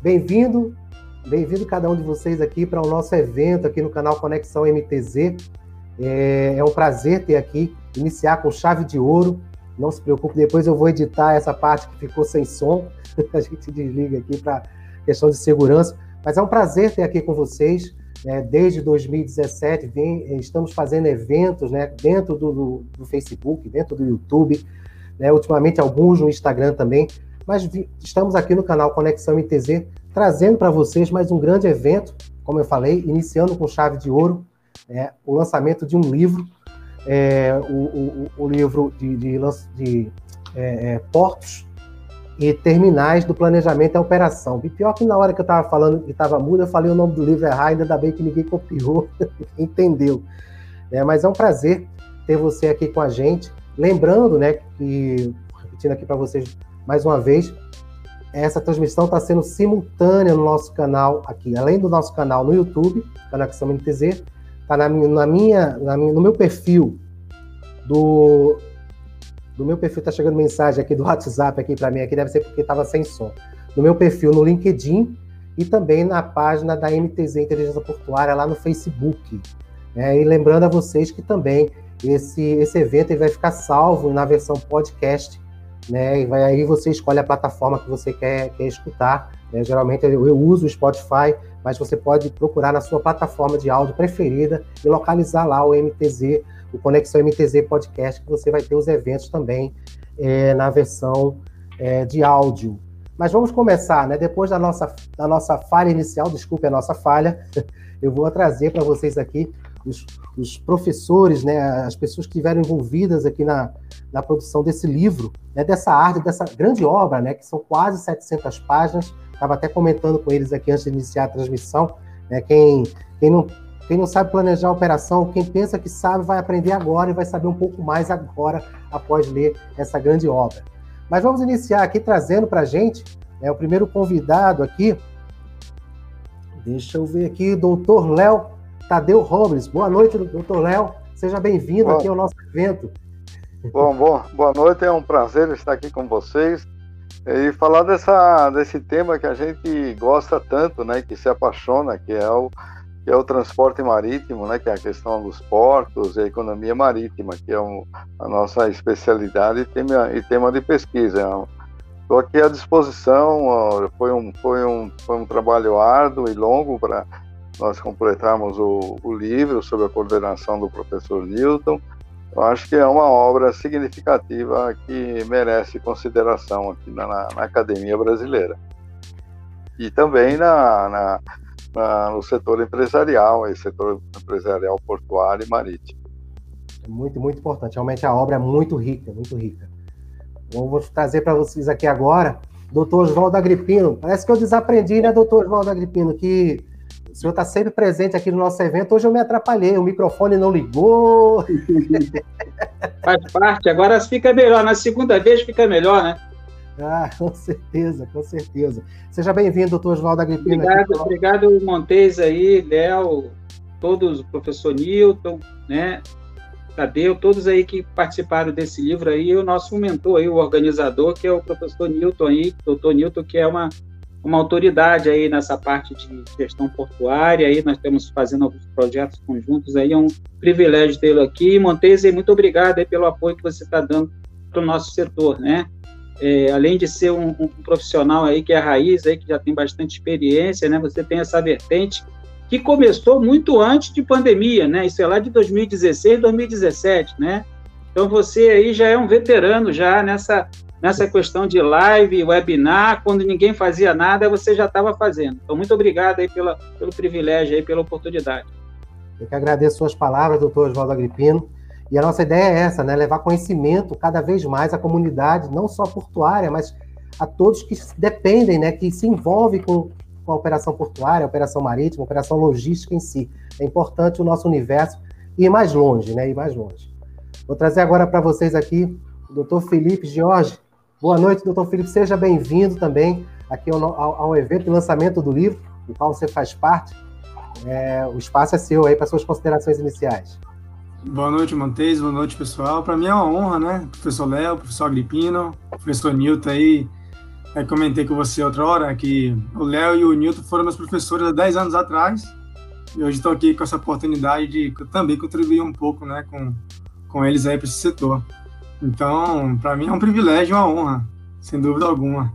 bem-vindo, bem-vindo cada um de vocês aqui para o nosso evento aqui no canal Conexão MTZ. É, é um prazer ter aqui, iniciar com chave de ouro. Não se preocupe, depois eu vou editar essa parte que ficou sem som. A gente desliga aqui para questão de segurança. Mas é um prazer ter aqui com vocês. É, desde 2017, vem, estamos fazendo eventos né, dentro do, do, do Facebook, dentro do YouTube, né, ultimamente alguns no Instagram também. Mas estamos aqui no canal Conexão MTZ trazendo para vocês mais um grande evento, como eu falei, iniciando com chave de ouro, é, o lançamento de um livro, é, o, o, o, livro de, de, de é, é, portos e terminais do planejamento e operação. E pior que na hora que eu estava falando que estava mudo, eu falei o nome do livro errado, ainda bem que ninguém copiou, entendeu. É, mas é um prazer ter você aqui com a gente. Lembrando, né, que, repetindo aqui para vocês mais uma vez, essa transmissão está sendo simultânea no nosso canal aqui, além do nosso canal no YouTube, Conexão MTZ, está na, na, minha, na minha, no meu perfil do, do meu perfil está chegando mensagem aqui do WhatsApp aqui para mim, aqui deve ser porque estava sem som. No meu perfil no LinkedIn e também na página da MTZ Inteligência Portuária lá no Facebook. É, e lembrando a vocês que também esse, esse evento vai ficar salvo na versão podcast né? E vai, aí você escolhe a plataforma que você quer, quer escutar. Né? Geralmente eu, eu, uso o Spotify, mas você pode procurar na sua plataforma de áudio preferida e localizar lá o MTZ, o Conexão MTZ Podcast, que você vai ter os eventos também é, na versão é, de áudio. Mas vamos começar, né? Depois da nossa, da nossa falha inicial, desculpe a nossa falha, eu vou trazer para vocês aqui os, os professores, né, as pessoas que estiveram envolvidas aqui na, na produção desse livro, né, dessa arte, dessa grande obra, né, que são quase 700 páginas. Estava até comentando com eles aqui antes de iniciar a transmissão. Né, quem, quem, não, quem não sabe planejar a operação, quem pensa que sabe, vai aprender agora e vai saber um pouco mais agora, após ler essa grande obra. Mas vamos iniciar aqui trazendo para a gente né, o primeiro convidado aqui. Deixa eu ver aqui, doutor Léo Tadeu Robles. Boa noite, doutor Léo. Seja bem-vindo aqui ao nosso evento. Bom, bom, boa noite, é um prazer estar aqui com vocês e falar dessa, desse tema que a gente gosta tanto, né, que se apaixona, que é o, que é o transporte marítimo, né, que é a questão dos portos e a economia marítima, que é um, a nossa especialidade e tema, e tema de pesquisa. Estou aqui à disposição, foi um, foi, um, foi um trabalho árduo e longo para nós completamos o, o livro sob a coordenação do professor Newton. Eu acho que é uma obra significativa que merece consideração aqui na, na academia brasileira. E também na, na, na, no setor empresarial, aí, setor empresarial portuário e marítimo. Muito, muito importante. Realmente a obra é muito rica, muito rica. Bom, vou trazer para vocês aqui agora, doutor Oswaldo Agripino. Parece que eu desaprendi, né, doutor Oswaldo Agripino, que senhor está sempre presente aqui no nosso evento. Hoje eu me atrapalhei, o microfone não ligou. Faz parte, agora fica melhor. Na segunda vez fica melhor, né? Ah, com certeza, com certeza. Seja bem-vindo, doutor Oswaldo Agripino. Obrigado, aqui. obrigado, Montes aí, Léo, todos, o professor Newton, né? Tadeu, todos aí que participaram desse livro aí, o nosso mentor aí, o organizador, que é o professor Newton aí, doutor Newton, que é uma uma autoridade aí nessa parte de gestão portuária, aí nós estamos fazendo alguns projetos conjuntos aí, é um privilégio tê-lo aqui. Montese, muito obrigado aí pelo apoio que você está dando para o nosso setor, né? É, além de ser um, um, profissional aí que é raiz, aí, que já tem bastante experiência, né? Você tem essa vertente que começou muito antes de pandemia, né? Isso é lá de 2016, 2017, né? Então você aí já é um veterano já nessa nessa questão de live, webinar, quando ninguém fazia nada, você já estava fazendo. Então, muito obrigado aí pela, pelo privilégio aí, pela oportunidade. Eu que agradeço suas palavras, doutor Oswaldo Agripino. E a nossa ideia é essa, né? Levar conhecimento cada vez mais à comunidade, não só portuária, mas a todos que dependem, né? Que se envolvem com, com a operação portuária, a operação marítima, a operação logística em si. É importante o nosso universo ir mais longe, né? Ir mais longe. Vou trazer agora para vocês aqui o doutor Felipe Jorge, Boa noite, doutor Felipe. Seja bem-vindo também aqui ao, ao, ao, evento de lançamento do livro, do qual você faz parte. É, o espaço é seu aí para suas considerações iniciais. Boa noite, Montes. Boa noite, pessoal. Para mim é uma honra, né? Professor Léo, professor Agripino, professor Nilton aí, é, comentei com você outra hora que o Léo e o Nilton foram meus professores há 10 anos atrás e hoje estou aqui com essa oportunidade de também contribuir um pouco né, com, com eles aí para esse setor. Então, para mim é um privilégio e uma honra, sem dúvida alguma.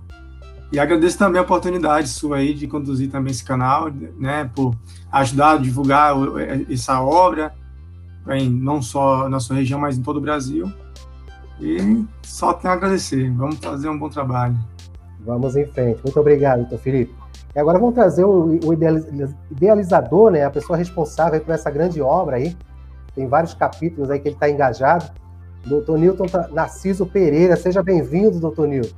E agradeço também a oportunidade sua aí de conduzir também esse canal, né, por ajudar a divulgar essa obra, em não só na sua região, mas em todo o Brasil. E só tenho a agradecer. Vamos fazer um bom trabalho. Vamos em frente. Muito obrigado, doutor Felipe. E agora vamos trazer o, o idealizador, né, a pessoa responsável por essa grande obra aí. Tem vários capítulos aí que ele está engajado. Doutor Newton Narciso Pereira. Seja bem-vindo, doutor Newton.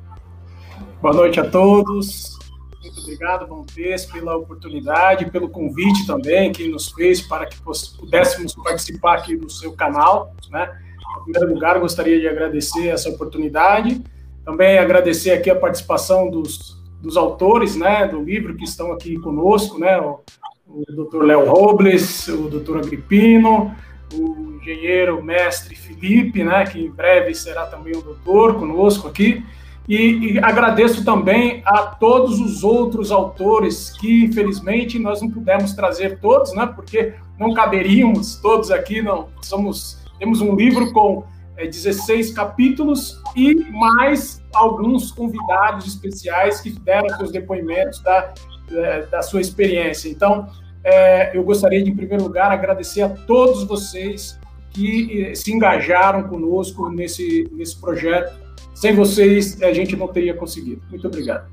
Boa noite a todos. Muito obrigado, Montes, pela oportunidade, pelo convite também que nos fez para que pudéssemos participar aqui do seu canal. Né? Em primeiro lugar, gostaria de agradecer essa oportunidade. Também agradecer aqui a participação dos, dos autores né, do livro que estão aqui conosco, né, o, o Dr. Léo Robles, o Dr. Agripino, o engenheiro mestre Felipe, né, que em breve será também o doutor conosco aqui. E, e, agradeço também a todos os outros autores que, infelizmente, nós não pudemos trazer todos, né? Porque não caberíamos todos aqui, não. Somos, temos um livro com é, 16 capítulos e mais alguns convidados especiais que deram seus depoimentos da, é, da sua experiência. Então, é, eu gostaria de, em primeiro lugar, agradecer a todos vocês que se engajaram conosco nesse, nesse projeto sem vocês, a gente não teria conseguido. Muito obrigado.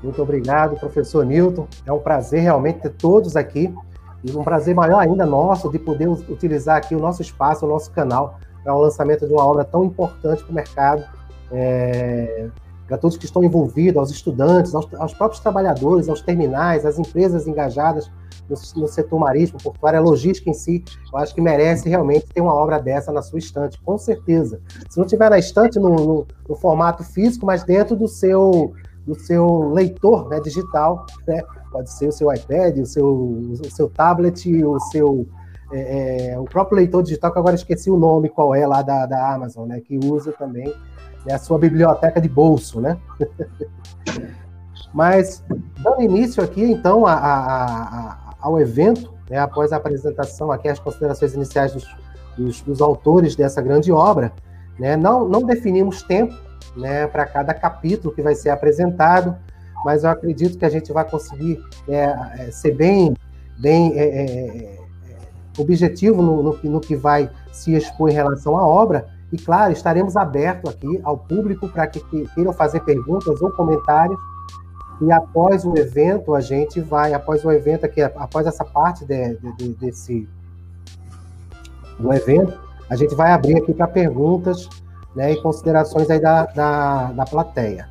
Muito obrigado, professor Newton. É um prazer realmente ter todos aqui. E um prazer maior ainda nosso de poder utilizar aqui o nosso espaço, o nosso canal, para o lançamento de uma obra tão importante para o mercado. É, para todos que estão envolvidos, aos estudantes, aos, aos, próprios trabalhadores, aos terminais, às empresas engajadas no, no, setor marítimo, portuário, a logística em si, eu acho que merece realmente ter uma obra dessa na sua estante, com certeza. Se não tiver na estante no, no, no formato físico, mas dentro do seu do seu leitor né, digital, né? pode ser o seu iPad, o seu, o seu tablet, o seu é, é, o próprio leitor digital, que agora esqueci o nome qual é lá da, da Amazon, né, que usa também né, a sua biblioteca de bolso, né? Mas, dando início aqui, então, a, a, a, ao evento, né, após a apresentação aqui, as considerações iniciais dos, dos, dos autores dessa grande obra, né, não, não definimos tempo né, para cada capítulo que vai ser apresentado, mas eu acredito que a gente vai conseguir é, é ser bem, bem é, é, é, objetivo no, no, no, que vai se expor em relação à obra. E, claro, estaremos abertos aqui ao público para que queiram fazer perguntas ou comentários e após o evento, a gente vai, após o evento aqui, após essa parte de, de, desse do evento, a gente vai abrir aqui para perguntas né, e considerações aí da, da, da plateia.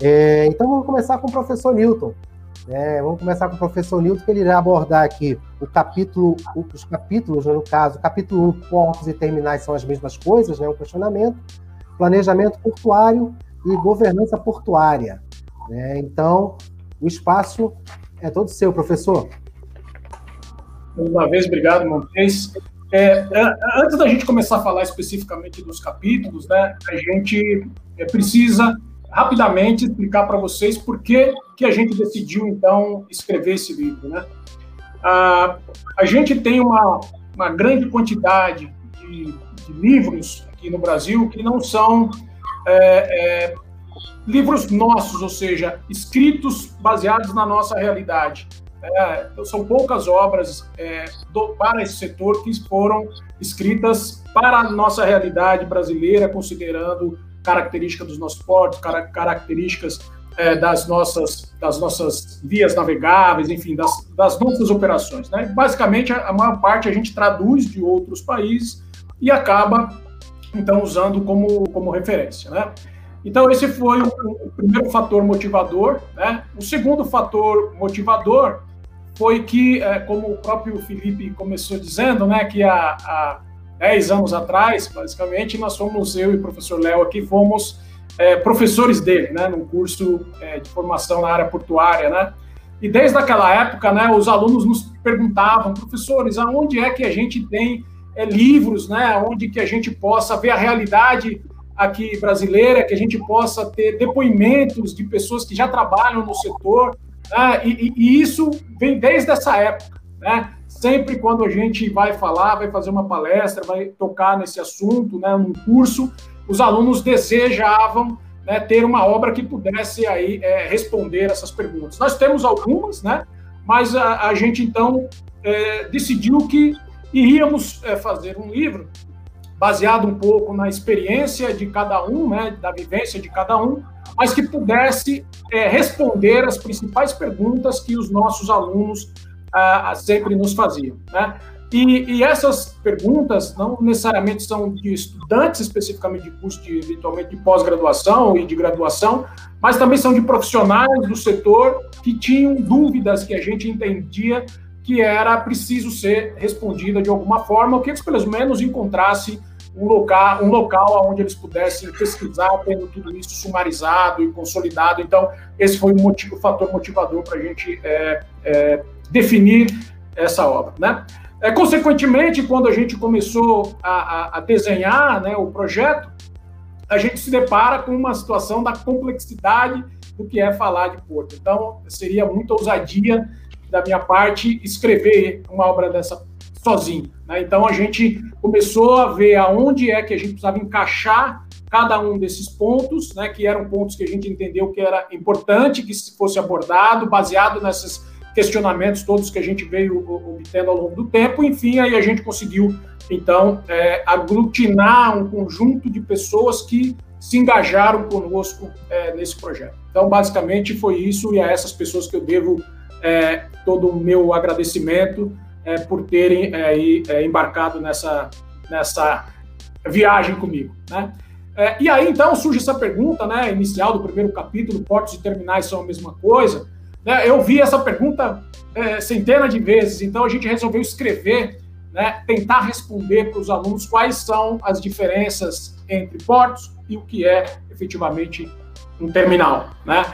É, então vamos começar com o professor Newton. É, vamos começar com o professor Newton, que ele irá abordar aqui o capítulo, os capítulos, né, no caso, capítulo 1, portos e terminais são as mesmas coisas, né, um questionamento, planejamento portuário e governança portuária. Né? Então, o espaço é todo seu, professor. Uma vez, obrigado, Montes. É, é, antes da gente começar a falar especificamente dos capítulos, né, a gente é, precisa rapidamente explicar para vocês por que, que a gente decidiu, então, escrever esse livro. Né? A, a gente tem uma, uma grande quantidade de, de livros aqui no Brasil que não são é, é, livros nossos, ou seja, escritos baseados na nossa realidade. É, então, são poucas obras é, do, para esse setor que foram escritas para a nossa realidade brasileira, considerando características dos nossos portos, características é, das, nossas, das nossas vias navegáveis, enfim, das, das nossas operações. Né? Basicamente, a, a maior parte a gente traduz de outros países e acaba, então, usando como, como referência. Né? Então, esse foi o, primeiro fator motivador. Né? O segundo fator motivador foi que, é, como o próprio Felipe começou dizendo, né, que há, há 10 anos atrás, basicamente, nós fomos, eu e o professor Léo aqui, fomos é, professores dele, né, num curso é, de formação na área portuária, né? E desde aquela época, né, os alunos nos perguntavam, professores, aonde é que a gente tem é, livros, né, onde que a gente possa ver a realidade aqui brasileira, que a gente possa ter depoimentos de pessoas que já trabalham no setor, né? e, e, isso vem desde essa época. Né? Sempre quando a gente vai falar, vai fazer uma palestra, vai tocar nesse assunto, né, num curso, os alunos desejavam né, ter uma obra que pudesse aí é, responder essas perguntas. Nós temos algumas, né, mas a, a gente então é, decidiu que iríamos é, fazer um livro baseado um pouco na experiência de cada um, né, da vivência de cada um, mas que pudesse é, responder as principais perguntas que os nossos alunos ah, sempre nos faziam. Né? E, e, essas perguntas não necessariamente são de estudantes, especificamente de curso de, eventualmente de pós-graduação e de graduação, mas também são de profissionais do setor que tinham dúvidas que a gente entendia que era preciso ser respondida de alguma forma, ou que eles pelo menos encontrassem um local, um local onde eles pudessem pesquisar, tendo tudo isso sumarizado e consolidado. Então, esse foi o, motivo, o fator motivador para a gente é, é, definir essa obra. Né? É, consequentemente, quando a gente começou a, a, a desenhar né, o projeto, a gente se depara com uma situação da complexidade do que é falar de Porto. Então, seria muita ousadia da minha parte escrever uma obra dessa sozinho. Né? Então, a gente começou a ver aonde é que a gente precisava encaixar cada um desses pontos, né, que eram pontos que a gente entendeu que era importante que fosse abordado, baseado nesses questionamentos todos que a gente veio obtendo ao longo do tempo. Enfim, aí a gente conseguiu, então, é, aglutinar um conjunto de pessoas que se engajaram conosco é, nesse projeto. Então, basicamente, foi isso, e a essas pessoas que eu devo é, todo o meu agradecimento é, por terem é, é, embarcado nessa, nessa viagem comigo. Né? É, e aí, então, surge essa pergunta né, inicial do primeiro capítulo: portos e terminais são a mesma coisa. Né? Eu vi essa pergunta é, centenas de vezes, então a gente resolveu escrever, né, tentar responder para os alunos quais são as diferenças entre portos e o que é efetivamente um terminal. Né?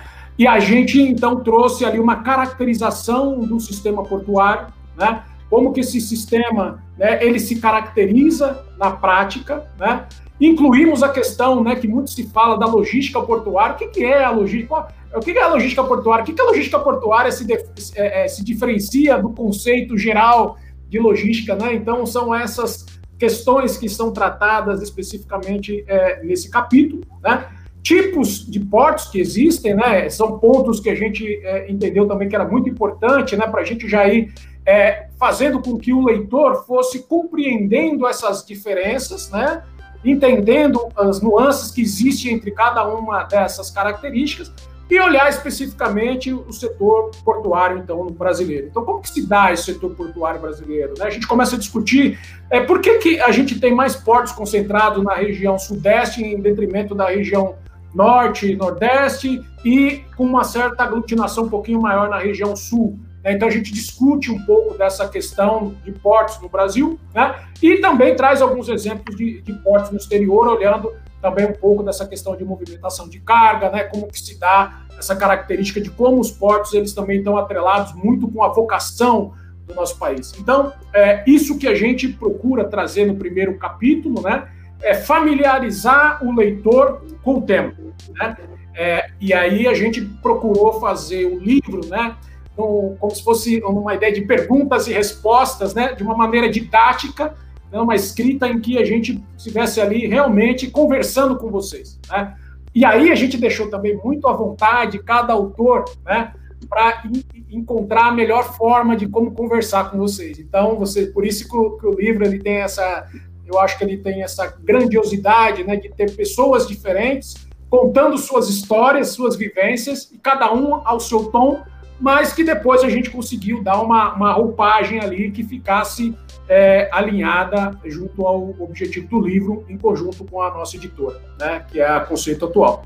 E a gente então trouxe ali uma caracterização do sistema portuário, né? como que esse sistema né, ele se caracteriza na prática, né? Incluímos a questão né, que muito se fala da logística portuária. O que, que é a logística? O que é a logística portuária? O que, que a logística portuária se, é, é, se diferencia do conceito geral de logística? Né? Então, são essas questões que são tratadas especificamente é, nesse capítulo. Né? Tipos de portos que existem, né? são pontos que a gente é, entendeu também que era muito importante né? para a gente já ir é, fazendo com que o leitor fosse compreendendo essas diferenças, né? entendendo as nuances que existem entre cada uma dessas características e olhar especificamente o setor portuário então brasileiro. Então, como que se dá esse setor portuário brasileiro? Né? A gente começa a discutir é, por que, que a gente tem mais portos concentrados na região sudeste em detrimento da região norte nordeste e com uma certa aglutinação um pouquinho maior na região sul. Né? Então a gente discute um pouco dessa questão de portos no Brasil, né? E também traz alguns exemplos de, de portos no exterior, olhando também um pouco dessa questão de movimentação de carga, né? Como que se dá essa característica de como os portos eles também estão atrelados muito com a vocação do nosso país. Então, é isso que a gente procura trazer no primeiro capítulo, né? É familiarizar o leitor com o tema, né? É, e aí a gente procurou fazer o livro, né? no, como se fosse uma ideia de perguntas e respostas, né, de uma maneira didática, né, uma escrita em que a gente estivesse ali realmente conversando com vocês. Né? E aí a gente deixou também muito à vontade cada autor, né, para encontrar a melhor forma de como conversar com vocês. Então, você, por isso que o, que o, livro ele tem essa, eu acho que ele tem essa grandiosidade, né, de ter pessoas diferentes contando suas histórias, suas vivências e cada um ao seu tom mas que depois a gente conseguiu dar uma, uma roupagem ali que ficasse é, alinhada junto ao objetivo do livro, em conjunto com a nossa editora, né, que é a Conceito Atual.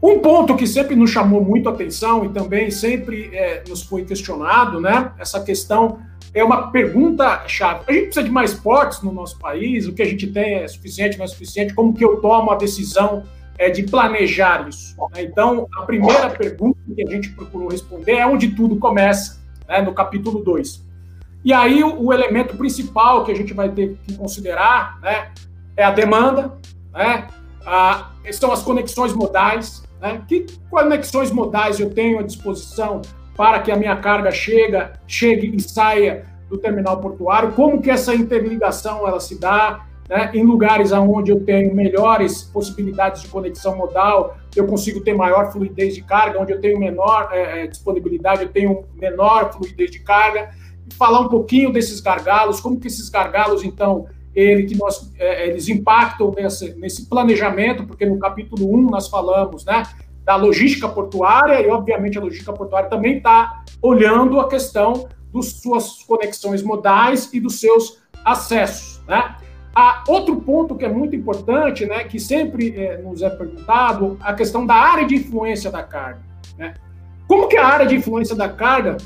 Um ponto que sempre nos chamou muito a atenção e também sempre é, nos foi questionado, né, essa questão é uma pergunta chave. A gente precisa de mais portos no nosso país? O que a gente tem é suficiente, não é suficiente? Como que eu tomo a decisão é, de planejar isso. Né? Então, a primeira pergunta que a gente procurou responder é onde tudo começa, né, no capítulo 2. E aí, o, o, elemento principal que a gente vai ter que considerar né, é a demanda, né, são as conexões modais. Né? Que conexões modais eu tenho à disposição para que a minha carga chega, chegue e saia do terminal portuário? Como que essa interligação ela se dá? Né? Em lugares onde eu tenho melhores possibilidades de conexão modal, eu consigo ter maior fluidez de carga, onde eu tenho menor é, disponibilidade, eu tenho menor fluidez de carga. E falar um pouquinho desses gargalos, como que esses gargalos, então, ele, que nós, é, eles impactam nesse, nesse planejamento, porque no capítulo 1 nós falamos né, da logística portuária, e obviamente a logística portuária também está olhando a questão das suas conexões modais e dos seus acessos. Né? Há outro ponto que é muito importante, né, que sempre é, nos é perguntado, a questão da área de influência da carga. Né? Como que a área de influência da carga,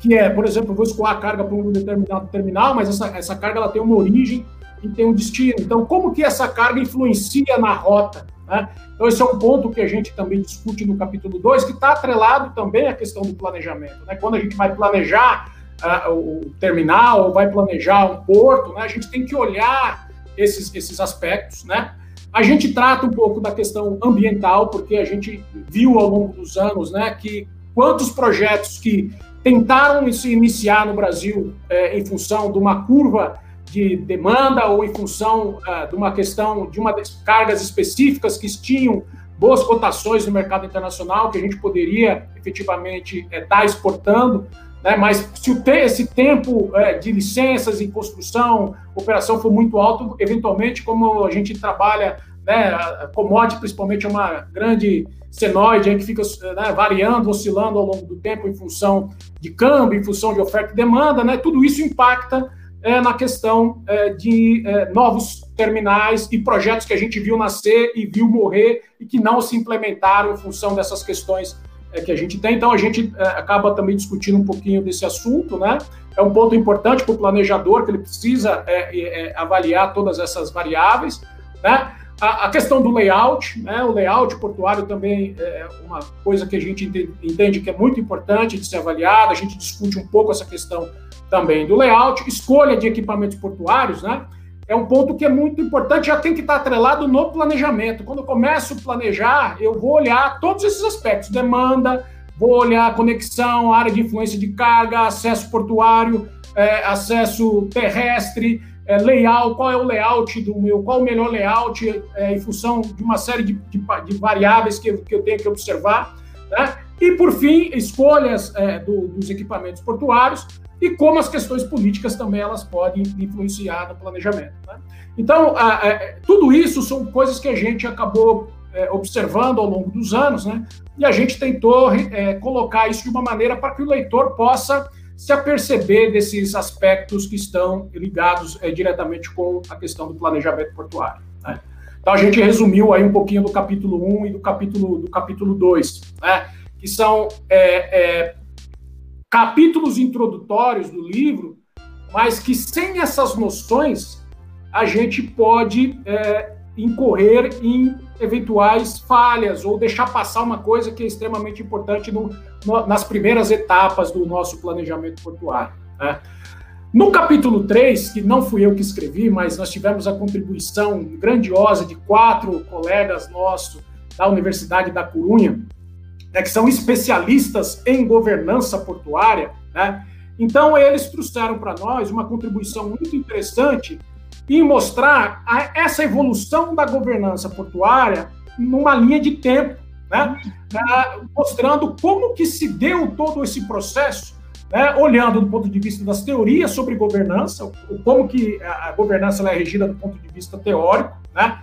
que é, por exemplo, eu vou escoar a carga para um determinado terminal, mas essa, essa carga ela tem uma origem e tem um destino. Então, como que essa carga influencia na rota? Né? Então, esse é um ponto que a gente também discute no capítulo 2, que está atrelado também à questão do planejamento. Né? Quando a gente vai planejar uh, o terminal ou vai planejar um porto, né, a gente tem que olhar esses, esses aspectos, né? A gente trata um pouco da questão ambiental, porque a gente viu ao longo dos anos, né, que quantos projetos que tentaram se iniciar no Brasil é, em função de uma curva de demanda ou em função uh, de uma questão de uma cargas específicas que tinham boas cotações no mercado internacional que a gente poderia efetivamente estar é, tá exportando, né? Mas se o te, esse tempo é, de licenças em construção, operação for muito alto, eventualmente, como a gente trabalha, né, a commodity principalmente é uma grande senoide que fica né, variando, oscilando ao longo do tempo em função de câmbio, em função de oferta e demanda, né, tudo isso impacta é, na questão é, de é, novos terminais e projetos que a gente viu nascer e viu morrer e que não se implementaram em função dessas questões é, que a gente tem. Então, a gente é, acaba também discutindo um pouquinho desse assunto, né? É um ponto importante para o planejador, que ele precisa é, avaliar todas essas variáveis, né? A, a, questão do layout, né? O layout portuário também é uma coisa que a gente entende, entende que é muito importante de ser avaliada. A gente discute um pouco essa questão também do layout, escolha de equipamentos portuários, né? é um ponto que é muito importante, já tem que estar atrelado no planejamento. Quando eu começo a planejar, eu vou olhar todos esses aspectos: demanda, vou olhar conexão, área de influência de carga, acesso portuário, é, acesso terrestre, é, layout, qual é o layout do meu, qual o melhor layout é, em função de uma série de, de, de variáveis que, que, eu tenho que observar. Né? E, por fim, escolhas é, do, dos equipamentos portuários e como as questões políticas também elas podem influenciar no planejamento. Né? Então, a, a, tudo isso são coisas que a gente acabou é, observando ao longo dos anos, né? e a gente tentou é, colocar isso de uma maneira para que o leitor possa se aperceber desses aspectos que estão ligados é, diretamente com a questão do planejamento portuário. Né? Então, a gente resumiu aí um pouquinho do capítulo 1 e do capítulo, do capítulo 2, né? que são é, é, capítulos introdutórios do livro, mas que sem essas noções a gente pode é, incorrer em eventuais falhas ou deixar passar uma coisa que é extremamente importante no, no, nas primeiras etapas do nosso planejamento portuário. Né? No capítulo 3, que não fui eu que escrevi, mas nós tivemos a contribuição grandiosa de quatro colegas nossos da Universidade da Corunha, né, que são especialistas em governança portuária, né? Então, eles trouxeram para nós uma contribuição muito interessante em mostrar a, essa evolução da governança portuária numa linha de tempo, né? Mostrando como que se deu todo esse processo, né? olhando do ponto de vista das teorias sobre governança, como que a governança é regida do ponto de vista teórico, né?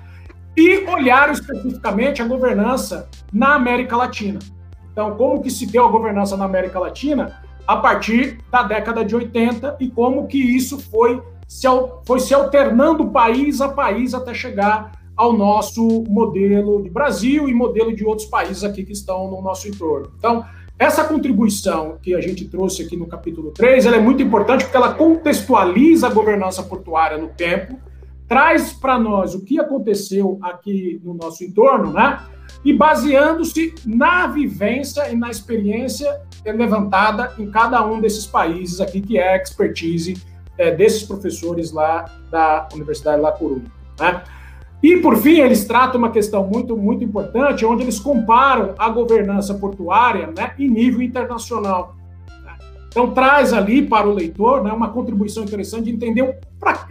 e olhar especificamente a governança na América Latina. Então, como que se deu a governança na América Latina a partir da década de 80 e como que isso foi se, foi se alternando país a país até chegar ao nosso modelo de Brasil e modelo de outros países aqui que estão no nosso entorno. Então, essa contribuição que a gente trouxe aqui no capítulo 3, ela é muito importante porque ela contextualiza a governança portuária no tempo, traz para nós o que aconteceu aqui no nosso entorno, né? E baseando-se na vivência e na experiência levantada em cada um desses países aqui, que é a expertise é, desses professores lá da Universidade La Coruña. Né? E, por fim, eles tratam uma questão muito, muito importante, onde eles comparam a governança portuária né, em nível internacional. Né. Então, traz ali para o leitor né, uma contribuição interessante de entender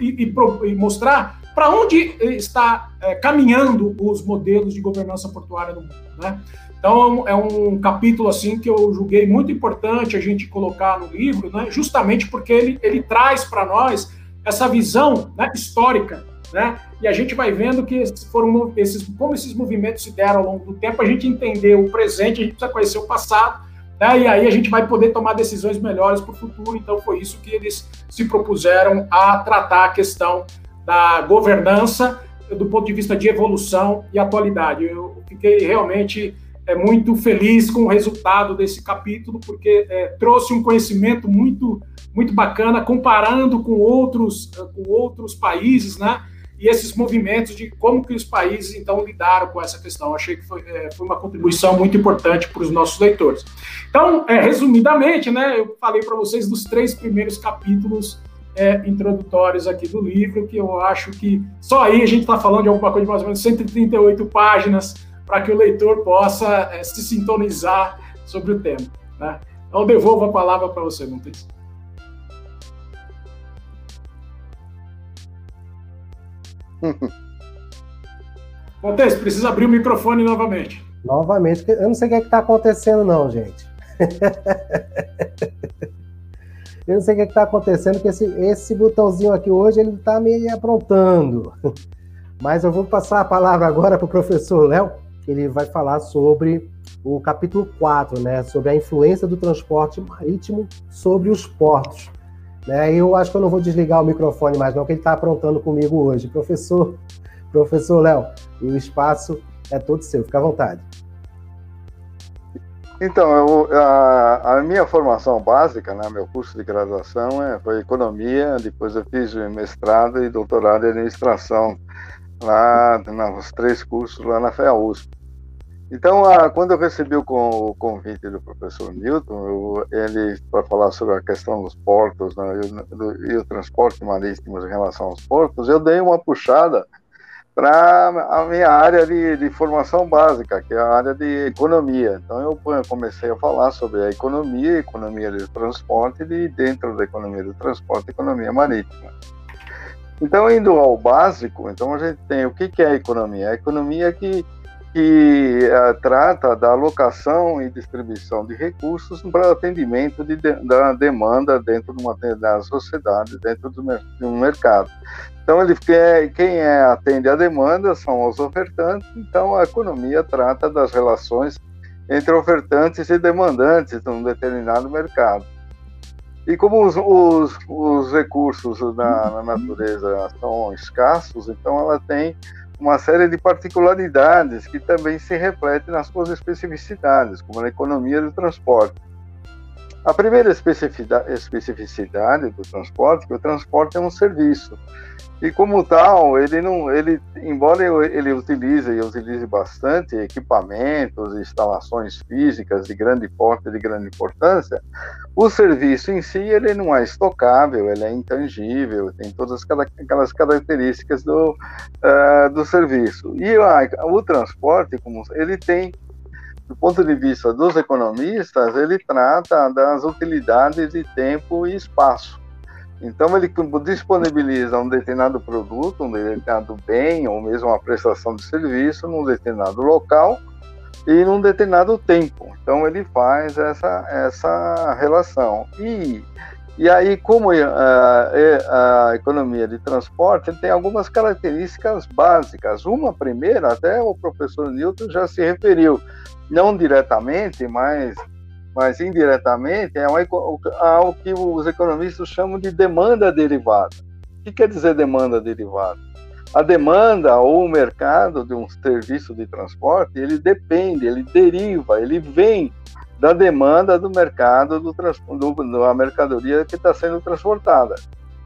e, e, e mostrar para onde está é, caminhando os modelos de governança portuária no mundo. Né? Então, é um capítulo assim que eu julguei muito importante a gente colocar no livro, né, justamente porque ele, ele traz para nós essa visão né, histórica né? E a gente vai vendo que foram esses, como esses movimentos se deram ao longo do tempo, a gente entender o presente, a gente precisa conhecer o passado, né? E aí a gente vai poder tomar decisões melhores para o futuro. Então foi isso que eles se propuseram a tratar a questão da governança do ponto de vista de evolução e atualidade. Eu fiquei realmente é, muito feliz com o resultado desse capítulo, porque é, trouxe um conhecimento muito, muito bacana, comparando com outros, com outros países, né? e esses movimentos de como que os países então lidaram com essa questão. Achei que foi, é, foi uma contribuição muito importante para os nossos leitores. Então, é, resumidamente, né, eu falei para vocês dos três primeiros capítulos é, introdutórios aqui do livro, que eu acho que só aí a gente está falando de alguma coisa de mais ou menos 138 páginas para que o leitor possa é, se sintonizar sobre o tema. Né? Então, eu devolvo a palavra para você, Montes. Montes, precisa abrir o microfone novamente. Novamente, eu não sei o que é está acontecendo, não, gente. eu não sei o que é está acontecendo, porque esse, esse botãozinho aqui hoje ele está me aprontando. Mas eu vou passar a palavra agora para o professor Léo, que ele vai falar sobre o capítulo 4, né, sobre a influência do transporte marítimo sobre os portos. Né? Eu acho que eu não vou desligar o microfone mais, não, que ele está aprontando comigo hoje. Professor, professor Léo, o espaço é todo seu, fica à vontade. Então, eu, a, a, minha formação básica, né, meu curso de graduação é, foi economia, depois eu fiz mestrado e doutorado em administração lá nos três cursos lá na FEA USP. Então, a, quando eu recebi o, o, convite do professor Newton, eu, ele para falar sobre a questão dos portos né, e, do, e, o transporte marítimo em relação aos portos, eu dei uma puxada para a minha área de, de, formação básica, que é a área de economia. Então, eu comecei a falar sobre a economia, economia do transporte e dentro da economia do transporte, economia marítima. Então, indo ao básico, então a gente tem o que, que é a economia? A economia é que que uh, trata da alocação e distribuição de recursos para atendimento de, de, da demanda dentro de uma da sociedade, dentro do, de um mercado. Então, ele quem é, atende a demanda são os ofertantes, então a economia trata das relações entre ofertantes e demandantes de um determinado mercado. E como os, os, os recursos na, na natureza são escassos, então ela tem uma série de particularidades que também se refletem nas suas especificidades, como na economia do transporte. A primeira especificidade do transporte é que o transporte é um serviço. E como tal, ele não, ele, embora ele utilize e utilize bastante equipamentos, instalações físicas de grande porte, de grande importância, o serviço em si ele não é estocável, ele é intangível, tem todas aquelas características do, uh, do serviço. E o transporte, como ele tem do ponto de vista dos economistas, ele trata das utilidades de tempo e espaço. Então, ele disponibiliza um determinado produto, um determinado bem, ou mesmo uma prestação de serviço num determinado local e num determinado tempo. Então, ele faz essa, essa relação. E, e aí, como a, eh, a, eh, a economia de transporte tem algumas características básicas. Uma primeira, até o professor Newton já se referiu, não diretamente, mas mas indiretamente é ao que os economistas chamam de demanda derivada. O que quer dizer demanda derivada? A demanda ou o mercado de um serviço de transporte, ele depende, ele deriva, ele vem da demanda do mercado do, do da mercadoria que está sendo transportada.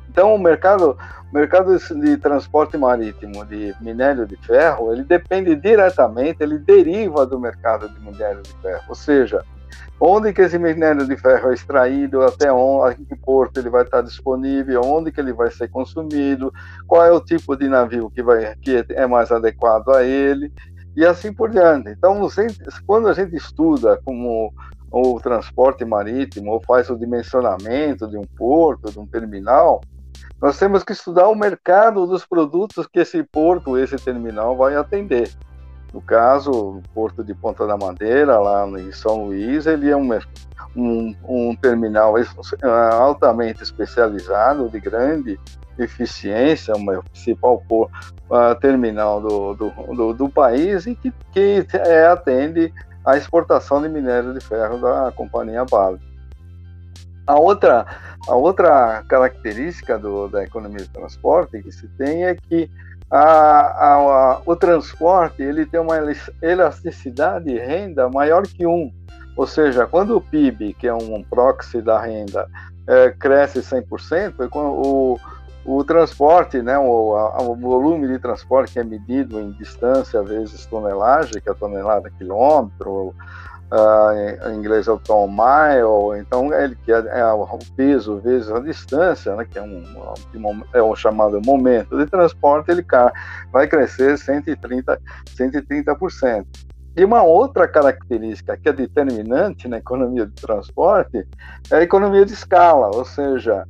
Então, o mercado, o mercado de transporte marítimo de minério de ferro, ele depende diretamente, ele deriva do mercado de minério de ferro. Ou seja, onde que esse minério de ferro é extraído, até onde, que porto ele vai estar disponível, onde que ele vai ser consumido, qual é o tipo de navio que, vai, que é mais adequado a ele, e assim por diante. Então, quando a gente estuda como o transporte marítimo, ou faz o dimensionamento de um porto, de um terminal, nós temos que estudar o mercado dos produtos que esse porto, esse terminal vai atender. No caso, o Porto de Ponta da Madeira, lá em São Luís, ele é um, um, um terminal altamente especializado, de grande eficiência, o principal por, terminal do, do, do, do, país e que, que é, atende a exportação de minério de ferro da companhia Vale. A outra, a outra característica do, da economia de transporte que se tem é que a, a, a, o transporte ele tem uma elasticidade de renda maior que um. Ou seja, quando o PIB, que é um proxy da renda, é, cresce 100%, o, o transporte, né, o, o, volume de transporte que é medido em distância vezes tonelagem, que é tonelada quilômetro, uh, em inglês é o ton mile, então ele que é, é, o peso vezes a distância, né, que é um, é um chamado momento de transporte, ele vai crescer 130, 130%. E uma outra característica que é determinante na economia de transporte é a economia de escala, ou seja,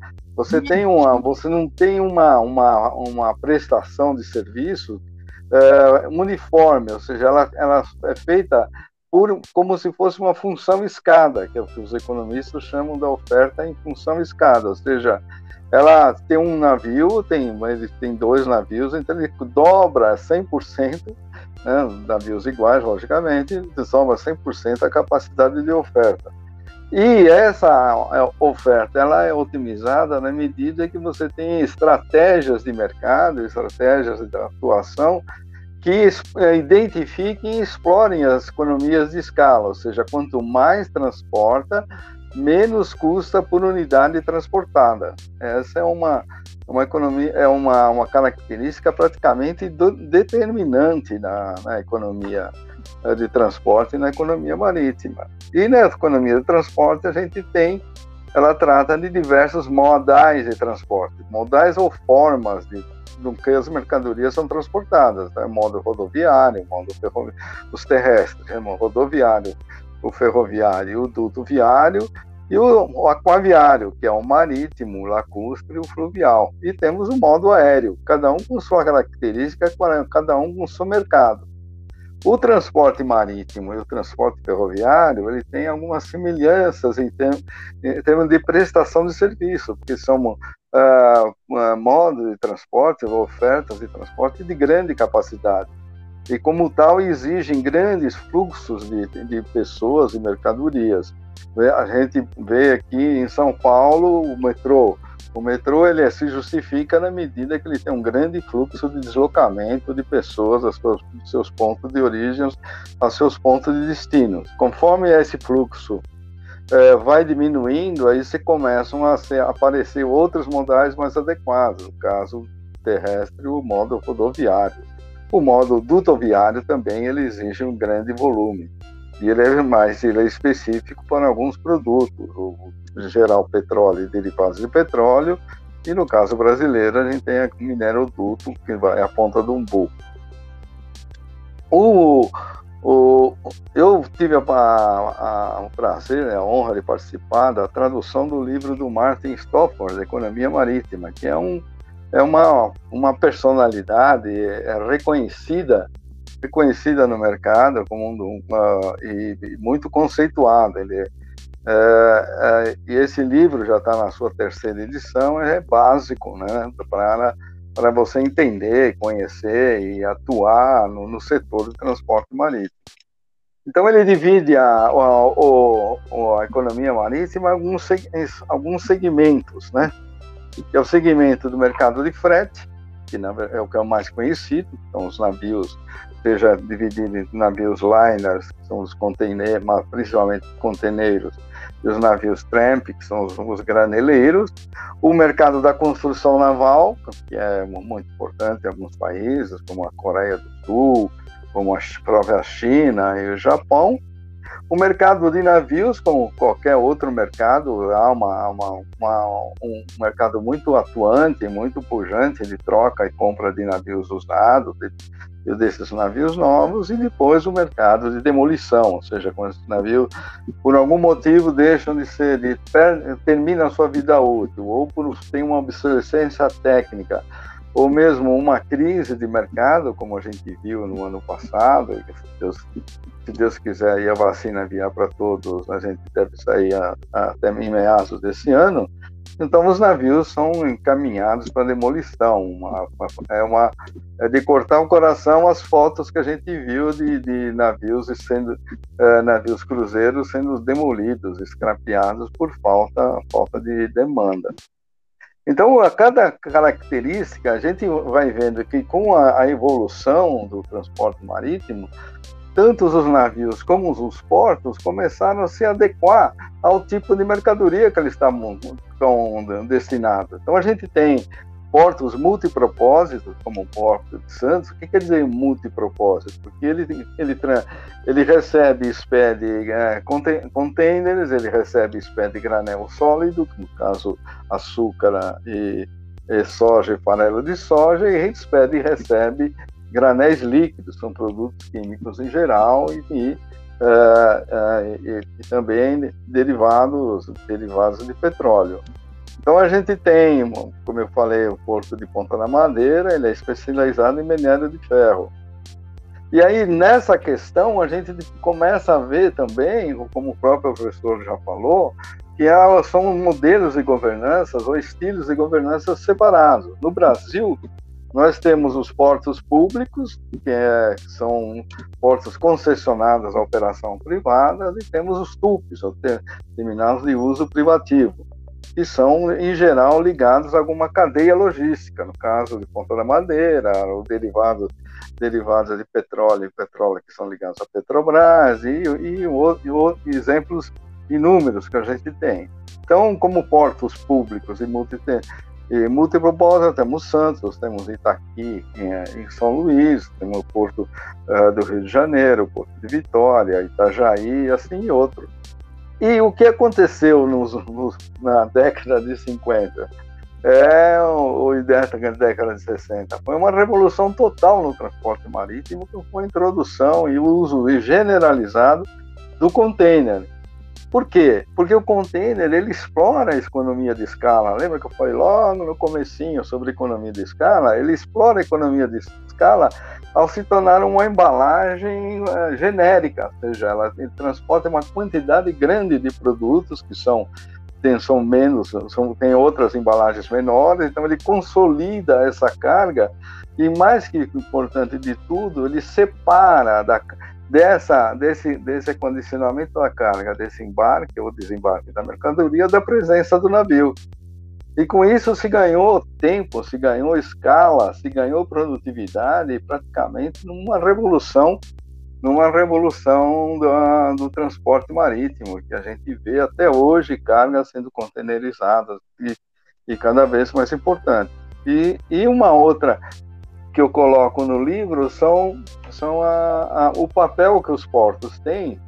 você tem uma, você não tem uma, uma, uma prestação de serviço é, uniforme, ou seja, ela, ela é feita por, como se fosse uma função escada, que é o que os economistas chamam da oferta em função escada, ou seja, ela tem um navio, tem, ele tem dois navios, então ele dobra 100%, né, navios iguais, logicamente, sobra 100% a capacidade de oferta. E essa é, oferta ela é otimizada na medida que você tem estratégias de mercado, estratégias de atuação que é, identifiquem e explorem as economias de escala, ou seja, quanto mais transporta, menos custa por unidade transportada. Essa é uma, uma economia, é uma, uma característica praticamente do, determinante na, na economia de transporte na economia marítima. E na economia de transporte a gente tem, ela trata de diversos modais de transporte, modais ou formas de do que as mercadorias são transportadas, né? modo rodoviário, modo ferroviário, os terrestres, né? o rodoviário, o ferroviário, o duto viário e o aquaviário, que é o marítimo, o lacustre e o fluvial. E temos o modo aéreo, cada um com sua característica, cada um com seu mercado. O transporte marítimo e o transporte ferroviário, ele tem algumas semelhanças em, termos, em termos de prestação de serviço, porque são uh, modos de transporte, ofertas de transporte de grande capacidade. E, como tal, exigem grandes fluxos de, de pessoas e mercadorias. A gente vê aqui em São Paulo o metrô, o metrô ele se justifica na medida que ele tem um grande fluxo de deslocamento de pessoas dos seus, pontos de origem aos seus pontos de destino. Conforme esse fluxo é, vai diminuindo, aí se começam a, aparecer outros modais mais adequados, no caso terrestre, o modo rodoviário. O modo dutoviário também ele exige um grande volume e ele é mais ele é específico para alguns produtos, o, geral petróleo e derivados de petróleo, e no caso brasileiro a gente tem o minério duto, que vai à ponta do umbu. O, o, eu tive a, a, o prazer, né, a honra de participar da tradução do livro do Martin Stofford, Economia Marítima, que é, um, é uma, uma personalidade é reconhecida reconhecida no mercado como um, e, e, muito conceituada. Ele é, é, e esse livro já está na sua terceira edição, é básico, né, para você entender, conhecer e atuar no, no, setor do transporte marítimo. Então ele divide a, a, a, a economia marítima em alguns, alguns segmentos, né? Que é o segmento do mercado de frete, que é o que é o mais conhecido, são os navios seja dividido em navios liners, que são os containers, mas principalmente conteneiros, e os navios tramp, que são os, os, graneleiros, o mercado da construção naval, que é muito importante em alguns países, como a Coreia do Sul, como a própria China e o Japão, O mercado de navios, como qualquer outro mercado, há uma, uma, uma, um mercado muito atuante, muito pujante de troca e compra de navios usados, de, desses navios novos, e depois o mercado de demolição, ou seja, quando esses navios, por algum motivo, deixam de ser, de, terminam a sua vida útil, ou por tem uma obsolescência técnica, ou mesmo uma crise de mercado, como a gente viu no ano passado, se Deus, se Deus quiser e a vacina vier para todos, a gente deve sair a, a, até em meados desse ano, então os navios são encaminhados para demolição. Uma, uma, é, uma, é de cortar o coração as fotos que a gente viu de, de navios sendo é, navios cruzeiros sendo demolidos, escrapeados por falta, falta de demanda. Então, a cada característica, a gente vai vendo que com a, a evolução do transporte marítimo, tanto os navios como os portos começaram a se adequar ao tipo de mercadoria que eles estavam, destinados. Então, a gente tem portos multipropósitos, como o Porto de Santos. O que quer dizer multipropósito? Porque ele, ele, ele recebe e expede é, ele recebe e expede granel sólido, no caso açúcar e, e soja e farelo de soja, e expede e recebe granéis líquidos, são produtos químicos em geral, e, e, uh, uh, e, e também derivados, derivados de petróleo. Então a gente tem, como eu falei, o Porto de Ponta da Madeira, ele é especializado em minério de ferro. E aí, nessa questão, a gente começa a ver também, como o próprio professor já falou, que são modelos de governança ou estilos de governança separados. No Brasil, nós temos os portos públicos, que, é, são portos concessionados à operação privada, e temos os TUPs, terminais de uso privativo que são, em geral, ligados a alguma cadeia logística, no caso de Ponta da Madeira, ou derivados, de petróleo e petróleo que são ligados à Petrobras, e, e, e exemplos inúmeros que a gente tem. Então, como portos públicos e, multi, e multipropósito, temos Santos, temos Itaqui, em, em São Luís, temos o Porto uh, do Rio de Janeiro, Porto de Vitória, Itajaí, assim e outros. E o que aconteceu nos, nos, na década de 50? É, ou na década de 60, foi uma revolução total no transporte marítimo, com a introdução e uso generalizado do container. Por quê? Porque o container ele explora a economia de escala. Lembra que eu falei logo no comecinho sobre economia de escala? Ele explora a economia de escala ao se tornar uma embalagem uh, genérica, ou seja, ela transporta uma quantidade grande de produtos que são tem, são menos, são, tem outras embalagens menores, então ele consolida essa carga e mais que importante de tudo, ele separa da, dessa, desse, desse condicionamento da carga, desse embarque ou desembarque da mercadoria, da presença do navio. E com isso se ganhou tempo, se ganhou escala, se ganhou produtividade, praticamente numa revolução, numa revolução do, do transporte marítimo, que a gente vê até hoje cargas sendo containerizadas e, e cada vez mais importante. E, e uma outra que eu coloco no livro são, são a, a, o papel que os portos têm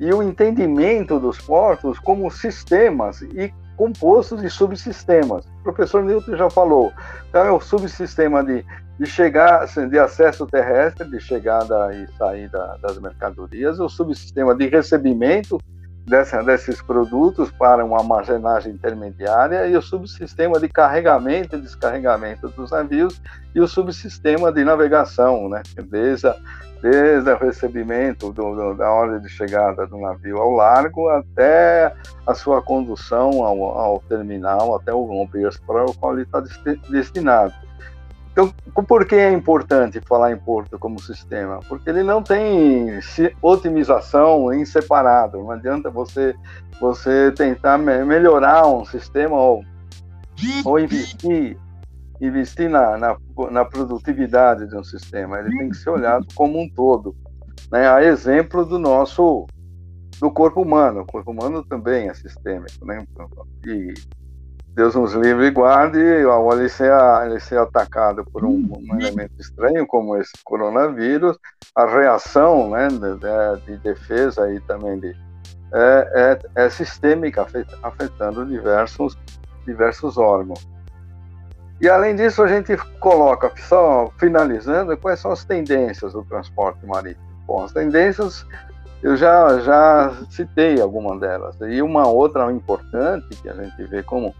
e o entendimento dos portos como sistemas e compostos de subsistemas. O professor Newton já falou, então é o subsistema de, de chegar, assim, de acesso terrestre, de chegada e saída das mercadorias, o subsistema de recebimento dessa, desses produtos para uma armazenagem intermediária e o subsistema de carregamento e descarregamento dos navios e o subsistema de navegação, né? desde, a, desde o recebimento do, do, da hora de chegada do navio ao largo até a sua condução ao, ao terminal, até o berço para o qual ele está destinado. Então, por que é importante falar em Porto como sistema? Porque ele não tem otimização em separado. Não adianta você, você tentar melhorar um sistema ou, ou investir, investir na, na, na, produtividade de um sistema. Ele tem que ser olhado como um todo. Né? A exemplo do nosso do corpo humano. O corpo humano também é sistêmico. Né? E Deus nos livre e guarde ao ele ser, ele ser atacado por um, um, elemento estranho como esse coronavírus, a reação né, de, de defesa e também de, é, é, é sistêmica, afetando diversos, diversos órgãos. E além disso, a gente coloca, só finalizando, quais são as tendências do transporte marítimo. Bom, as tendências eu já, já citei algumas delas. E uma outra importante, que a gente vê como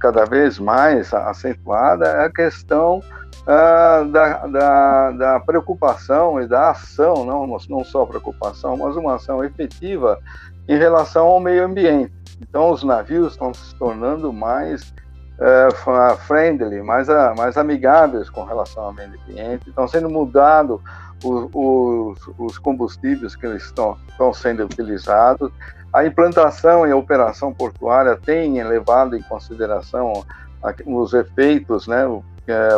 cada vez mais acentuada, é a questão ah, da, da, da, preocupação e da ação, não, não só preocupação, mas uma ação efetiva em relação ao meio ambiente. Então, os navios estão se tornando mais uh, friendly, mais, uh, mais amigáveis com relação ao meio ambiente, estão sendo mudados os, os, combustíveis que estão, estão sendo utilizados. A implantação e a operação portuária têm levado em consideração os efeitos, né,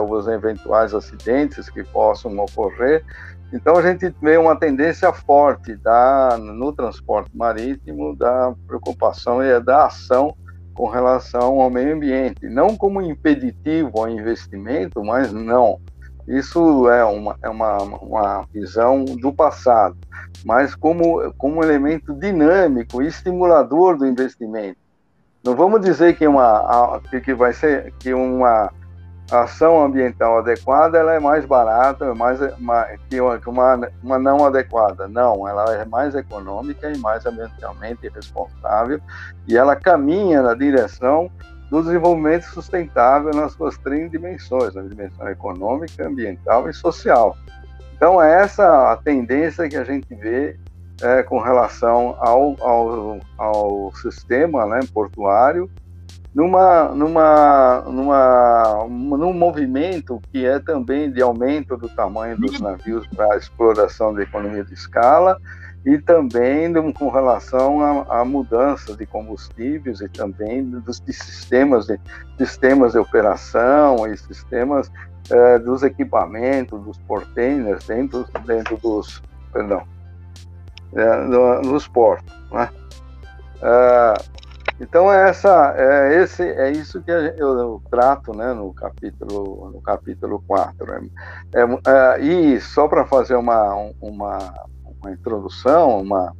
os eventuais acidentes que possam ocorrer. Então a gente vê uma tendência forte da, no transporte marítimo da preocupação e da ação com relação ao meio ambiente, não como impeditivo ao investimento, mas não. Isso é uma, é uma, uma visão do passado, mas como, como elemento dinâmico e estimulador do investimento. Não vamos dizer que, uma, que vai ser que uma ação ambiental adequada ela é mais barata é mais, que uma, uma não adequada. Não, ela é mais econômica e mais ambientalmente responsável e ela caminha na direção do desenvolvimento sustentável nas suas três dimensões, na dimensão econômica, ambiental e social. Então, é essa a tendência que a gente vê é, com relação ao, ao, ao sistema né, portuário numa, numa, numa, num movimento que é também de aumento do tamanho dos navios para a exploração da economia de escala e também com relação à, mudança de combustíveis e também dos de sistemas de sistemas de operação e sistemas eh, dos equipamentos dos portainers dentro dentro dos perdão é, dos portos né? Ah, então é essa, é esse, é isso que eu, eu trato, né, no capítulo, no capítulo 4. Né? É, é, e só para fazer uma, uma, uma introdução, uma,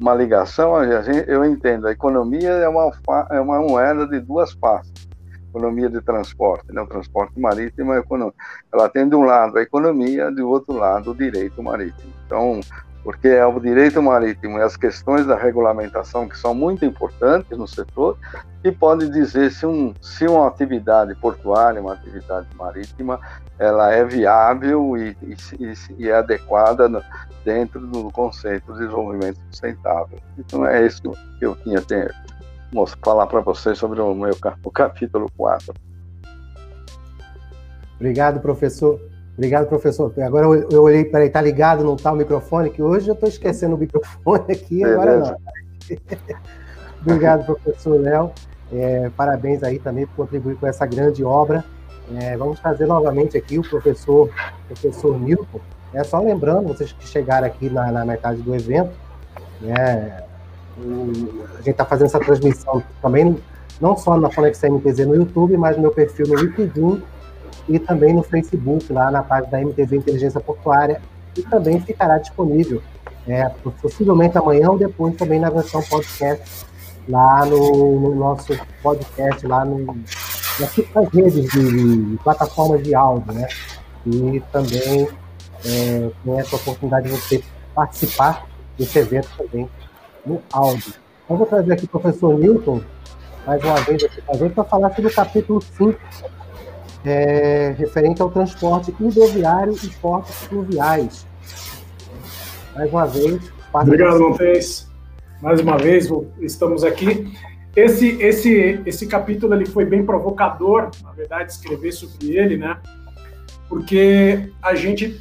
uma ligação, eu entendo, a economia é uma, é uma moeda de duas faces. Economia de transporte, né? o transporte marítimo é economia. Ela tem de um lado a economia, do outro lado o direito marítimo. Então, porque é o direito marítimo e as questões da regulamentação que são muito importantes no setor e pode dizer se, um, se uma atividade portuária, uma atividade marítima, ela é viável e, e, e é adequada no, dentro do conceito de desenvolvimento sustentável. Então é isso que eu tinha a falar para vocês sobre o meu o capítulo 4. Obrigado, professor. Obrigado, professor. Agora eu, eu olhei, peraí, tá ligado, não tá o microfone, que hoje eu estou esquecendo o microfone aqui, agora não. Obrigado, professor Léo. É, parabéns aí também por contribuir com essa grande obra. É, vamos trazer novamente aqui o professor, professor Milton. É só lembrando, vocês que chegaram aqui na, na metade do evento, né, a gente está fazendo essa transmissão também, não só na Conexão MTZ no YouTube, mas no meu perfil no LinkedIn e também no Facebook, lá na página da MTZ Inteligência Portuária, e também ficará disponível, é, possivelmente amanhã ou depois também na versão podcast, lá no, no nosso podcast, lá no, nas redes de, de, plataformas de áudio, né? E também é, tem essa oportunidade de você participar desse evento também no áudio. Então, vou trazer aqui o professor Newton, mais uma vez para falar sobre o capítulo 5 é, referente ao transporte hidroviário e portos fluviais. Mais uma vez. Obrigado, Montes. Mais uma vez, estamos aqui. Esse, esse, esse capítulo ele foi bem provocador, na verdade, escrever sobre ele, né? Porque a gente,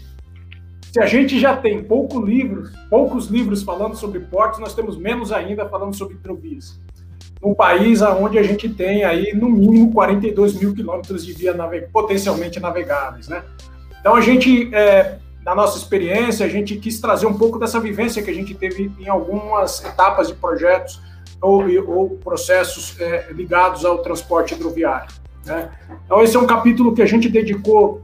se a gente já tem pouco livros, poucos livros falando sobre portos, nós temos menos ainda falando sobre hidrovias num país onde a gente tem aí no mínimo 42 mil quilômetros de via potencialmente navegáveis, né? Então a gente, é, na nossa experiência, a gente quis trazer um pouco dessa vivência que a gente teve em algumas etapas de projetos ou, ou processos é, ligados ao transporte hidroviário. Né? Então, esse é um capítulo que a gente dedicou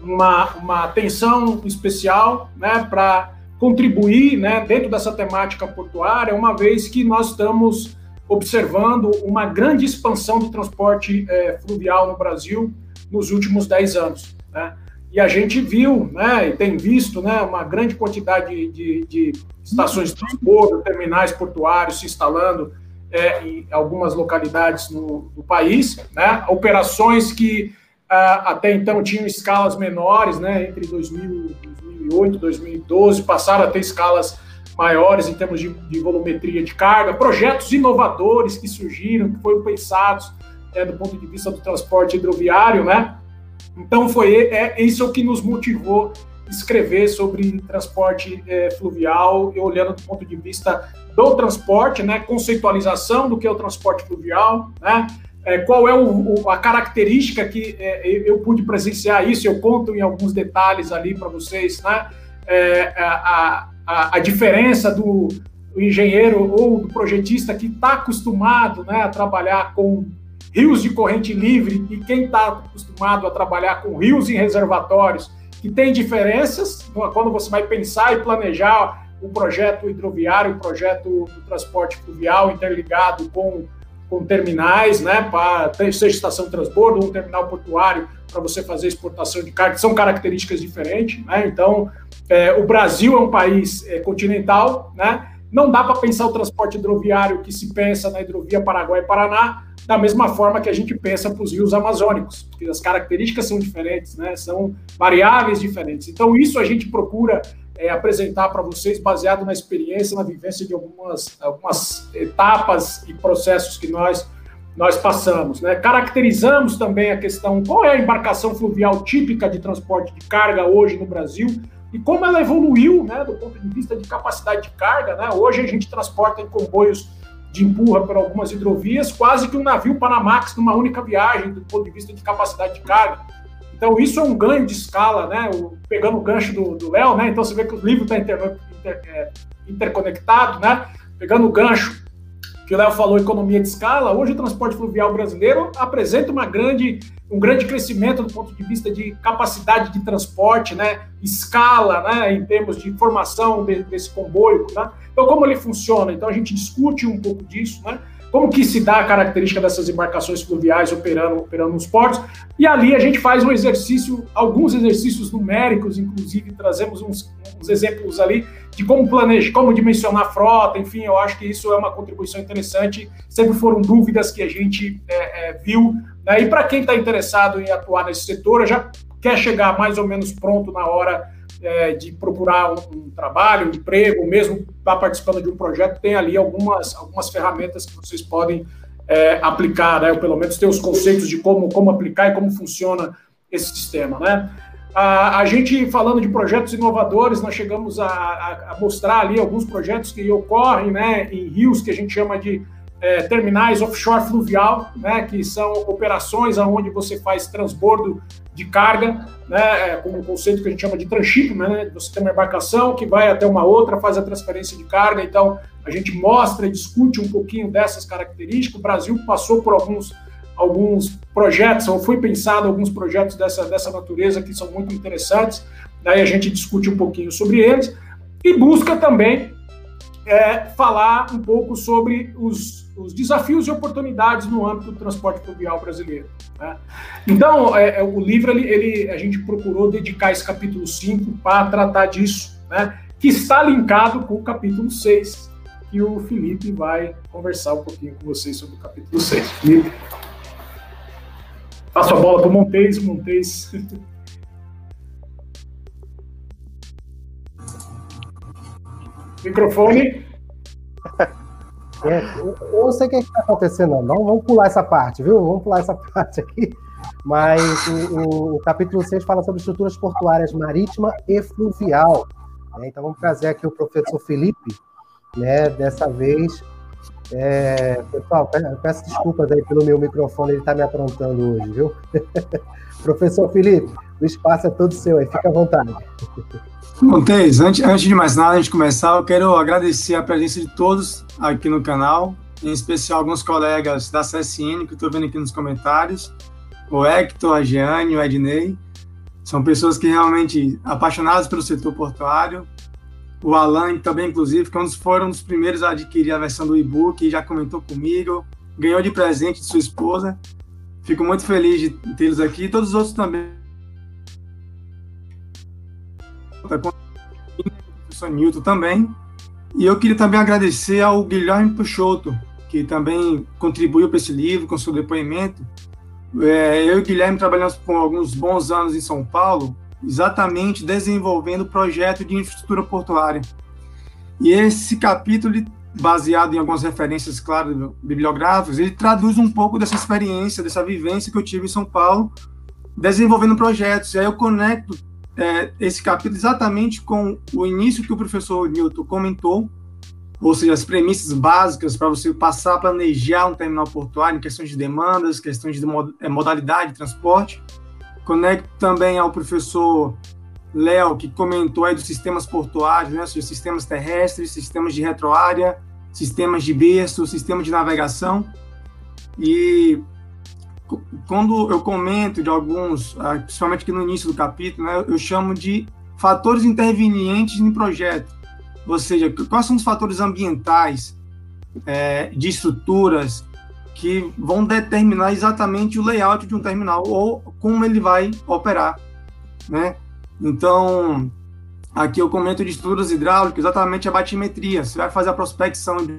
uma, uma atenção especial né, para contribuir né, dentro dessa temática portuária, uma vez que nós estamos observando uma grande expansão do transporte é, fluvial no Brasil nos últimos 10 anos. Né? E a gente viu, né, e tem visto, né, uma grande quantidade de, de estações de transporte, terminais portuários se instalando é, em algumas localidades no, no país, né, operações que ah, até então tinham escalas menores, né, entre 2000, 2008 2012, passaram a ter escalas maiores em termos de, de volumetria de carga, projetos inovadores que surgiram, que foram pensados é, do ponto de vista do transporte hidroviário, né, então foi é, isso o que nos motivou a escrever sobre transporte é, fluvial, olhando do ponto de vista do transporte, né, conceitualização do que é o transporte fluvial, né, é, qual é o, o, a característica que é, eu pude presenciar isso, eu conto em alguns detalhes ali para vocês, né, é, a, a, a, diferença do engenheiro ou do projetista que está acostumado né, a trabalhar com rios de corrente livre e quem está acostumado a trabalhar com rios e reservatórios, que tem diferenças quando você vai pensar e planejar o projeto hidroviário, o projeto do transporte fluvial interligado com, com terminais, né, para seja estação de transbordo ou um terminal portuário para você fazer exportação de carga, são características diferentes, né? Então, é, o Brasil é um país é, continental, né? Não dá para pensar o transporte hidroviário que se pensa na hidrovia Paraguai-Paraná da mesma forma que a gente pensa para os rios amazônicos, porque as características são diferentes, né? são variáveis diferentes. Então, isso a gente procura é, apresentar para vocês, baseado na experiência, na vivência de algumas, algumas etapas e processos que nós, nós passamos. Né? Caracterizamos também a questão qual é a embarcação fluvial típica de transporte de carga hoje no Brasil e como ela evoluiu né, do ponto de vista de capacidade de carga. Né? Hoje a gente transporta em comboios de empurra por algumas hidrovias, quase que um navio Panamax numa única viagem, do ponto de vista de capacidade de carga. Então, isso é um ganho de escala, né? O, pegando o gancho do Léo, né? Então, você vê que o livro está inter, inter, é, interconectado, né? Pegando o gancho que o Léo falou, economia de escala, hoje o transporte fluvial brasileiro apresenta uma grande, um grande crescimento do ponto de vista de capacidade de transporte, né? Escala, né? Em termos de formação desse comboio, né? Então, como ele funciona? Então, a gente discute um pouco disso, né? Como que se dá a característica dessas embarcações fluviais operando, operando nos portos? E ali a gente faz um exercício, alguns exercícios numéricos, inclusive trazemos uns, uns exemplos ali de como planejar, como dimensionar a frota, enfim, eu acho que isso é uma contribuição interessante. Sempre foram dúvidas que a gente é, é, viu. Né? E para quem está interessado em atuar nesse setor, já quer chegar mais ou menos pronto na hora é, de procurar um, um, trabalho, um emprego, mesmo estar tá participando de um projeto, tem ali algumas, algumas ferramentas que vocês podem é, aplicar, né? ou pelo menos ter os conceitos de como, como aplicar e como funciona esse sistema. Né? A, a gente, falando de projetos inovadores, nós chegamos a, a, a, mostrar ali alguns projetos que ocorrem né, em rios que a gente chama de é, terminais offshore fluvial, né, que são operações onde você faz transbordo de carga, né, é, com um conceito que a gente chama de transshipment, né, você tem uma embarcação que vai até uma outra, faz a transferência de carga, então a gente mostra e discute um pouquinho dessas características. O Brasil passou por alguns, alguns projetos, ou foi pensado alguns projetos dessa, dessa natureza que são muito interessantes, daí a gente discute um pouquinho sobre eles, e busca também é, falar um pouco sobre os os desafios e oportunidades no âmbito do transporte fluvial brasileiro. Né? Então, é, é, o livro, ele, ele, a gente procurou dedicar esse capítulo 5 para tratar disso, né? que está linkado com o capítulo 6, que o Felipe vai conversar um pouquinho com vocês sobre o capítulo 6. Felipe, passo a bola para o Montes, Montes... Microfone. É, eu não sei o que é está acontecendo, não. Vamos pular essa parte, viu? Vamos pular essa parte aqui. Mas o, o, o capítulo 6 fala sobre estruturas portuárias marítima e fluvial. Né? Então vamos trazer aqui o professor Felipe, né? Dessa vez. É, pessoal, peço desculpas aí pelo meu microfone, ele está me aprontando hoje, viu? professor Felipe, o espaço é todo seu aí, fica à vontade. Montes, antes, antes de mais nada, antes de começar, eu quero agradecer a presença de todos aqui no canal. em especial alguns colegas da CSN, que estou vendo aqui nos comentários, o Hector, a Jeane, o Ednei, são pessoas que realmente apaixonadas pelo setor portuário. O Alan também, inclusive, que é foram um dos primeiros a adquirir a versão do e-book já comentou comigo, ganhou de presente de sua esposa. Fico muito feliz de tê-los aqui. Todos os outros também. O professor Newton também. E eu queria também agradecer ao Guilherme Puxoto, que também contribuiu para esse livro com seu depoimento. É, eu e o Guilherme trabalhamos por alguns bons anos em São Paulo, exatamente desenvolvendo o projeto de infraestrutura portuária. E esse capítulo, baseado em algumas referências, claro, bibliográficas, ele traduz um pouco dessa experiência, dessa vivência que eu tive em São Paulo, desenvolvendo projetos. E aí eu conecto é, esse capítulo exatamente com o início que o professor Newton comentou, ou seja, as premissas básicas para você passar a planejar um terminal portuário em questões de demandas, questões de é, modalidade de transporte. Conecto também ao professor Léo, que comentou aí dos sistemas portuários, né, seja, sistemas terrestres, sistemas de retroárea, sistemas de berço, sistema de navegação. E quando eu comento de alguns, ah, principalmente aqui no início do capítulo, né, eu chamo de fatores intervenientes em projeto ou seja, quais são os fatores ambientais, é, de estruturas, que vão determinar exatamente o layout de um terminal ou como ele vai operar, né? Então, aqui eu comento de estruturas hidráulicas, exatamente a batimetria. Você vai fazer a prospecção de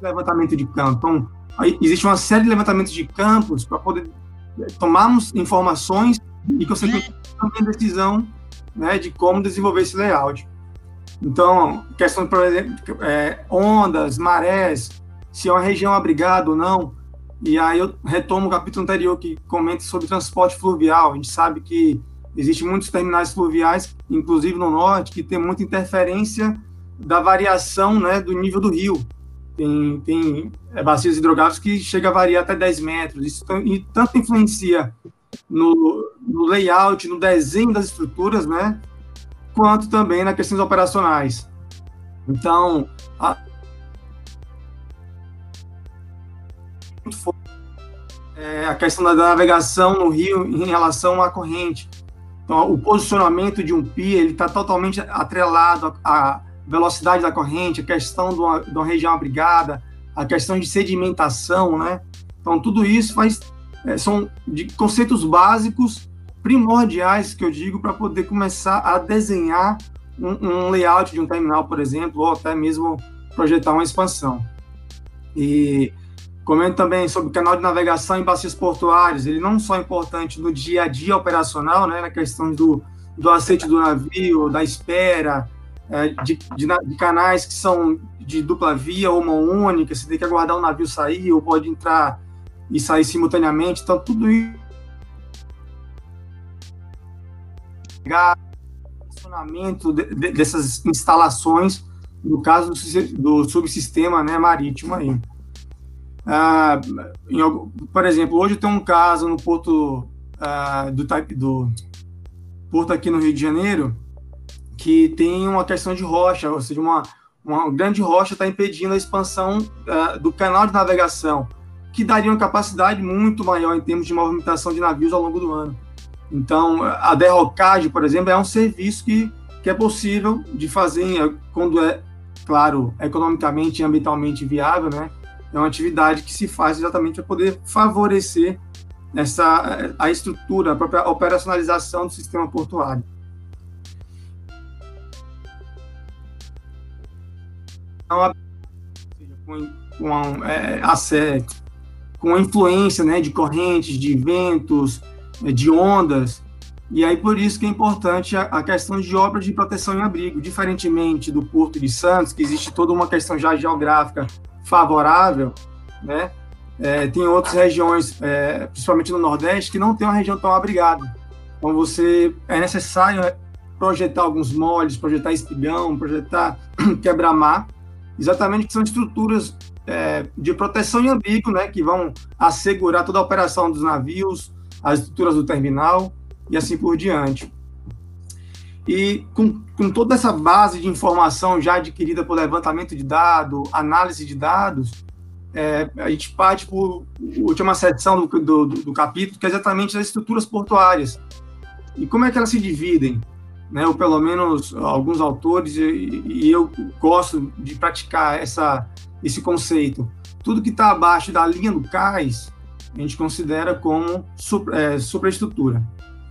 levantamento de campo. Então, existe uma série de levantamentos de campos para poder tomarmos informações e, consequentemente, também decisão né, de como desenvolver esse layout. Então, questão, por exemplo, é, ondas, marés, se é uma região abrigada ou não. E aí eu retomo o capítulo anterior que comenta sobre transporte fluvial. A gente sabe que existem muitos terminais fluviais, inclusive no norte, que tem muita interferência da variação né, do nível do rio. Tem, tem é, bacias hidrográficas que chega a variar até 10 metros. Isso e tanto influencia no, no layout, no desenho das estruturas, né? Quanto também nas questões operacionais. Então, a, é, a questão da navegação no rio em relação à corrente. Então, o posicionamento de um pia ele está totalmente atrelado à velocidade da corrente, a questão de uma, de uma região abrigada, a questão de sedimentação, né? Então, tudo isso faz é, são conceitos básicos, primordiais, que eu digo, para poder começar a desenhar um, um, layout de um terminal, por exemplo, ou até mesmo projetar uma expansão. E comento também sobre o canal de navegação em bacias portuárias. Ele não só é importante no dia a dia operacional, né, na questão do, do aceite do navio, da espera, de, de, de, canais que são de dupla via ou mão única, você tem que aguardar o navio sair, ou pode entrar e sair simultaneamente. Então, tudo isso. funcionamento de, de, dessas instalações, no caso do, do subsistema né, marítimo aí. Ah, em, por exemplo, hoje tem um caso no porto ah, do, do porto aqui no Rio de Janeiro que tem uma questão de rocha, ou seja, uma, uma grande rocha está impedindo a expansão uh, do canal de navegação que daria uma capacidade muito maior em termos de movimentação de navios ao longo do ano. Então, a derrocagem, por exemplo, é um serviço que, que é possível de fazer quando é, claro, economicamente e ambientalmente viável, né? É uma atividade que se faz exatamente para poder favorecer essa, a estrutura, a própria operacionalização do sistema portuário. Então, com, é, asset, com a influência né, de correntes, de ventos, eh, de ondas. E aí, por isso que é importante a, a, questão de obras de proteção em abrigo. Diferentemente do Porto de Santos, que existe toda uma questão já geográfica favorável, né? É, tem outras regiões, é, principalmente no Nordeste, que não tem uma região tão abrigada. Então, você é necessário projetar alguns moldes, projetar espigão, projetar quebra-mar, exatamente que são estruturas é, de proteção em abrigo, né, que vão assegurar toda a operação dos navios, as estruturas do terminal e assim por diante. E com, com toda essa base de informação já adquirida por levantamento de dados, análise de dados, é, a gente parte a última seção do, do, do, capítulo, que é exatamente as estruturas portuárias. E como é que elas se dividem? Né, ou pelo menos alguns autores, e, e eu gosto de praticar essa, esse conceito. Tudo que está abaixo da linha do cais, a gente considera como é, superestrutura.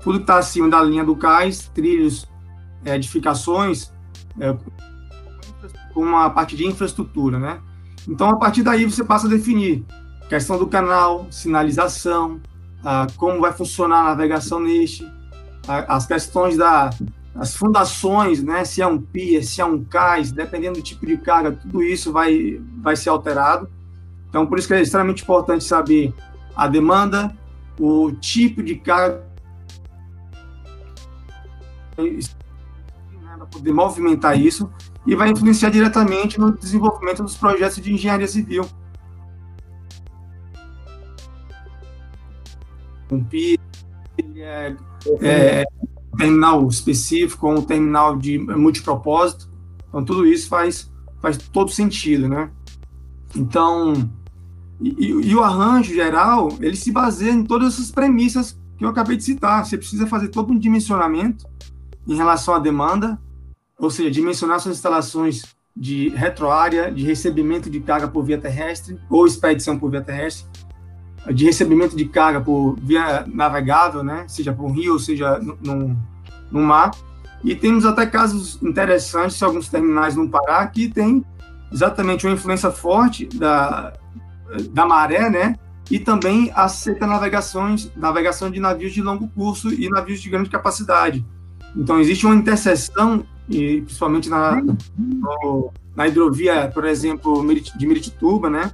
Tudo que está acima da linha do cais, trilhos, é, edificações, é, com uma parte de infraestrutura, né? Então, a partir daí, você passa a definir questão do canal, sinalização, como vai funcionar a navegação neste, as questões da as fundações, né, se é um pier, se é um cais, dependendo do tipo de carga, tudo isso vai, vai ser alterado. Então, por isso que é extremamente importante saber a demanda, o tipo de carga, né, para poder movimentar isso, e vai influenciar diretamente no desenvolvimento dos projetos de engenharia civil. Um PIA, é, é, um terminal específico, um terminal de multipropósito. Então, tudo isso faz, faz todo sentido, né? Então, e, e, o arranjo geral, ele se baseia em todas essas premissas que eu acabei de citar. Você precisa fazer todo um dimensionamento em relação à demanda, ou seja, dimensionar suas instalações de retroárea, de recebimento de carga por via terrestre ou expedição por via terrestre, de recebimento de carga por via navegável, né, seja por rio, seja no, no mar. E temos até casos interessantes, alguns terminais no Pará, que tem exatamente uma influência forte da, da maré, né, e também aceita navegações, navegação de navios de longo curso e navios de grande capacidade. Então, existe uma interseção e principalmente na, no, na hidrovia, por exemplo, de Miritituba, né?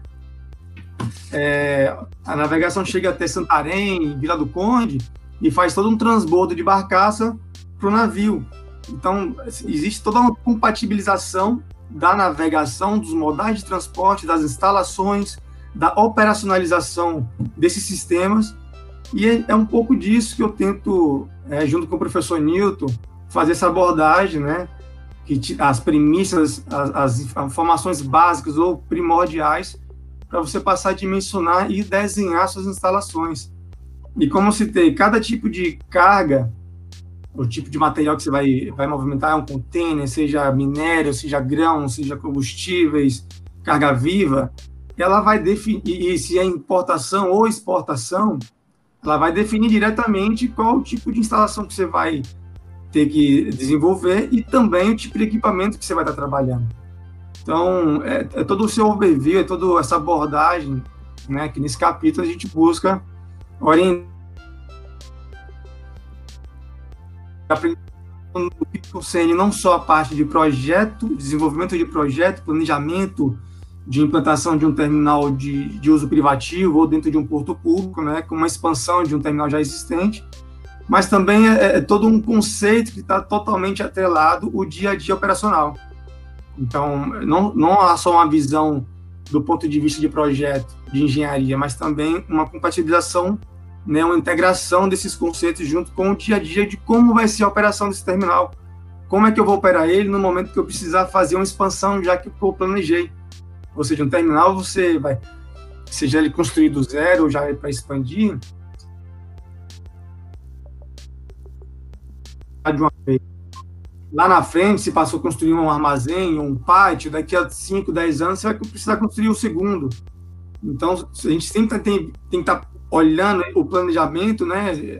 É, a navegação chega até Santarém, Vila do Conde, e faz todo um transbordo de barcaça para o navio. Então, existe toda uma compatibilização da navegação, dos modais de transporte, das instalações, da operacionalização desses sistemas, e é, é um pouco disso que eu tento, é, junto com o professor Newton, fazer essa abordagem, né? Que as premissas, as, as informações básicas ou primordiais para você passar a dimensionar e desenhar suas instalações. E como eu citei, cada tipo de carga, o tipo de material que você vai, vai movimentar é um container, seja minério, seja grão, seja combustíveis, carga viva, ela vai definir, e se é importação ou exportação, ela vai definir diretamente qual o tipo de instalação que você vai ter que desenvolver e também o tipo de equipamento que você vai estar trabalhando. Então, é, é todo o seu overview, é toda essa abordagem, né, que nesse capítulo a gente busca orientar o CN não só a parte de projeto, desenvolvimento de projeto, planejamento de implantação de um terminal de, de uso privativo ou dentro de um porto público, né, com uma expansão de um terminal já existente, mas também é, é todo um conceito que está totalmente atrelado o dia a dia operacional. Então, não, não há só uma visão do ponto de vista de projeto, de engenharia, mas também uma compatibilização, né, uma integração desses conceitos junto com o dia a dia de como vai ser a operação desse terminal. Como é que eu vou operar ele no momento que eu precisar fazer uma expansão, já que eu planejei. Ou seja, um terminal você vai, seja ele construído do zero ou já é para expandir, de uma vez. Lá na frente, se passou a construir um armazém, um pátio, daqui a 5, 10 anos, você vai precisar construir o segundo. Então, a gente sempre tem, tem que estar tá olhando o planejamento, né,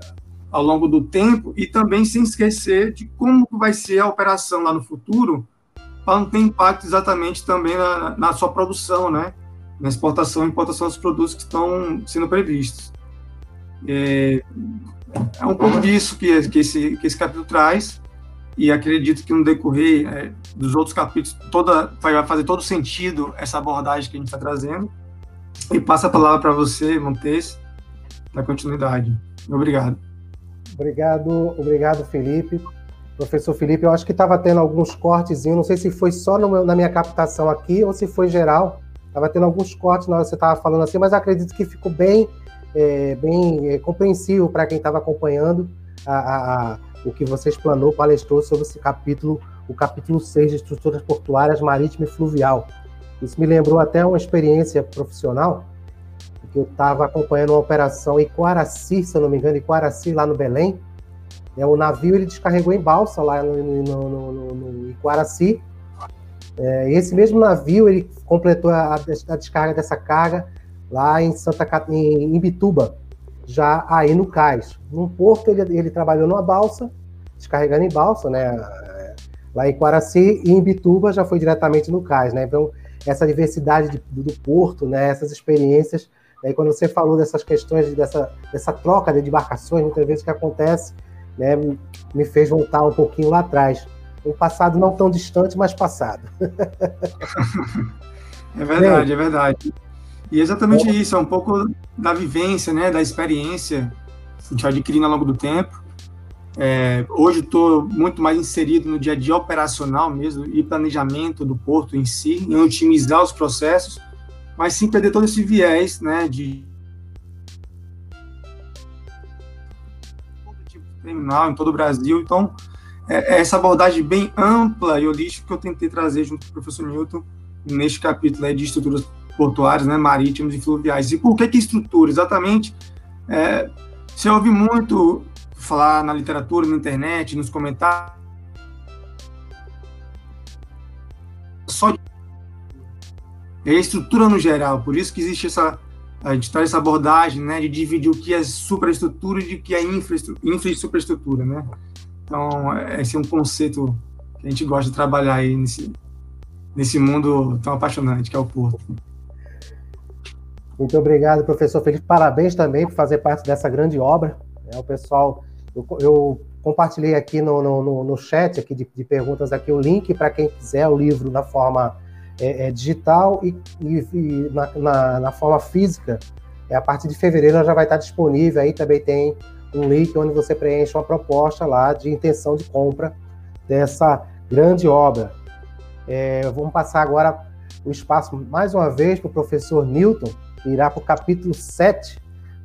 ao longo do tempo e também sem esquecer de como vai ser a operação lá no futuro, para não ter impacto exatamente também na, na sua produção, né, na exportação e importação dos produtos que estão sendo previstos. É, é um pouco disso que, que, esse, que esse capítulo traz, e acredito que no decorrer é, dos outros capítulos toda, vai fazer todo sentido essa abordagem que a gente está trazendo. E passo a palavra para você, Montes, na continuidade. Obrigado. Obrigado, obrigado, Felipe. Professor Felipe, eu acho que estava tendo alguns cortes, não sei se foi só meu, na minha captação aqui ou se foi geral. Estava tendo alguns cortes na hora que você estava falando assim, mas acredito que ficou bem é, bem é, compreensível para quem estava acompanhando a, a, o que você explanou, palestrou sobre esse capítulo, o capítulo 6 de estruturas portuárias marítima e fluvial. Isso me lembrou até uma experiência profissional, que eu estava acompanhando uma operação em Quaraci, se eu não me engano, em Quaraci, lá no Belém. É, o navio ele descarregou em balsa lá no, no, no, no, no Iquaraci. É, esse mesmo navio ele completou a, a, descarga dessa carga lá em Santa em, em Bituba, já aí no cais. No porto ele, ele trabalhou numa balsa, descarregando em balsa, né? Lá em Quaraci e em Bituba já foi diretamente no cais, né? Então essa diversidade de, do, porto, né? Essas experiências Aí quando você falou dessas questões, dessa, dessa troca de embarcações, muitas vezes que acontece, né, me fez voltar um pouquinho lá atrás. Um passado não tão distante, mas passado. é verdade, Bem, é verdade. E é exatamente isso, é um pouco da vivência, né, da experiência que a gente adquirindo ao longo do tempo. É, hoje estou muito mais inserido no dia a dia operacional mesmo e planejamento do porto em si, em otimizar os processos mas sim perder todo esse viés, né, de todo tipo de terminal em todo o Brasil. Então, é, é essa abordagem bem ampla e holística que eu tentei trazer junto com o professor Newton neste capítulo aí de estruturas portuárias, né, marítimas e fluviais. E por que que estrutura? Exatamente, é, você ouve muito falar na literatura, na internet, nos comentários, só de é a estrutura no geral. Por isso que existe essa a gente traz essa abordagem, né, de dividir o que é superestrutura e o que é infraestrutura, infra e superestrutura, né? Então, esse é um conceito que a gente gosta de trabalhar aí nesse, nesse mundo tão apaixonante que é o Porto. Muito obrigado, professor Felipe. Parabéns também por fazer parte dessa grande obra. É, o pessoal, eu, eu compartilhei aqui no, no, no, chat aqui de, de perguntas aqui o link para quem quiser o livro na forma é, é digital e, e, e na, na, na, forma física, é, a partir de fevereiro já vai estar disponível. Aí também tem um link onde você preenche uma proposta lá de intenção de compra dessa grande obra. É, vamos passar agora o espaço mais uma vez para o professor Newton, irá para o capítulo 7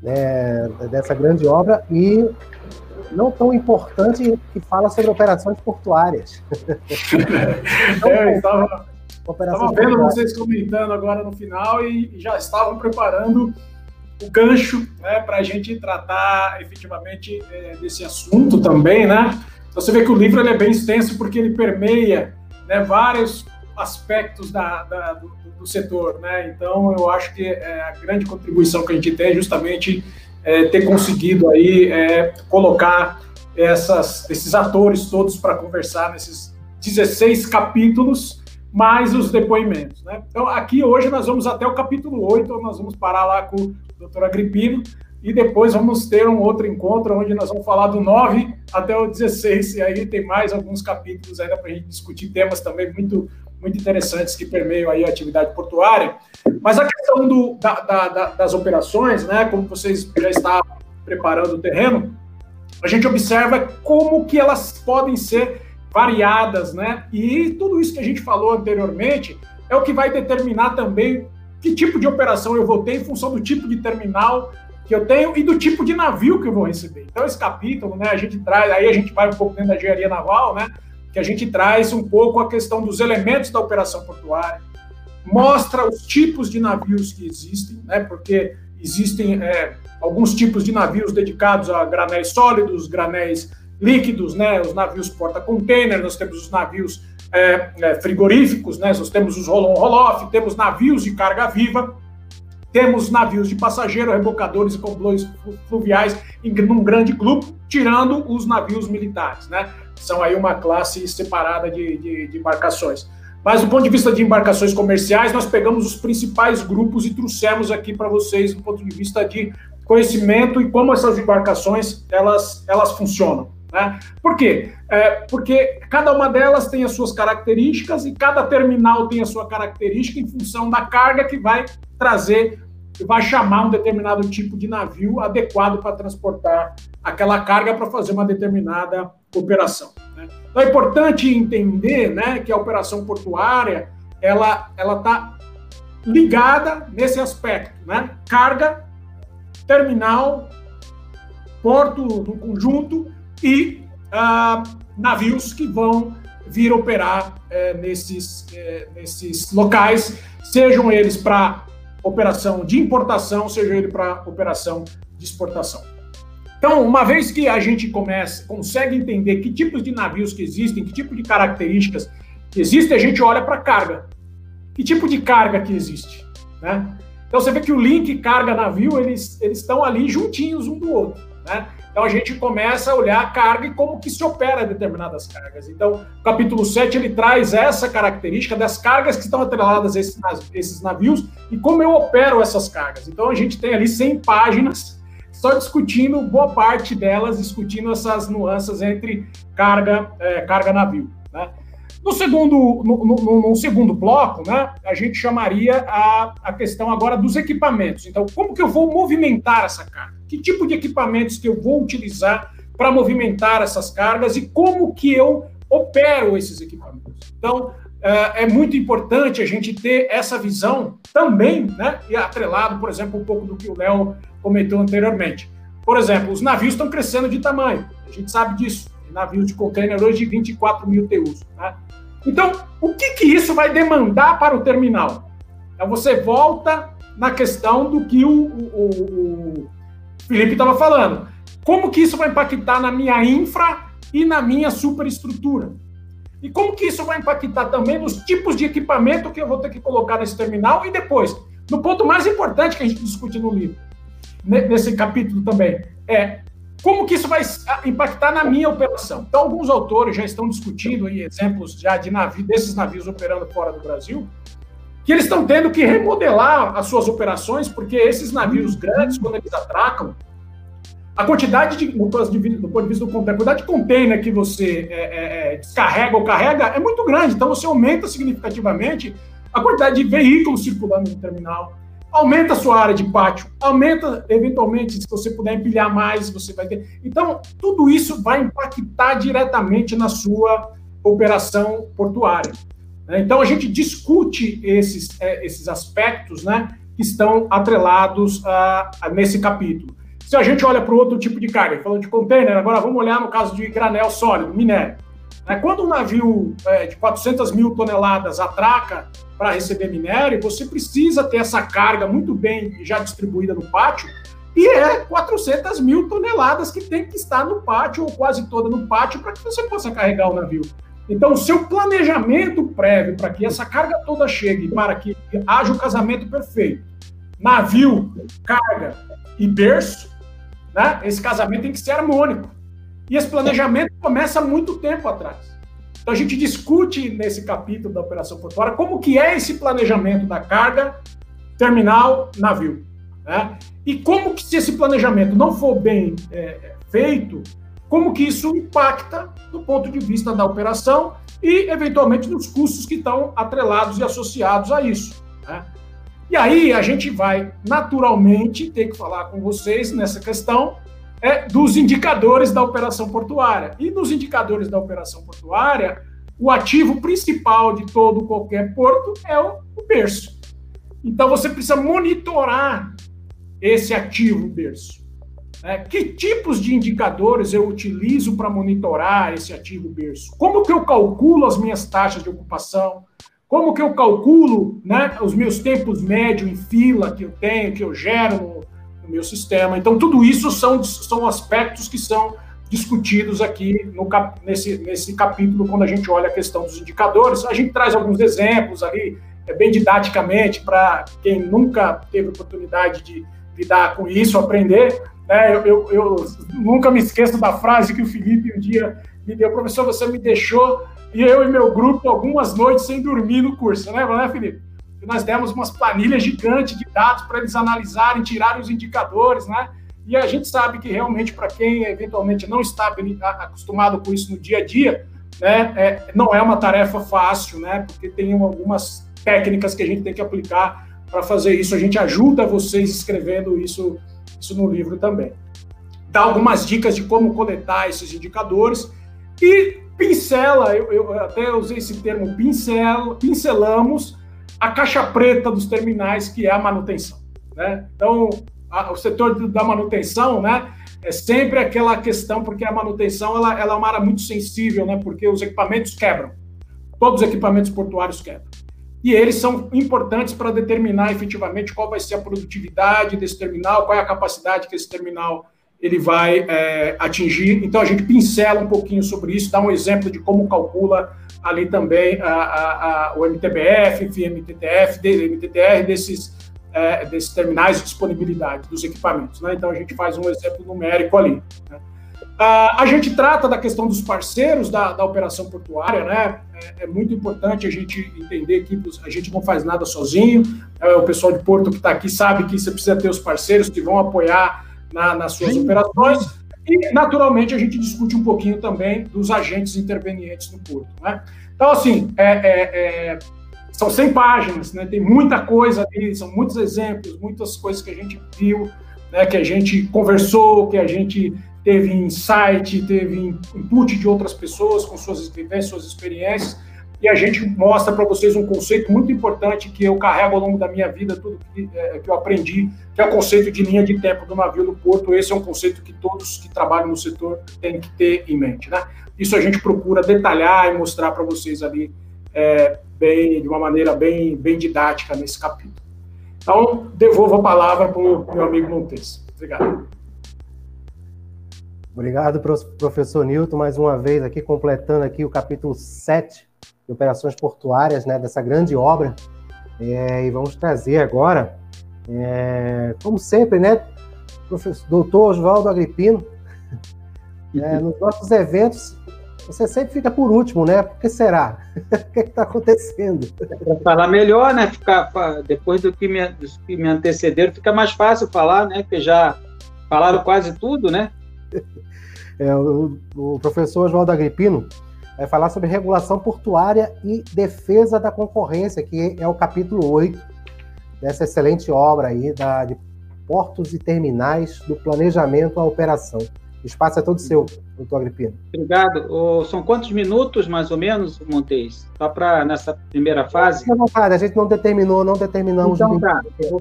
né, dessa grande obra e não tão importante que fala sobre operações portuárias. então, é, eu estava Estava vendo vocês comentando agora no final e, já estavam preparando o gancho né, para a gente tratar efetivamente é, desse assunto também, né? Então, você vê que o livro ele é bem extenso porque ele permeia né, vários aspectos da, da do, do, setor, né? Então, eu acho que é, a grande contribuição que a gente tem é justamente é, ter conseguido aí é, colocar essas, esses atores todos para conversar nesses 16 capítulos mais os depoimentos. Né? Então, aqui hoje nós vamos até o capítulo 8, nós vamos parar lá com o doutor Agripino, e depois vamos ter um outro encontro onde nós vamos falar do 9 até o 16, e aí tem mais alguns capítulos ainda para a gente discutir temas também muito, muito interessantes que permeiam aí a atividade portuária. Mas a questão do, da, da, da, das operações, né, como vocês já estão preparando o terreno, a gente observa como que elas podem ser variadas, né? E tudo isso que a gente falou anteriormente é o que vai determinar também que tipo de operação eu vou ter em função do tipo de terminal que eu tenho e do tipo de navio que eu vou receber. Então, esse capítulo, né, a gente traz, aí a gente vai um pouco dentro da engenharia naval, né, que a gente traz um pouco a questão dos elementos da operação portuária, mostra os tipos de navios que existem, né, porque existem é, alguns tipos de navios dedicados a granéis sólidos, granéis líquidos, né, os navios porta-container, nós temos os navios é, é, frigoríficos, né, nós temos os roll-on-roll-off, temos navios de carga viva, temos navios de passageiro, rebocadores e complôs fluviais em um grande grupo, tirando os navios militares, né? São aí uma classe separada de, de, de embarcações. Mas do ponto de vista de embarcações comerciais, nós pegamos os principais grupos e trouxemos aqui para vocês do ponto de vista de conhecimento e como essas embarcações elas, elas funcionam. Né? Por quê? É, porque cada uma delas tem as suas características e cada terminal tem a sua característica em função da carga que vai trazer, vai chamar um determinado tipo de navio adequado para transportar aquela carga para fazer uma determinada operação. Né? Então é importante entender né, que a operação portuária ela ela está ligada nesse aspecto, né? Carga, terminal, porto no conjunto e ah, navios que vão vir operar é, nesses, é, nesses locais, sejam eles para operação de importação, seja ele para operação de exportação. Então, uma vez que a gente começa, consegue entender que tipos de navios que existem, que tipo de características que existem, a gente olha para a carga. Que tipo de carga que existe, né? Então você vê que o link carga-navio, eles, eles estão ali juntinhos um do outro, né? Então a gente começa a olhar a carga e como que se opera determinadas cargas. Então, o capítulo 7 ele traz essa característica das cargas que estão atreladas a esses, navios e como eu opero essas cargas. Então a gente tem ali 100 páginas só discutindo boa parte delas, discutindo essas nuances entre carga, é, carga navio. Né? No segundo, no, no, no, segundo bloco, né, a gente chamaria a, a questão agora dos equipamentos. Então, como que eu vou movimentar essa carga? Que tipo de equipamentos que eu vou utilizar para movimentar essas cargas e como que eu opero esses equipamentos? Então, é, é muito importante a gente ter essa visão também, né, e atrelado, por exemplo, um pouco do que o Léo comentou anteriormente. Por exemplo, os navios estão crescendo de tamanho, a gente sabe disso. Navios de container hoje de 24 mil TEUs. Né? Então, o que, que isso vai demandar para o terminal? Então, você volta na questão do que o, o, o Felipe estava falando. Como que isso vai impactar na minha infra e na minha superestrutura? E como que isso vai impactar também nos tipos de equipamento que eu vou ter que colocar nesse terminal e depois, no ponto mais importante que a gente discute no livro, nesse capítulo também, é como que isso vai impactar na minha operação? Então, alguns autores já estão discutindo aí exemplos já de navios, desses navios operando fora do Brasil, que eles estão tendo que remodelar as suas operações, porque esses navios grandes, quando eles atracam, a quantidade de, do ponto de vista do container, a quantidade de container que você é, é, é, descarrega ou carrega é muito grande, então você aumenta significativamente a quantidade de veículos circulando no terminal, aumenta a sua área de pátio, aumenta, eventualmente, se você puder empilhar mais, você vai ter. Então, tudo isso vai impactar diretamente na sua operação portuária. Né? Então, a gente discute esses, é, esses aspectos né, que estão atrelados a, a, nesse capítulo. Se a gente olha para outro tipo de carga, falando de container, agora vamos olhar no caso de granel sólido, minério. Né? Quando um navio é, de 400 mil toneladas atraca para receber minério, você precisa ter essa carga muito bem já distribuída no pátio, e é 400 mil toneladas que tem que estar no pátio, ou quase toda no pátio, para que você possa carregar o navio. Então, o seu planejamento prévio para que essa carga toda chegue, para que haja o casamento perfeito, navio, carga e berço, né? esse casamento tem que ser harmônico. E esse planejamento começa muito tempo atrás. Então a gente discute nesse capítulo da operação portuária como que é esse planejamento da carga, terminal, navio. Né? E como que se esse planejamento não for bem é, feito, como que isso impacta do ponto de vista da operação e, eventualmente, nos custos que estão atrelados e associados a isso. Né? E aí a gente vai, naturalmente, ter que falar com vocês nessa questão é, dos indicadores da operação portuária. E nos indicadores da operação portuária, o ativo principal de todo qualquer porto é o, o berço. Então você precisa monitorar esse ativo berço. É, que tipos de indicadores eu utilizo para monitorar esse ativo berço? Como que eu calculo as minhas taxas de ocupação? Como que eu calculo né, os meus tempos médios em fila que eu tenho, que eu gero no, meu sistema. Então, tudo isso são, são aspectos que são discutidos aqui no, nesse, nesse capítulo, quando a gente olha a questão dos indicadores. A gente traz alguns exemplos ali, é, bem didaticamente, para quem nunca teve oportunidade de lidar com isso, aprender. Né? Eu, eu, eu, nunca me esqueço da frase que o Felipe um dia me deu, professor, você me deixou e eu e meu grupo algumas noites sem dormir no curso, né, né Felipe? E nós demos umas planilhas gigantes de dados para eles analisarem, tirarem os indicadores, né? E a gente sabe que realmente, para quem eventualmente não está acostumado com isso no dia a dia, né, é, não é uma tarefa fácil, né? Porque tem algumas técnicas que a gente tem que aplicar para fazer isso. A gente ajuda vocês escrevendo isso, isso no livro também. Dá algumas dicas de como coletar esses indicadores e pincela, eu, eu até usei esse termo, pincel, pincelamos a caixa preta dos terminais, que é a manutenção. Né? Então, a, o setor da manutenção, né, É sempre aquela questão, porque a manutenção ela, ela é uma área muito sensível, né? Porque os equipamentos quebram. Todos os equipamentos portuários quebram. E eles são importantes para determinar efetivamente qual vai ser a produtividade desse terminal, qual é a capacidade que esse terminal ele vai é, atingir. Então a gente pincela um pouquinho sobre isso, dá um exemplo de como calcula ali também a, a, a, o MTBF, MTTF, MTTR desses, é, desses terminais de disponibilidade dos equipamentos. Né? Então a gente faz um exemplo numérico ali. Né? a gente trata da questão dos parceiros da, da operação portuária, né? É, é, muito importante a gente entender que a gente não faz nada sozinho. É, o pessoal de Porto que está aqui sabe que você precisa ter os parceiros que vão apoiar na, nas suas Sim. operações. E, naturalmente, a gente discute um pouquinho também dos agentes intervenientes no porto. Né? Então, assim, é, é, é, são 100 páginas, né? tem muita coisa ali, são muitos exemplos, muitas coisas que a gente viu, né? que a gente conversou, que a gente teve insight, teve input de outras pessoas com suas vivências, suas experiências e a gente mostra para vocês um conceito muito importante que eu carrego ao longo da minha vida, tudo que, é, que, eu aprendi, que é o conceito de linha de tempo do navio no porto. Esse é um conceito que todos que trabalham no setor têm que ter em mente. Né? Isso a gente procura detalhar e mostrar para vocês ali é, bem, de uma maneira bem, bem didática nesse capítulo. Então, devolvo a palavra para o meu amigo Montes. Obrigado. Obrigado, professor Newton, mais uma vez aqui, completando aqui o capítulo 7 de operações portuárias, né, dessa grande obra. É, e vamos trazer agora, é, como sempre, né, professor, doutor Oswaldo Agripino, é, nos nossos eventos, você sempre fica por último, né? Por que será? o que é está acontecendo? Para falar melhor, né? Ficar, depois do que, me, dos que me antecederam, fica mais fácil falar, né? Porque já falaram quase tudo, né? É, o, o professor Oswaldo Agripino, vai falar sobre regulação portuária e defesa da concorrência, que é o capítulo 8 dessa excelente obra aí da, de portos e terminais do planejamento à operação. O espaço é todo seu, doutor Agripino. Obrigado. são quantos minutos, mais ou menos, Montes? Só para nessa primeira fase? Fique vontade, a gente não determinou, não determinamos. Então tá, eu vou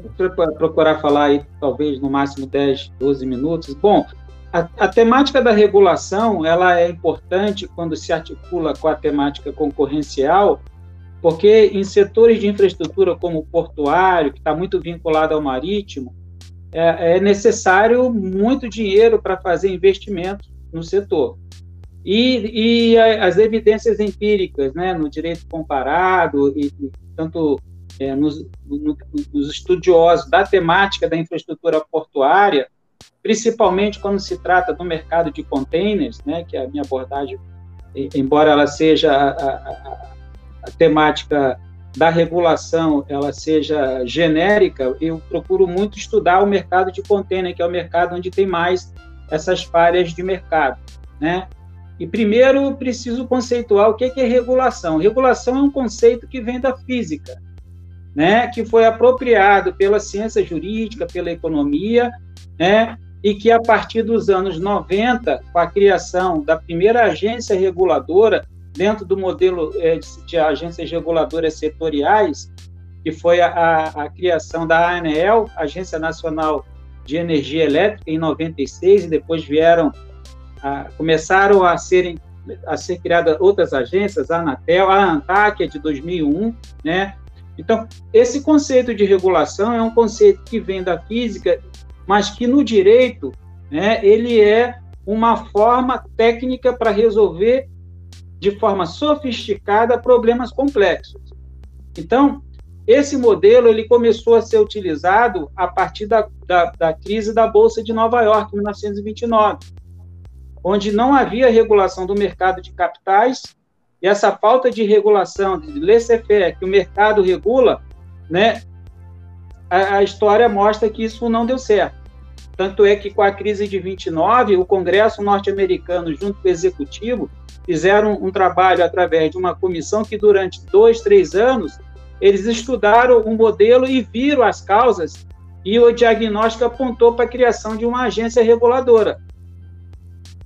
procurar falar aí, talvez, no máximo 10, 12 minutos. Bom, a, a, temática da regulação ela é importante quando se articula com a temática concorrencial, porque em setores de infraestrutura como o portuário, que está muito vinculado ao marítimo, é, é necessário muito dinheiro para fazer investimentos no setor. E, e, as evidências empíricas, né, no direito comparado, e, e tanto é, nos, no, nos estudiosos da temática da infraestrutura portuária, principalmente quando se trata do mercado de containers, né, que é a minha abordagem, embora ela seja a, a, a temática da regulação, ela seja genérica, eu procuro muito estudar o mercado de container, que é o mercado onde tem mais essas falhas de mercado, né? E primeiro preciso conceituar o que é regulação. Regulação é um conceito que vem da física, né? Que foi apropriado pela ciência jurídica, pela economia, né? E que a partir dos anos 90, com a criação da primeira agência reguladora dentro do modelo é, de agências reguladoras setoriais, que foi a, a criação da ANEEL, Agência Nacional de Energia Elétrica, em 96, e depois vieram, a, começaram a serem a ser criadas outras agências, a Anatel, a ANTAC, é de 2001, né? Então, esse conceito de regulação é um conceito que vem da física mas que no direito né, ele é uma forma técnica para resolver de forma sofisticada problemas complexos. Então, esse modelo ele começou a ser utilizado a partir da, da, da crise da Bolsa de Nova York, em 1929, onde não havia regulação do mercado de capitais e essa falta de regulação, de laissez-faire, que o mercado regula, né, a, a história mostra que isso não deu certo. Tanto é que com a crise de 29, o Congresso norte-americano, junto com o Executivo, fizeram um trabalho através de uma comissão que, durante dois, três anos, eles estudaram o um modelo e viram as causas, e o diagnóstico apontou para a criação de uma agência reguladora,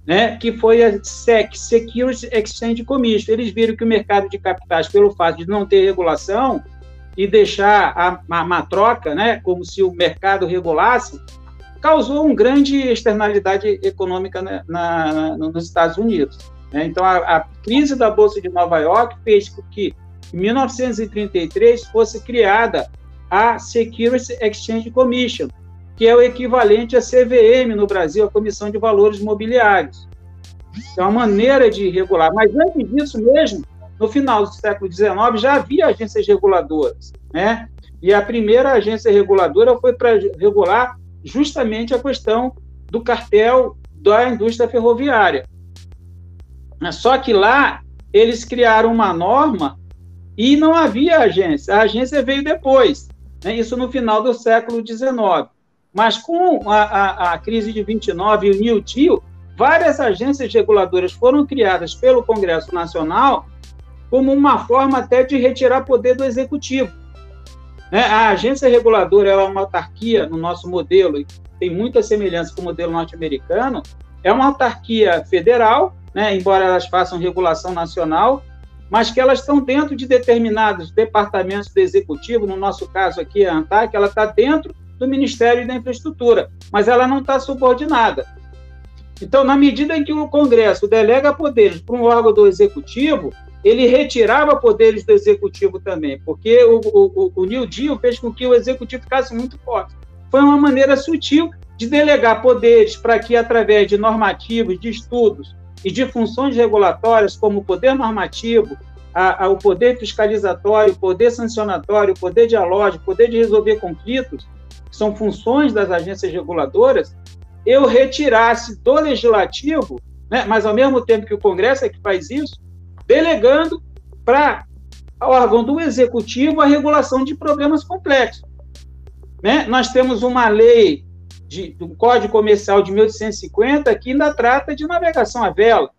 né, que foi a SEC, Securities Exchange Commission. Eles viram que o mercado de capitais, pelo fato de não ter regulação e deixar a, a, a troca, né, como se o mercado regulasse, causou uma grande externalidade econômica na, na, nos Estados Unidos. Né? Então, a, a, crise da Bolsa de Nova York fez com que, em 1933, fosse criada a Securities Exchange Commission, que é o equivalente à CVM no Brasil, a Comissão de Valores Mobiliários. É uma maneira de regular. Mas antes disso mesmo, no final do século XIX, já havia agências reguladoras, né? E a primeira agência reguladora foi para regular justamente a questão do cartel da indústria ferroviária. Só que lá eles criaram uma norma e não havia agência. A agência veio depois, né? isso no final do século XIX. Mas com a, a, a crise de 29 e o New Deal, várias agências reguladoras foram criadas pelo Congresso Nacional como uma forma até de retirar poder do executivo. Né? A agência reguladora é uma autarquia no nosso modelo, e tem muita semelhança com o modelo norte-americano, é uma autarquia federal, né? embora elas façam regulação nacional, mas que elas estão dentro de determinados departamentos do executivo, no nosso caso aqui, a ANTAC, ela está dentro do Ministério da Infraestrutura, mas ela não está subordinada. Então, na medida em que o Congresso delega poderes para um órgão do Executivo, ele retirava poderes do Executivo também, porque o, o, o New Deal fez com que o Executivo ficasse muito forte. Foi uma maneira sutil de delegar poderes para que, através de normativos, de estudos e de funções regulatórias, como o poder normativo, a, a, o poder fiscalizatório, o poder sancionatório, o poder dialógico, o poder de resolver conflitos, que são funções das agências reguladoras, eu retirasse do legislativo, né, mas ao mesmo tempo que o Congresso é que faz isso, delegando para o órgão do executivo a regulação de problemas complexos. Né? Nós temos uma lei de, do Código Comercial de 1850 que ainda trata de navegação à vela.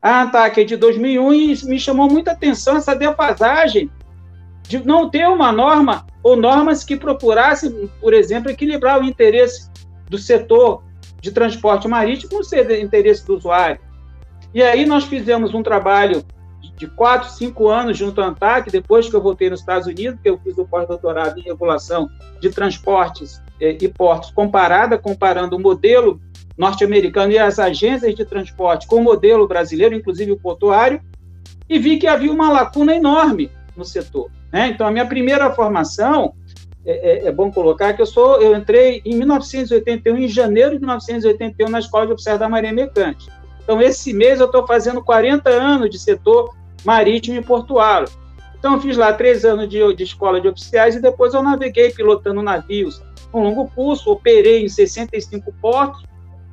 A ANTAC é de 2001 e me chamou muita atenção essa defasagem de não ter uma norma ou normas que procurassem, por exemplo, equilibrar o interesse do setor de transporte marítimo com o interesse do usuário. E aí nós fizemos um trabalho de quatro, cinco anos junto à ANTAC, depois que eu voltei nos Estados Unidos, que eu fiz o pós-doutorado em regulação de transportes eh, e portos comparada, comparando o modelo norte-americano e as agências de transporte com o modelo brasileiro, inclusive o portuário, e vi que havia uma lacuna enorme no setor. Né? Então, a minha primeira formação, é, é, é, bom colocar que eu sou, eu entrei em 1981, em janeiro de 1981, na Escola de Oficiais da Marinha Mercante. Então, esse mês eu estou fazendo 40 anos de setor marítimo e portuário. Então, fiz lá três anos de, de escola de oficiais e depois eu naveguei pilotando navios com longo curso, operei em 65 portos,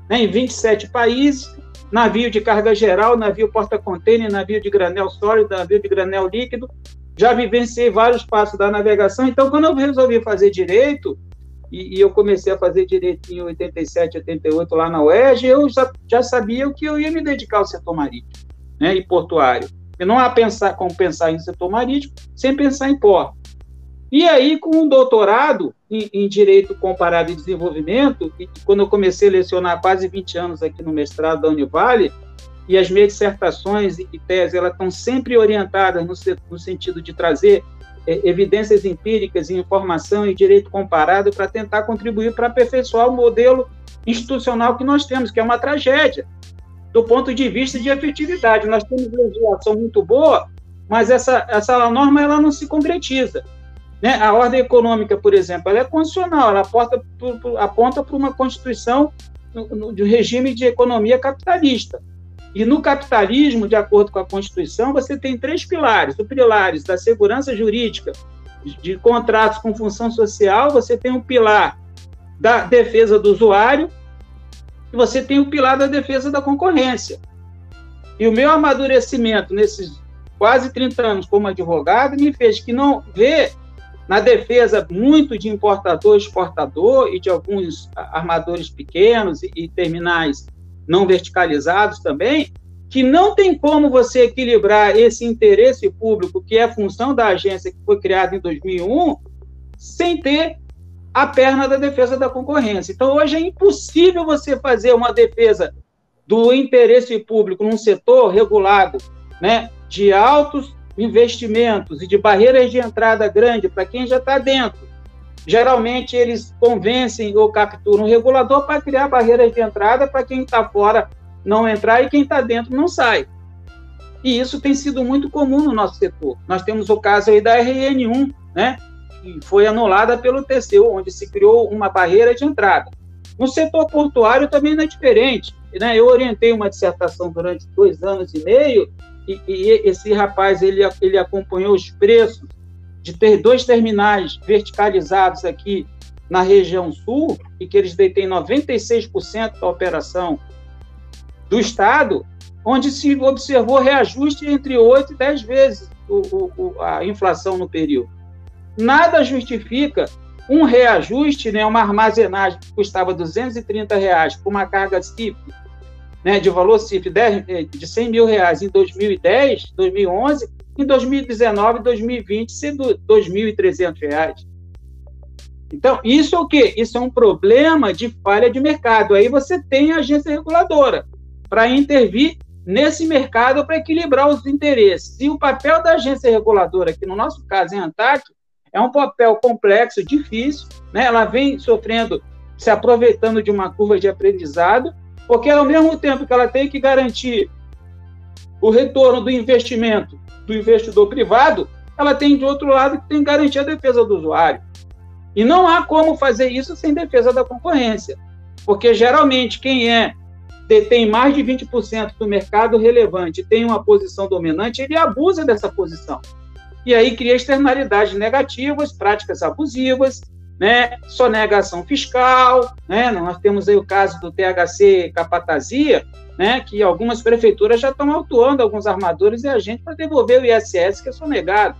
né, em 27 países, navio de carga geral, navio porta-container, navio de granel sólido, navio de granel líquido. Já vivenciei vários passos da navegação. Então, quando eu resolvi fazer direito, e, e, eu comecei a fazer direito em 87, 88 lá na UERJ, eu já, já sabia que eu ia me dedicar ao setor marítimo né, e portuário. E não há pensar como pensar em setor marítimo sem pensar em porto. E aí, com um doutorado em, em Direito Comparado e Desenvolvimento, e quando eu comecei a lecionar quase 20 anos aqui no mestrado da Univale, e as minhas dissertações e teses elas estão sempre orientadas no, no sentido de trazer evidências empíricas informação e direito comparado para tentar contribuir para aperfeiçoar o modelo institucional que nós temos, que é uma tragédia, do ponto de vista de efetividade. Nós temos legislação muito boa, mas essa, essa norma ela não se concretiza. Né? A ordem econômica, por exemplo, ela é constitucional, ela aponta, aponta para uma constituição de regime de economia capitalista. E no capitalismo, de acordo com a Constituição, você tem três pilares: os pilares da segurança jurídica, de contratos com função social, você tem um pilar da defesa do usuário e você tem o pilar da defesa da concorrência. E o meu amadurecimento nesses quase 30 anos como advogado me fez que não ver na defesa muito de importador, exportador e de alguns armadores pequenos e, e terminais não verticalizados também, que não tem como você equilibrar esse interesse público, que é a função da agência que foi criada em 2001, sem ter a perna da defesa da concorrência. Então, hoje é impossível você fazer uma defesa do interesse público num setor regulado, né, de altos investimentos e de barreiras de entrada grande para quem já está dentro, geralmente eles convencem ou capturam o regulador para criar barreiras de entrada para quem está fora não entrar e quem está dentro não sai. E isso tem sido muito comum no nosso setor. Nós temos o caso aí da RN1, né, que foi anulada pelo TCU, onde se criou uma barreira de entrada. No setor portuário também não é diferente. Né? Eu orientei uma dissertação durante dois anos e meio e, e esse rapaz ele, ele acompanhou os preços de ter dois terminais verticalizados aqui na região sul e que eles detêm 96% da operação do Estado, onde se observou reajuste entre 8 e 10 vezes o, o, a inflação no período. Nada justifica um reajuste, né, uma armazenagem que custava 230 reais por uma carga CIF, né, de valor CIF eh, de 100 mil reais em 2010, 2011, em 2019 e 2020 ser 2.300 reais. Então, isso é o quê? Isso é um problema de falha de mercado. Aí você tem a agência reguladora para intervir nesse mercado para equilibrar os interesses. E o papel da agência reguladora, que no nosso caso em ANTAC, é um papel complexo, difícil, né? ela vem sofrendo, se aproveitando de uma curva de aprendizado, porque ao mesmo tempo que ela tem que garantir o retorno do investimento do investidor privado, ela tem de outro lado que tem que garantir a defesa do usuário. E não há como fazer isso sem defesa da concorrência, porque geralmente quem é detém mais de 20% do mercado relevante, tem uma posição dominante, ele abusa dessa posição. E aí cria externalidades negativas, práticas abusivas, né, sonegação fiscal, né, nós temos aí o caso do THC Capatazia, né, que algumas prefeituras já estão autuando alguns armadores e agentes para devolver o ISS que é sonegado.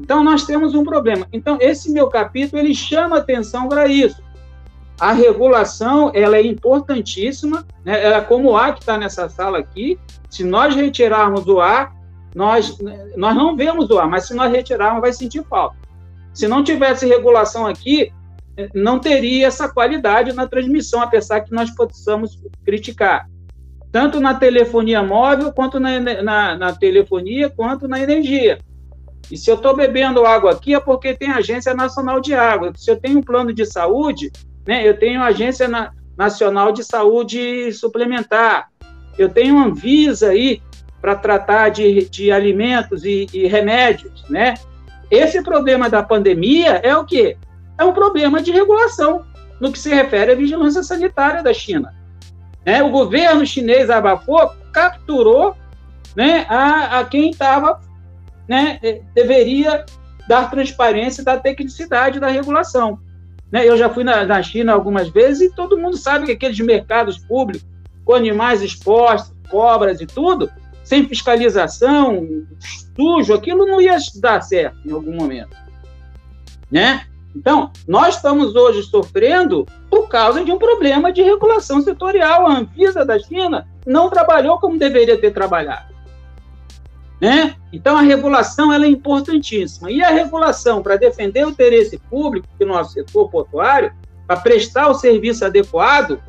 Então nós temos um problema. Então esse meu capítulo ele chama atenção para isso. A regulação ela é importantíssima, né? Ela, como o ar que está nessa sala aqui, se nós retirarmos o ar, nós, nós não vemos o ar, mas se nós retirarmos, vai sentir falta. Se não tivesse regulação aqui, não teria essa qualidade na transmissão, apesar que nós possamos criticar. Tanto na telefonia móvel, quanto na, na, na telefonia, quanto na energia. E se eu estou bebendo água aqui, é porque tem Agência Nacional de Água. Se eu tenho um plano de saúde, né? Eu tenho Agência Na Nacional de Saúde Suplementar, eu tenho Anvisa aí para tratar de, de alimentos e, e, remédios, né? Esse problema da pandemia é o quê? É um problema de regulação no que se refere à vigilância sanitária da China. Né? O governo chinês abafou, capturou né, a, a quem estava, né, eh, deveria dar transparência da tecnicidade da regulação. Né? Eu já fui na, na China algumas vezes e todo mundo sabe que aqueles mercados públicos, com animais expostos, cobras e tudo, sem fiscalização, sujo, aquilo não ia dar certo em algum momento. Né? Então, nós estamos hoje sofrendo por causa de um problema de regulação setorial. A Anvisa da China não trabalhou como deveria ter trabalhado. Né? Então, a regulação ela é importantíssima. E a regulação, para defender o interesse público do nosso setor portuário, para prestar o serviço adequado,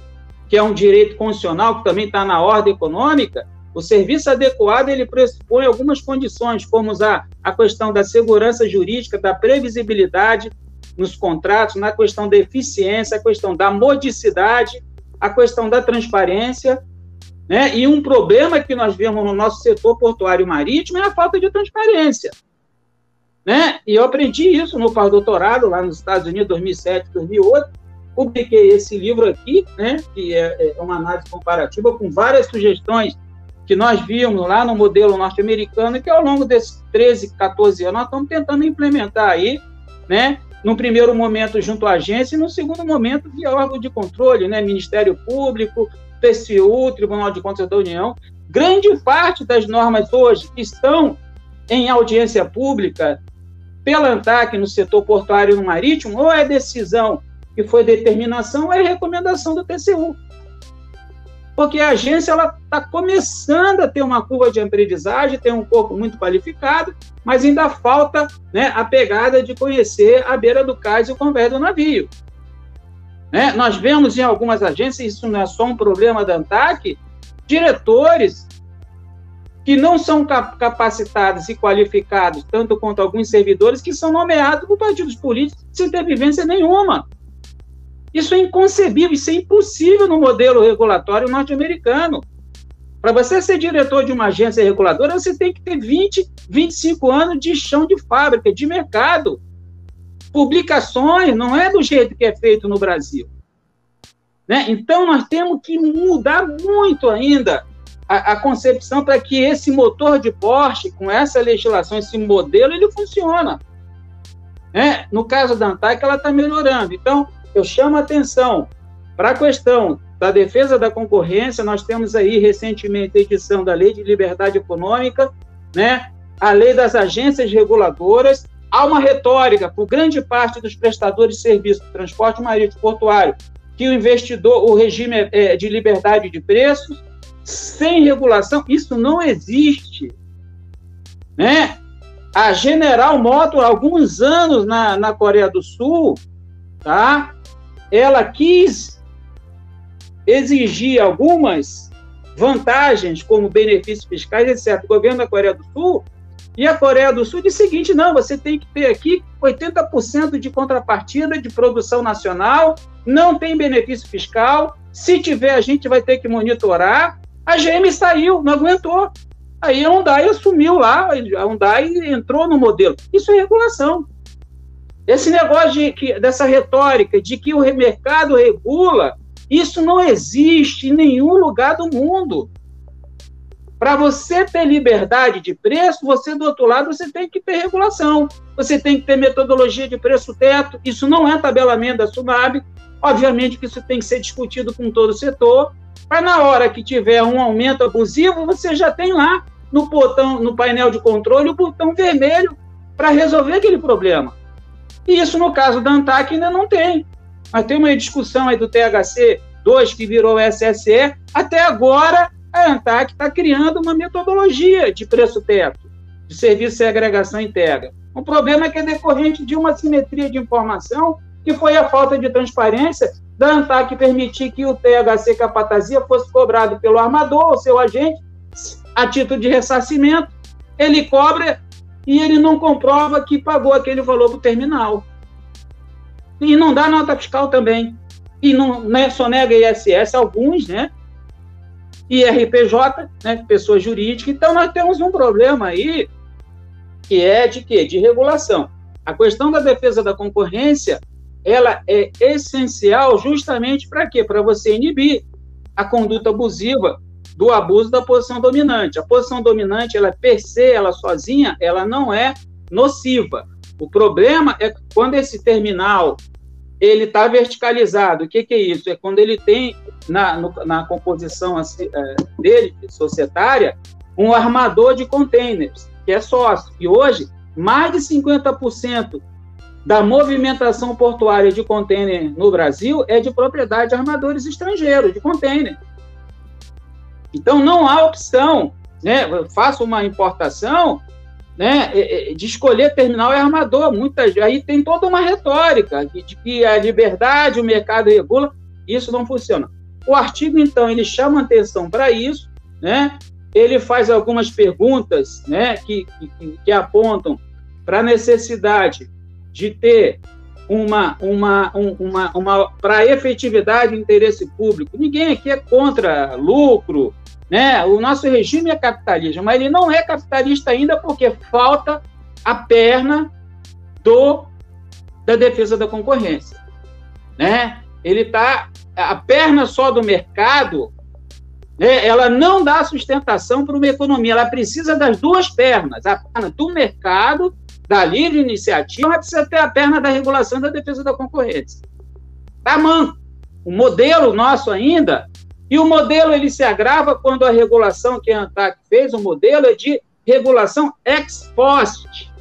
que é um direito constitucional que também está na ordem econômica, o serviço adequado ele pressupõe algumas condições, como a, a questão da segurança jurídica, da previsibilidade nos contratos, na questão da eficiência, a questão da modicidade, a questão da transparência né? E um problema que nós vemos no nosso setor portuário marítimo é a falta de transparência. Né? E eu aprendi isso no pós-doutorado lá nos Estados Unidos, 2007, 2008. Publiquei esse livro aqui, né? que é, é uma análise comparativa com várias sugestões que nós vimos lá no modelo norte-americano, que ao longo desses 13, 14 anos nós estamos tentando implementar aí, né? No primeiro momento junto à agência e no segundo momento via órgão de controle, né? Ministério Público, TCU, Tribunal de Contas da União, grande parte das normas hoje estão em audiência pública pela ANTAC no setor portuário e marítimo, ou é decisão que foi determinação, ou é recomendação do TCU. Porque a agência está começando a ter uma curva de aprendizagem, tem um corpo muito qualificado, mas ainda falta né, a pegada de conhecer a beira do cais e o convés do navio. Né? Nós vemos em algumas agências, isso não é só um problema da ANTAC, diretores que não são capacitados e qualificados, tanto quanto alguns servidores, que são nomeados por partidos políticos sem ter vivência nenhuma. Isso é inconcebível, isso é impossível no modelo regulatório norte-americano. Para você ser diretor de uma agência reguladora, você tem que ter 20, 25 anos de chão de fábrica, de mercado. Publicações, não é do jeito que é feito no Brasil. Né? Então, nós temos que mudar muito ainda a, a concepção para que esse motor de Porsche, com essa legislação, esse modelo, ele funciona. É, no caso da Antártica, ela está melhorando. Então, eu chamo a atenção para a questão da defesa da concorrência. Nós temos aí recentemente a edição da Lei de Liberdade Econômica, né? a lei das agências reguladoras. Há uma retórica por grande parte dos prestadores de serviço de transporte marítimo portuário que o investidor, o regime é, de liberdade de preços, sem regulação, isso não existe. Né? A General Motors, alguns anos na, na Coreia do Sul, tá? Ela quis exigir algumas vantagens, como benefícios fiscais, etc. O governo da Coreia do Sul e a Coreia do Sul disse o seguinte: não, você tem que ter aqui 80% de contrapartida de produção nacional, não tem benefício fiscal. Se tiver, a gente vai ter que monitorar. A GM saiu, não aguentou. Aí a Hyundai assumiu lá, a Hyundai entrou no modelo. Isso é regulação. Esse negócio de que, dessa retórica de que o mercado regula, isso não existe em nenhum lugar do mundo. Para você ter liberdade de preço, você do outro lado você tem que ter regulação. Você tem que ter metodologia de preço teto. Isso não é tabelamento da Sunab. Obviamente que isso tem que ser discutido com todo o setor. Para na hora que tiver um aumento abusivo, você já tem lá no botão, no painel de controle, o botão vermelho para resolver aquele problema. E isso no caso da ANTAC ainda não tem. Mas tem uma discussão aí do THC 2 que virou SSE. Até agora, a ANTAC está criando uma metodologia de preço teto, de serviço de agregação integra. O problema é que é decorrente de uma simetria de informação, que foi a falta de transparência da ANTAC permitir que o THC capatazia fosse cobrado pelo armador, ou seu agente, a título de ressarcimento. Ele cobra e ele não comprova que pagou aquele valor para o terminal. E não dá nota fiscal também. E não né, só nega ISS alguns, né? E RPJ, né, pessoa jurídica. Então nós temos um problema aí que é de quê? De regulação. A questão da defesa da concorrência ela é essencial justamente para quê? Para você inibir a conduta abusiva do abuso da posição dominante. A posição dominante, ela per se, ela sozinha, ela não é nociva. O problema é quando esse terminal ele está verticalizado. O que, que, é isso? É quando ele tem na, no, na composição assim, é, dele, societária, um armador de containers, que é sócio. E hoje, mais de 50% da movimentação portuária de contêiner no Brasil é de propriedade de armadores estrangeiros, de contêiner. Então, não há opção, né? Eu faço uma importação, né, de escolher terminal e armador. Muitas, aí tem toda uma retórica de que a liberdade, o mercado regula, isso não funciona. O artigo, então, ele chama atenção para isso, né? ele faz algumas perguntas né, que, que, que apontam para a necessidade de ter uma, uma, uma, uma para efetividade e interesse público. Ninguém aqui é contra lucro, né? O nosso regime é capitalista, mas ele não é capitalista ainda porque falta a perna do da defesa da concorrência, né? Ele tá a perna só do mercado, né? Ela não dá sustentação para uma economia, ela precisa das duas pernas, a perna do mercado da livre iniciativa, mas precisa ter a perna da regulação da defesa da concorrência. Tá manco. O modelo nosso ainda, e o modelo ele se agrava quando a regulação que a ANTAC fez, o modelo é de regulação ex post,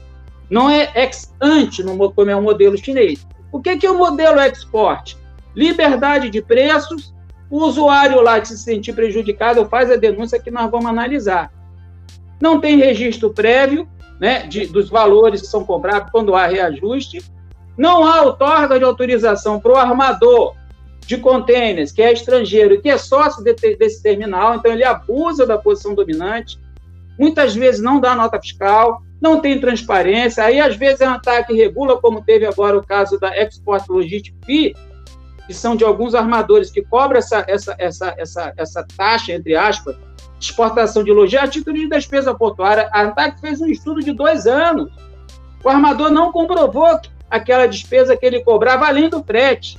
não é ex ante, como é o modelo chinês. O que, que é o modelo ex post? Liberdade de preços, o usuário lá que se sentir prejudicado faz a denúncia que nós vamos analisar. Não tem registro prévio, né, de, dos valores que são cobrados quando há reajuste. Não há outorga de autorização para o armador de contêineres, que é estrangeiro e que é sócio de, desse terminal, então ele abusa da posição dominante. muitas vezes não dá nota fiscal, não tem transparência, aí às vezes é um ataque regula, como teve agora o caso da Export Logistics Fee, que são de alguns armadores que cobram essa, essa, essa, essa, essa taxa, entre aspas, de exportação de logística a título de despesa portuária. A ANTAC fez um estudo de dois anos. O armador não comprovou aquela despesa que ele cobrava além do frete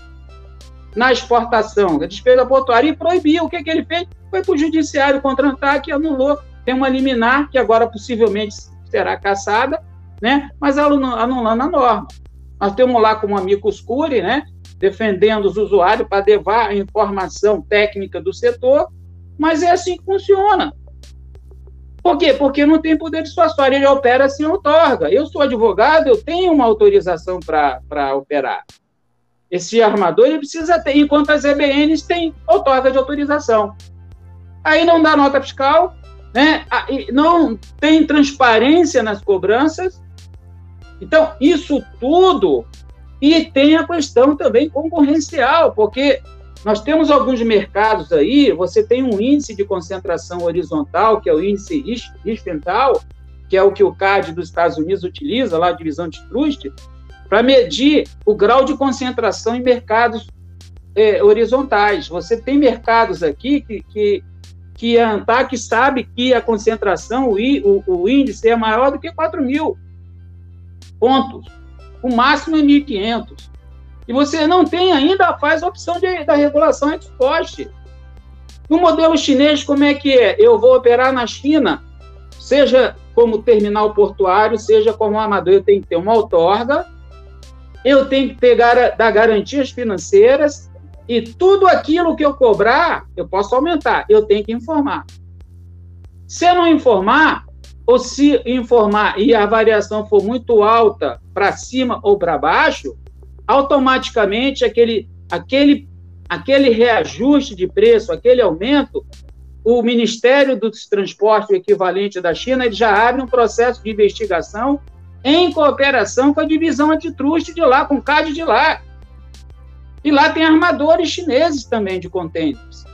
na exportação, a despesa portuária, e proibiu. O que, que ele fez? Foi para o judiciário contra a ANTAC e anulou. Tem uma liminar que agora possivelmente será caçada, né? mas anulando a norma. Nós temos lá como amigo Curi, né? defendendo os usuários para levar a informação técnica do setor, mas é assim que funciona. Por quê? Porque não tem poder dissuasório, ele opera sem outorga. Eu sou advogado, eu tenho uma autorização para operar. Esse armador ele precisa ter, enquanto as EBNs têm outorga de autorização. Aí não dá nota fiscal, né? não tem transparência nas cobranças. Então, isso tudo e tem a questão também concorrencial, porque nós temos alguns mercados aí, você tem um índice de concentração horizontal, que é o índice Riefenstahl, que é o que o CAD dos Estados Unidos utiliza, lá a divisão de trust, para medir o grau de concentração em mercados é, horizontais. Você tem mercados aqui que, que, que a ANTAC sabe que a concentração, o, o, o índice é maior do que 4 mil pontos o máximo é 1.500. E você não tem ainda, faz a opção de, da regulação ex post. No modelo chinês, como é que é? Eu vou operar na China, seja como terminal portuário, seja como amador, eu tenho que ter uma outorga, eu tenho que ter, dar garantias financeiras, e tudo aquilo que eu cobrar, eu posso aumentar, eu tenho que informar. Se eu não informar, ou se informar e a variação for muito alta para cima ou para baixo, automaticamente aquele, aquele, aquele reajuste de preço, aquele aumento, o Ministério dos Transportes, o equivalente da China, ele já abre um processo de investigação em cooperação com a divisão antitruste de lá, com o CAD de lá. E lá tem armadores chineses também de contêineres.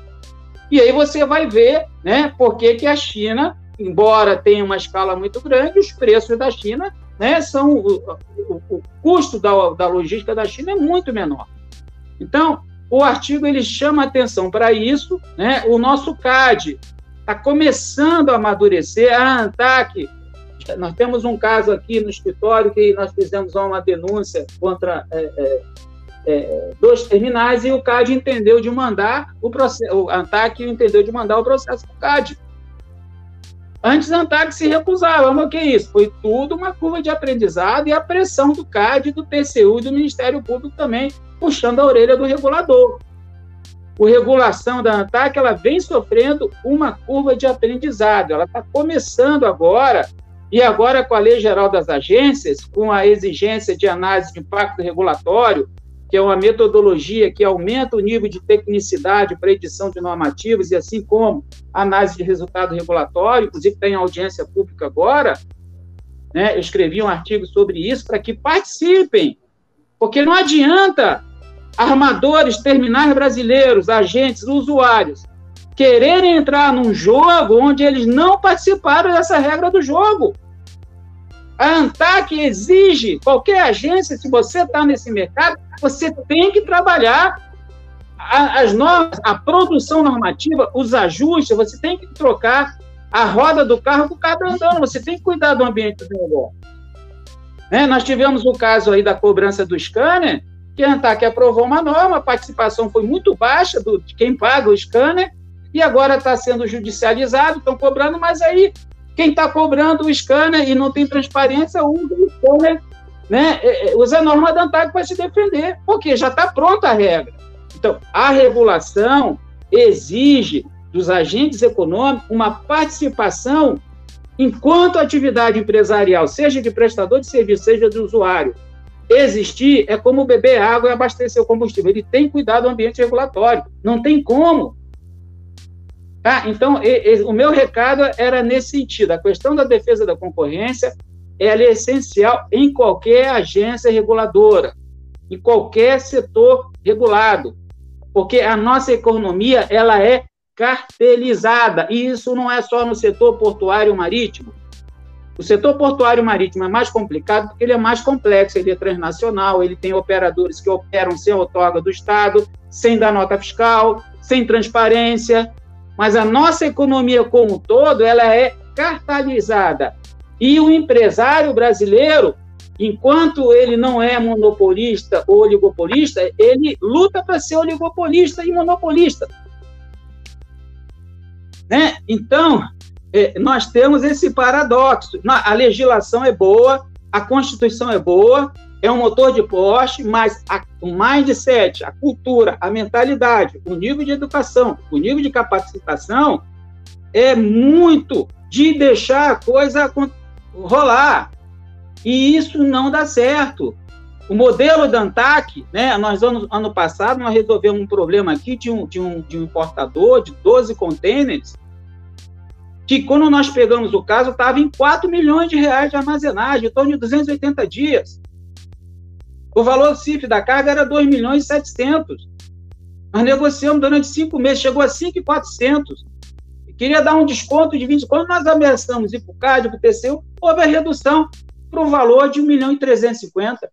E aí você vai ver né, por que, que a China embora tenha uma escala muito grande, os preços da China, né, são o, o, o custo da, da logística da China é muito menor. Então, o artigo ele chama atenção para isso, né? O nosso CAD está começando a amadurecer, a ANTAC, nós temos um caso aqui no escritório que nós fizemos uma denúncia contra é, é, é, dois terminais e o CAD entendeu de mandar o processo, o ANTAC entendeu de mandar o processo para o CAD. Antes a ANTAC se recusava, mas o que é isso? Foi tudo uma curva de aprendizado e a pressão do CAD, do TCU e do Ministério Público também, puxando a orelha do regulador. A regulação da ANTAC ela vem sofrendo uma curva de aprendizado, ela está começando agora, e agora com a Lei Geral das Agências, com a exigência de análise de impacto regulatório, que é uma metodologia que aumenta o nível de tecnicidade para edição de normativas e assim como análise de resultado regulatório, inclusive tem audiência pública agora, né? Eu escrevi um artigo sobre isso para que participem, porque não adianta armadores, terminais brasileiros, agentes, usuários quererem entrar num jogo onde eles não participaram dessa regra do jogo. A ANTAC exige, qualquer agência, se você está nesse mercado, você tem que trabalhar as normas, a produção normativa, os ajustes, você tem que trocar a roda do carro com o carro andando, você tem que cuidar do ambiente do negócio. Né? Nós tivemos o caso aí da cobrança do scanner, que a ANTAC aprovou uma norma, a participação foi muito baixa do, de quem paga o scanner, e agora está sendo judicializado, estão cobrando, mas aí quem está cobrando o scanner e não tem transparência usa o scanner, né? É, é, usa a norma da ANTAC para se defender, porque já está pronta a regra. Então, a regulação exige dos agentes econômicos uma participação enquanto atividade empresarial, seja de prestador de serviço, seja de usuário, existir é como beber água e abastecer o combustível. Ele tem que cuidar do ambiente regulatório. Não tem como Tá? Então, e, e, o meu recado era nesse sentido. A questão da defesa da concorrência ela é essencial em qualquer agência reguladora, em qualquer setor regulado, porque a nossa economia ela é cartelizada. E isso não é só no setor portuário marítimo. O setor portuário marítimo é mais complicado porque ele é mais complexo, ele é transnacional, ele tem operadores que operam sem outorga do Estado, sem dar nota fiscal, sem transparência. Mas a nossa economia como um todo, ela é cartelizada. E o empresário brasileiro, enquanto ele não é monopolista ou oligopolista, ele luta para ser oligopolista e monopolista. Né? Então, é, nós temos esse paradoxo. A legislação é boa, a Constituição é boa, é um motor de poste, mas a, o mindset, a cultura, a mentalidade, o nível de educação, o nível de capacitação é muito de deixar a coisa rolar. E isso não dá certo. O modelo da ANTAC, né, nós ano, ano passado nós resolvemos um problema aqui de um, de, um, de um importador de 12 containers que quando nós pegamos o caso, estava em 4 milhões de reais de armazenagem, em torno de 280 dias. O valor CIF da carga era 2 milhões e 700. Nós negociamos durante cinco meses, chegou a 5,400. Queria dar um desconto de 20. Quando nós ameaçamos ir para o CAD, para o TCU, houve a redução para um valor de 1 milhão e 350.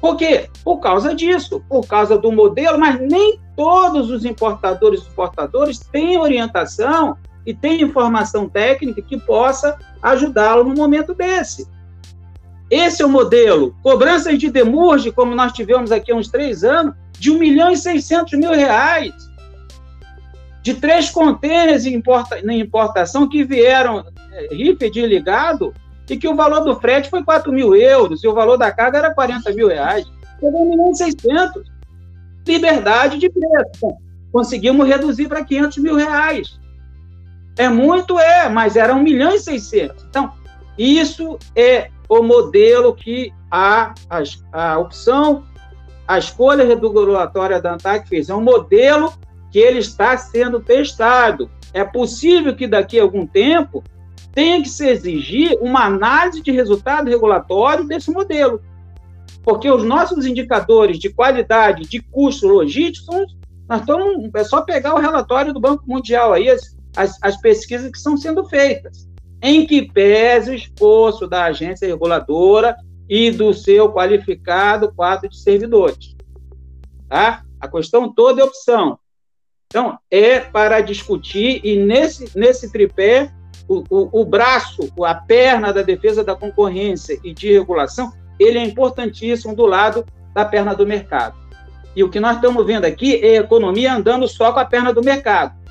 Por quê? Por causa disso, por causa do modelo, mas nem todos os importadores e exportadores têm orientação e têm informação técnica que possa ajudá-lo no momento desse. Esse é o modelo. Cobranças de demurge, como nós tivemos aqui há uns três anos, de 1 milhão e 600 mil reais. De três contêineres em importação que vieram é, de ligado e que o valor do frete foi 4 mil euros e o valor da carga era 40 mil reais. Pegou 1 milhão e 600. Liberdade de preço. Conseguimos reduzir para 500 mil reais. É muito, é, mas era 1 milhão e 600. Então, isso é o modelo que a, a, a opção, a escolha regulatória da ANTAC fez. É um modelo que ele está sendo testado. É possível que daqui a algum tempo tem que se exigir uma análise de resultado regulatório desse modelo. Porque os nossos indicadores de qualidade, de custo logístico, são, nós estamos, é só pegar o relatório do Banco Mundial aí, as, as, as pesquisas que estão sendo feitas, em que pese o esforço da agência reguladora e do seu qualificado quadro de servidores. Tá? A questão toda é opção. Então, é para discutir, e nesse, nesse tripé o, o, o braço, a perna da defesa da concorrência e de regulação, ele é importantíssimo do lado da perna do mercado. E o que nós estamos vendo aqui é economia andando só com a perna do mercado.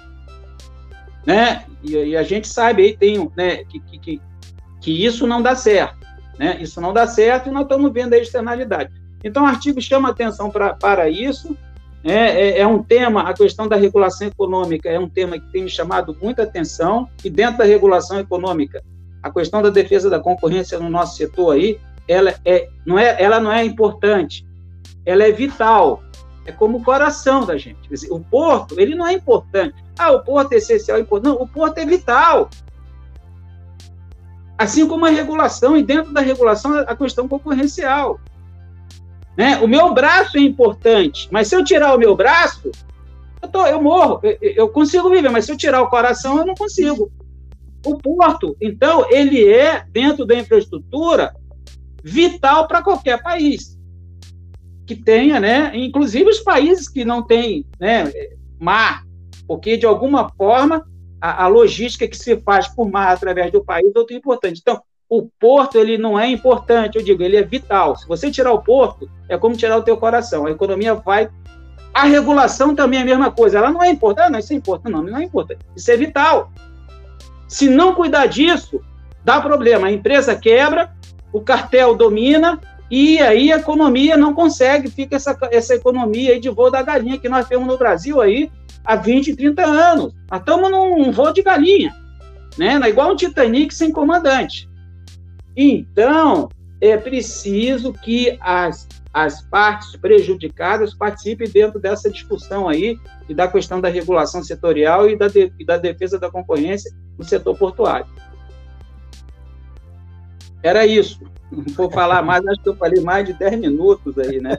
Né? E, e a gente sabe aí tem, né, que, que, que isso não dá certo. Né? Isso não dá certo e nós estamos vendo a externalidade. Então, o artigo chama atenção pra, para isso, é, é, é, um tema, a questão da regulação econômica é um tema que tem me chamado muita atenção, e dentro da regulação econômica, a questão da defesa da concorrência no nosso setor aí, ela, é, não, é, ela não é importante, ela é vital, é como o coração da gente. O porto, ele não é importante. Ah, o porto é essencial, é importante. Não, o porto é vital. Assim como a regulação, e dentro da regulação, a questão concorrencial. Né? O meu braço é importante, mas se eu tirar o meu braço, eu, tô, eu morro. Eu, eu consigo viver, mas se eu tirar o coração, eu não consigo. O porto, então, ele é, dentro da infraestrutura, vital para qualquer país que tenha, né? Inclusive os países que não têm né, mar, porque de alguma forma a, a, logística que se faz por mar através do país é muito importante. Então, o porto ele não é importante, eu digo, ele é vital. Se você tirar o porto, é como tirar o teu coração. A economia vai. A regulação também é a mesma coisa. Ela não é importante, não, isso é importante, não, não é importante. Isso é vital. Se não cuidar disso, dá problema. A empresa quebra, o cartel domina e aí a economia não consegue, fica essa, essa economia de voo da galinha que nós temos no Brasil aí há 20, 30 anos. Nós estamos num voo de galinha, né? É igual um Titanic sem comandante. Então, é preciso que as, as partes prejudicadas participem dentro dessa discussão aí e da questão da regulação setorial e da, de, e da defesa da concorrência no setor portuário. Era isso. Não vou falar mais, acho que eu falei mais de 10 minutos aí, né?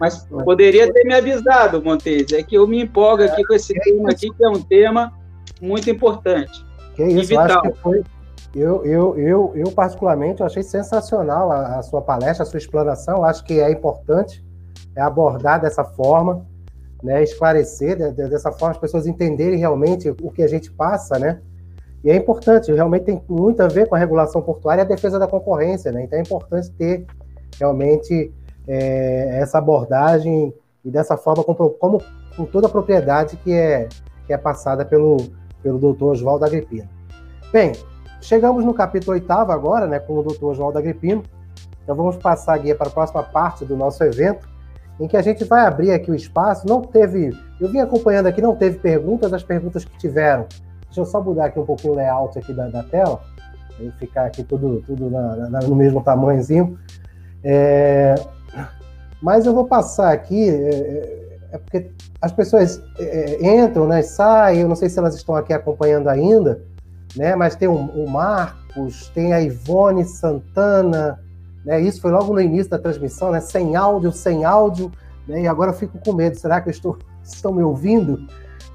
Mas poderia ter me avisado, Montes, é que eu me empolgo aqui com esse tema aqui, que é um tema muito importante. Que isso, eu acho que foi. Eu, eu, eu, eu particularmente, eu achei sensacional a, a sua palestra, a sua explanação. Acho que é importante é abordar dessa forma, né, esclarecer de, de, dessa forma as pessoas entenderem realmente o que a gente passa, né? E é importante, realmente tem muito a ver com a regulação portuária e a defesa da concorrência, né? Então é importante ter realmente é, essa abordagem e dessa forma como, como, com toda a propriedade que é, que é passada pelo, pelo doutor Oswaldo Agripino. Bem, chegamos no capítulo oitavo agora, né, com o doutor Oswaldo Agripino. Então vamos passar aqui para a próxima parte do nosso evento, em que a gente vai abrir aqui o espaço. Não teve, eu vim acompanhando aqui, não teve perguntas, as perguntas que tiveram. Deixa eu só mudar aqui um pouquinho o layout aqui da, da tela, para ficar aqui tudo, tudo na, na, no mesmo tamanhozinho. É, mas eu vou passar aqui, é, é, é porque as pessoas é, é, entram, né, saem, eu não sei se elas estão aqui acompanhando ainda, né, mas tem o, o Marcos, tem a Ivone Santana, né, isso foi logo no início da transmissão, né, sem áudio, sem áudio, né, e agora eu fico com medo, será que eu estou, estão me ouvindo?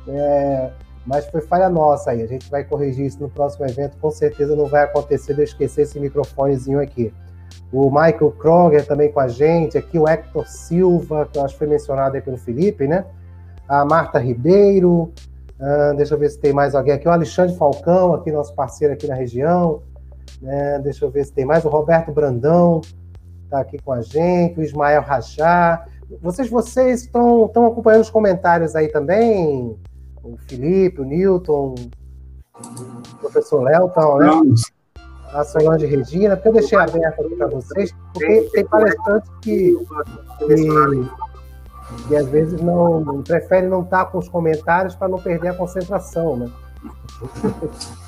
É, mas foi falha nossa aí, a gente vai corrigir isso no próximo evento, com certeza não vai acontecer de eu esquecer esse microfonezinho aqui o Michael Kroger também com a gente, aqui o Hector Silva, que eu acho que foi mencionado aí pelo Felipe, né? A Marta Ribeiro, uh, deixa eu ver se tem mais alguém aqui, o Alexandre Falcão, aqui nosso parceiro aqui na região, né? Deixa eu ver se tem mais, o Roberto Brandão está aqui com a gente, o Ismael Rajá. Vocês, vocês estão, estão acompanhando os comentários aí também? O Felipe, o Newton, o professor Léo, estão, né? a Solange Regina, porque eu deixei aberto aqui para vocês, porque tem palestrantes que, que, que, às vezes não preferem não estar tá com os comentários para não perder a concentração, né?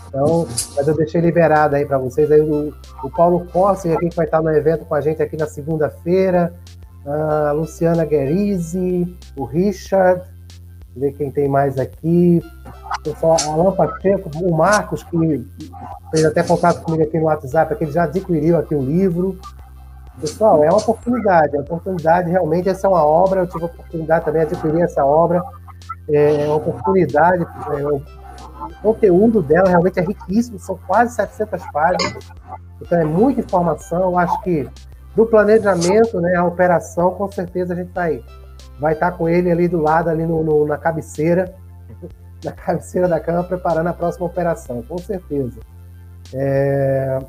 Então, mas eu deixei liberado aí para vocês aí o, o Paulo Corsi, aqui que vai estar no evento com a gente aqui na segunda-feira, a Luciana Guerizzi, o Richard, ver quem tem mais aqui. Pessoal, Alan Pacheco, o Marcos, que fez até contato comigo aqui no WhatsApp, que ele já adquiriu aqui o livro. Pessoal, é uma oportunidade, é uma oportunidade, realmente, essa é uma obra, eu tive a oportunidade também de adquirir essa obra, é uma oportunidade, é, o conteúdo dela realmente é riquíssimo, são quase 700 páginas, então é muita informação, eu acho que do planejamento, né, a operação, com certeza a gente vai vai estar com ele ali do lado, ali no, no, na cabeceira, na cabeceira da cama, preparando a próxima operação, com certeza. É...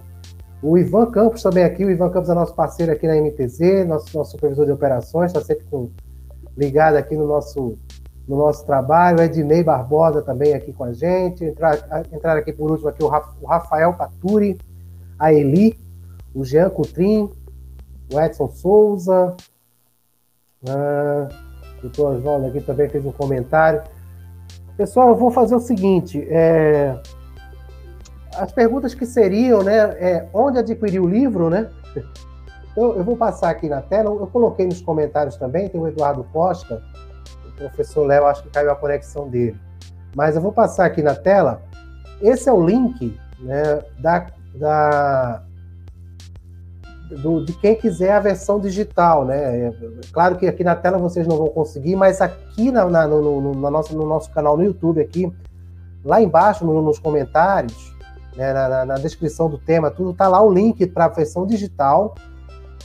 O Ivan Campos também aqui, o Ivan Campos é nosso parceiro aqui na MTZ, nosso, nosso supervisor de operações, está sempre com, ligado aqui no nosso, no nosso trabalho. O Ednei Barbosa também aqui com a gente. Entrar, entrar aqui por último aqui o Rafael Paturi, a Eli, o Jean Coutrin, o Edson Souza, ah, o doutor Oswaldo aqui também fez um comentário. Pessoal, eu vou fazer o seguinte: é, as perguntas que seriam, né? É, onde adquirir o livro, né? Eu, eu, vou passar aqui na tela. Eu coloquei nos comentários também. Tem o Eduardo Costa, o professor Léo, acho que caiu a conexão dele. Mas eu vou passar aqui na tela. Esse é o link né, da, da, do, de quem quiser a versão digital, né? É, claro que aqui na tela vocês não vão conseguir, mas aqui na, na no, no, no, nosso, no nosso canal no YouTube, aqui, lá embaixo no, nos comentários, né, na, na, descrição do tema, tudo tá lá o link para a versão digital,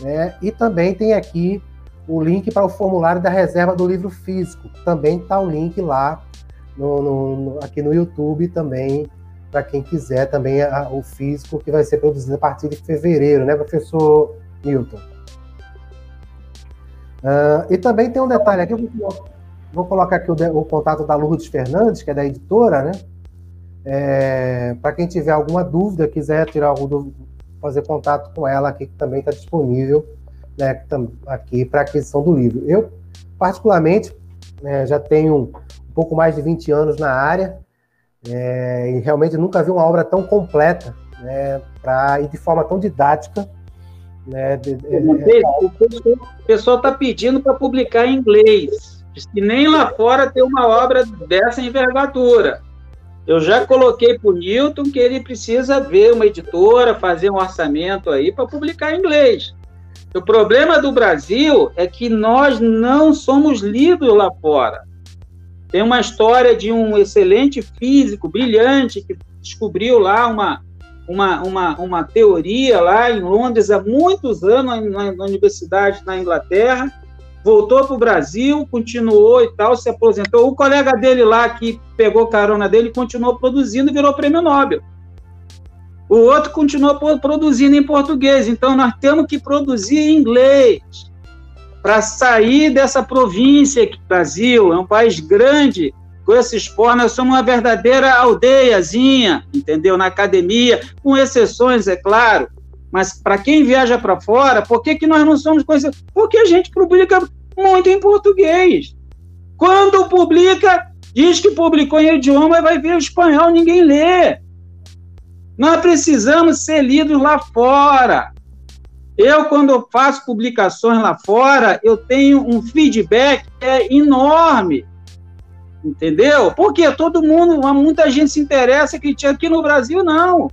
né? E também tem aqui o link para o formulário da reserva do livro físico. Também tá o link lá no, no, aqui no YouTube também para quem quiser também a, o físico que vai ser produzido a partir de fevereiro, né, professor Milton? Uh, e também tem um detalhe aqui, vou, vou colocar aqui o, o, contato da Lourdes Fernandes, que é da editora, né? É, para quem tiver alguma dúvida, quiser tirar algum dúvida, fazer contato com ela aqui, que também está disponível né, aqui para aquisição do livro. Eu, particularmente, né, já tenho um pouco mais de 20 anos na área, é, e realmente nunca vi uma obra tão completa, né, pra, e de forma tão didática. Né, de, de, é, o pessoal está pedindo para publicar em inglês. Que nem lá fora tem uma obra dessa envergadura. Eu já coloquei para o Newton que ele precisa ver uma editora, fazer um orçamento aí para publicar em inglês. O problema do Brasil é que nós não somos lidos lá fora. Tem uma história de um excelente físico, brilhante, que descobriu lá uma, uma, uma, uma teoria lá em Londres há muitos anos, na, na universidade na Inglaterra, voltou para o Brasil, continuou e tal, se aposentou. O colega dele lá, que pegou carona dele, continuou produzindo e virou prêmio Nobel. O outro continuou produzindo em português. Então, nós temos que produzir em inglês para sair dessa província que o Brasil é um país grande, com esse esporte, nós somos uma verdadeira aldeiazinha, entendeu? Na academia, com exceções, é claro. Mas para quem viaja para fora, por que, que nós não somos conhecidos? Porque a gente publica muito em português. Quando publica, diz que publicou em idioma, vai ver o espanhol, ninguém lê. Nós precisamos ser lidos lá fora. Eu, quando eu faço publicações lá fora, eu tenho um feedback que é enorme. Entendeu? Porque todo mundo, muita gente se interessa que aqui no Brasil não.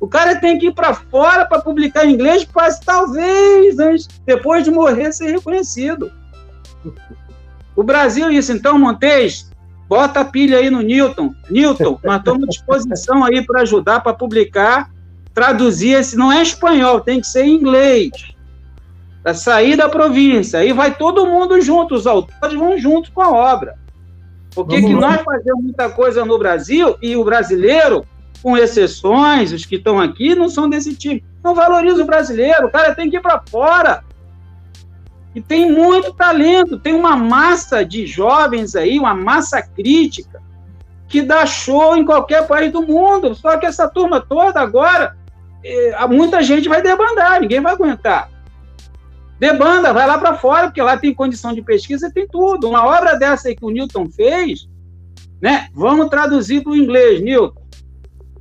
O cara tem que ir para fora para publicar em inglês, para talvez, antes, depois de morrer, ser reconhecido. O Brasil, isso. Então, Montes, bota a pilha aí no Newton. Newton, nós estamos à disposição aí para ajudar, para publicar, traduzir. Esse, não é espanhol, tem que ser em inglês. Para sair da província. Aí vai todo mundo junto, os autores vão junto com a obra. Porque que nós fazemos muita coisa no Brasil e o brasileiro, com exceções, os que estão aqui, não são desse tipo. Não valoriza o brasileiro, o cara tem que ir para fora. E tem muito talento, tem uma massa de jovens aí, uma massa crítica, que dá show em qualquer país do mundo. Só que essa turma toda agora, muita gente vai debandar, ninguém vai aguentar. Debanda, vai lá para fora, porque lá tem condição de pesquisa, tem tudo. Uma obra dessa aí que o Newton fez, né? Vamos traduzir para o inglês, Newton.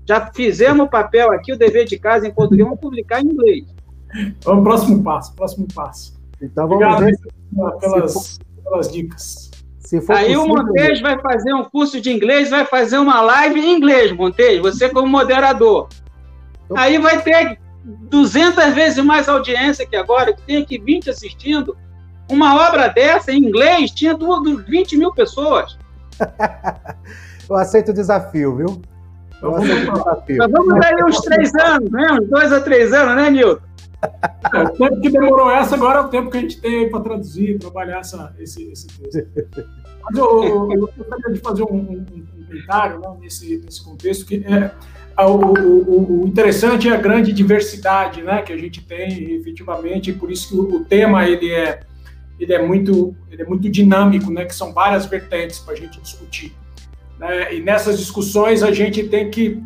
Já fizemos o papel aqui, o dever de casa em português, vamos publicar em inglês. Vamos, próximo passo, próximo passo. Então vamos Obrigado ver. Pelas, for, pelas dicas. Aí possível, o Montes vai fazer um curso de inglês, vai fazer uma live em inglês, Montes, você como moderador. Aí vai ter 200 vezes mais audiência que agora, que tem aqui 20 assistindo. Uma obra dessa em inglês tinha 20 mil pessoas. Eu aceito o desafio, viu? Eu aceito o desafio. Mas vamos dar aí uns três anos, né? Uns dois a três anos, né, Nilton? É, o tempo que demorou essa, agora é o tempo que a gente tem para traduzir, trabalhar essa, esse, esse texto. Mas eu, eu, eu gostaria de fazer um, um, um comentário né, nesse, nesse contexto, que é, o, o, o, interessante é a grande diversidade né, que a gente tem, efetivamente, por isso que o, o, tema ele é, ele, é muito, ele é muito dinâmico, né, que são várias vertentes para a gente discutir. Né, e nessas discussões a gente tem que,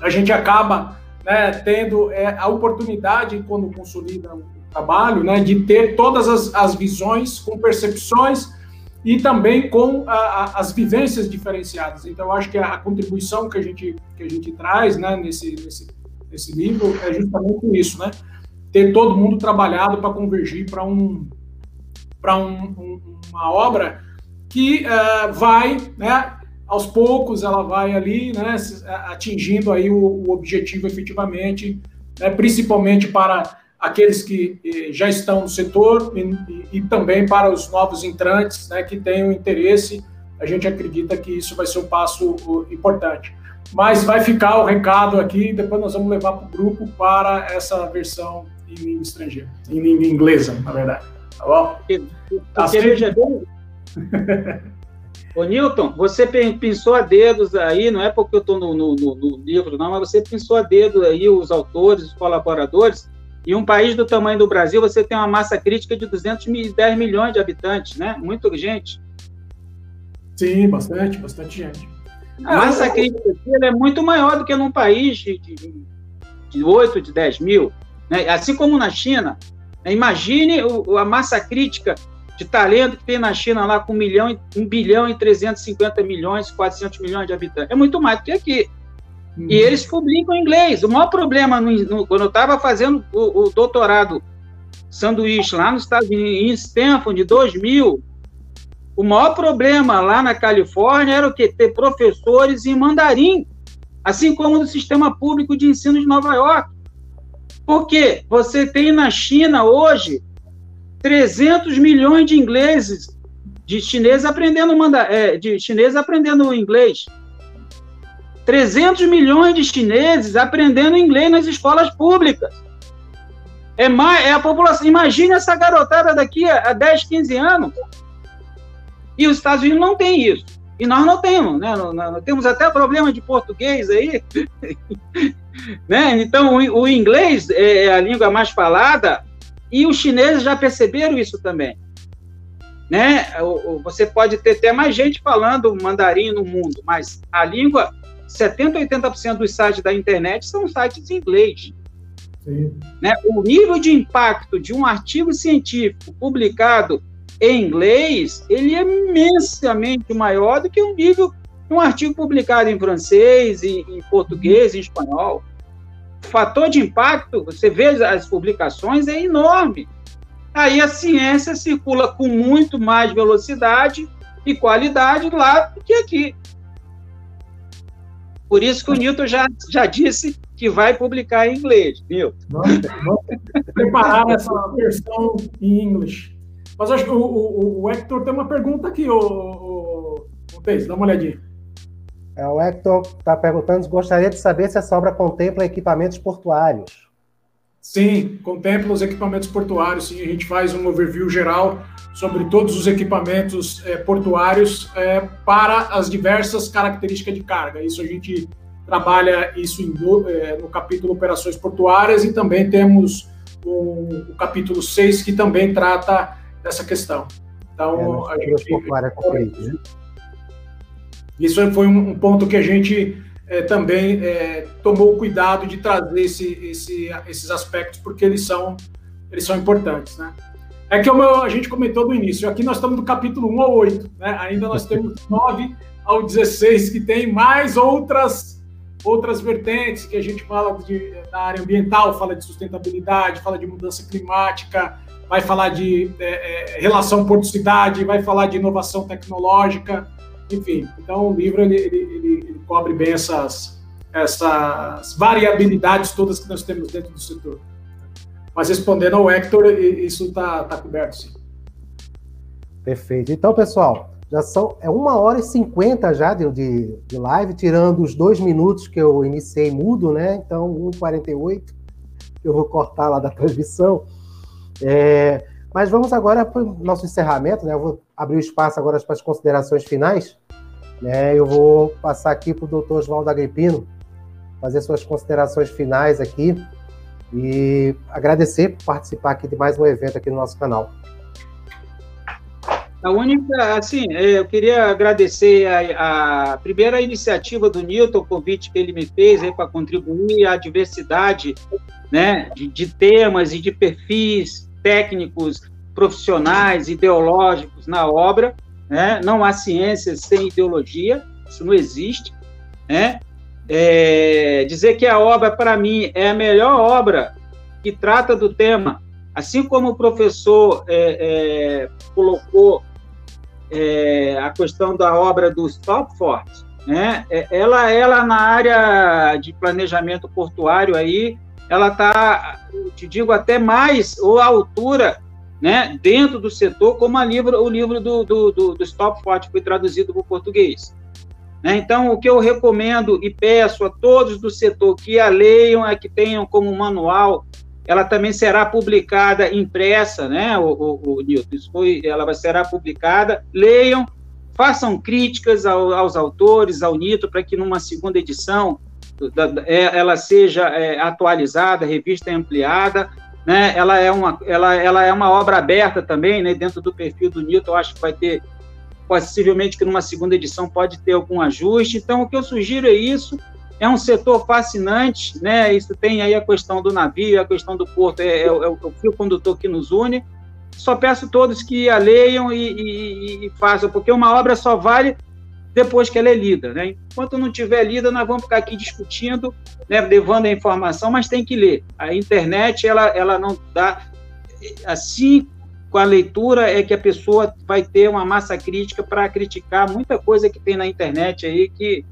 a gente acaba né, tendo é, a oportunidade, quando consolida o trabalho, né, de ter todas as, as visões com percepções e também com a, a, as vivências diferenciadas. Então, acho que a, a, contribuição que a gente, que a gente traz né, nesse, nesse, nesse livro é justamente isso, né? Ter todo mundo trabalhado para convergir para um, um, um, uma obra que uh, vai, né, aos poucos, ela vai ali, né, atingindo aí o, o objetivo efetivamente, né, principalmente para aqueles que eh, já estão no setor e, e, também para os novos entrantes né, que tenham interesse. A gente acredita que isso vai ser um passo importante. Mas vai ficar o recado aqui, depois nós vamos levar para o grupo para essa versão em língua estrangeira, em língua inglesa, na verdade. Tá bom? Tá veja bem. Ô, Newton, você pensou a dedos aí, não é porque eu estou no, no, no, livro, não, mas você pensou a dedo aí os autores, os colaboradores, em um país do tamanho do Brasil, você tem uma massa crítica de 210 milhões de habitantes, né? Muita gente. Sim, bastante, bastante gente. A massa crítica aqui é muito maior do que num país de, de, de 8, de 10 mil. Né? Assim como na China. Né? Imagine o, a massa crítica de talento que tem na China lá com 1, milhão, 1 bilhão e 350 milhões, 400 milhões de habitantes. É muito mais do que aqui. Uhum. E eles publicam em inglês. O maior problema, no, no, quando eu estava fazendo o, o, doutorado sanduíche lá nos Estados Unidos, em Stanford, de 2000, o maior problema lá na Califórnia era o que? Ter professores em mandarim, assim como no sistema público de ensino de Nova York. Porque você tem na China hoje 300 milhões de ingleses, de chineses aprendendo manda, é, de chineses aprendendo inglês. 300 milhões de chineses aprendendo inglês nas escolas públicas. É, mais, é a população. Imagine essa garotada daqui a 10, 15 anos. E os Estados Unidos não tem isso. E nós não temos, né? Nós temos até problema de português aí. né? Então, o, o inglês é, é a língua mais falada e os chineses já perceberam isso também. Né? Você pode ter até mais gente falando mandarim no mundo, mas a língua, 70, 80% dos sites da internet são sites em inglês. Né? O nível de impacto de um artigo científico publicado em inglês, ele é imensamente maior do que um nível um artigo publicado em francês, em, em português, em espanhol. O fator de impacto, você vê as publicações, é enorme. Aí a ciência circula com muito mais velocidade e qualidade lá do que aqui. Por isso que o Newton já, já disse que vai publicar em inglês, viu? Vamos preparar essa versão em inglês. Mas acho que o, o, o, Hector tem uma pergunta aqui, o, o, o dá uma olhadinha. É, o Hector está perguntando, gostaria de saber se essa obra contempla equipamentos portuários. Sim, contempla os equipamentos portuários, sim. A gente faz um overview geral sobre todos os equipamentos é, portuários é, para as diversas características de carga. Isso a gente trabalha isso em, é, no capítulo Operações Portuárias e também temos o, o capítulo 6 que também trata dessa questão. Então, a gente, isso foi um ponto que a gente é, também é, tomou o cuidado de trazer esse, esse, esses aspectos, porque eles são, eles são importantes, né? É que a gente comentou no início, aqui nós estamos do capítulo 1 ao 8, né? ainda nós temos 9 ao 16, que tem mais outras, outras vertentes, que a gente fala de, da área ambiental, fala de sustentabilidade, fala de mudança climática, vai falar de é, é, relação porto-cidade, vai falar de inovação tecnológica, enfim, então o livro ele, ele, ele, cobre bem essas, essas variabilidades todas que nós temos dentro do setor. Mas respondendo ao Hector, isso está tá coberto, sim. Perfeito. Então, pessoal, já são é uma hora e cinquenta já de, de, de, live, tirando os dois minutos que eu iniciei mudo, né? Então, 1h48, que eu vou cortar lá da transmissão. É, mas vamos agora para o nosso encerramento, né? Eu vou abrir o espaço agora para as considerações finais. Né? Eu vou passar aqui para o doutor Oswaldo Agripino fazer suas considerações finais aqui e agradecer por participar aqui de mais um evento aqui no nosso canal. A única, assim, é, eu queria agradecer a, a primeira iniciativa do Newton, o convite que ele me fez para contribuir à diversidade né, de, de temas e de perfis técnicos, profissionais, ideológicos na obra. Né? Não há ciência sem ideologia, isso não existe. Né? É, dizer que a obra, para mim, é a melhor obra que trata do tema, assim como o professor é, é, colocou é, a questão da obra do Stopford, né? É, ela, ela na área de planejamento portuário aí, ela está, te digo, até mais ou à altura né, dentro do setor, como a livro, o livro do, do, do, do Stopford foi traduzido para o português. Né? Então, o que eu recomendo e peço a todos do setor que a leiam, é que tenham como manual, ela também será publicada impressa, né, o, o, o foi, ela será publicada, leiam, façam críticas ao, aos autores, ao Nito, para que numa segunda edição é, ela seja é, atualizada, revista ampliada, né? Ela é uma, ela, ela é uma obra aberta também, né? Dentro do perfil do Newton, acho que vai ter possivelmente que numa segunda edição pode ter algum ajuste. Então, o que eu sugiro é isso. É um setor fascinante, né? Isso tem aí a questão do navio, a questão do porto, é, é, é o é fio condutor que nos une. Só peço todos que a leiam e, e, e façam, porque uma obra só vale depois que ela é lida. Né? Enquanto não tiver lida, nós vamos ficar aqui discutindo, né, levando a informação, mas tem que ler. A internet, ela, ela não dá. Assim, com a leitura, é que a pessoa vai ter uma massa crítica para criticar muita coisa que tem na internet aí que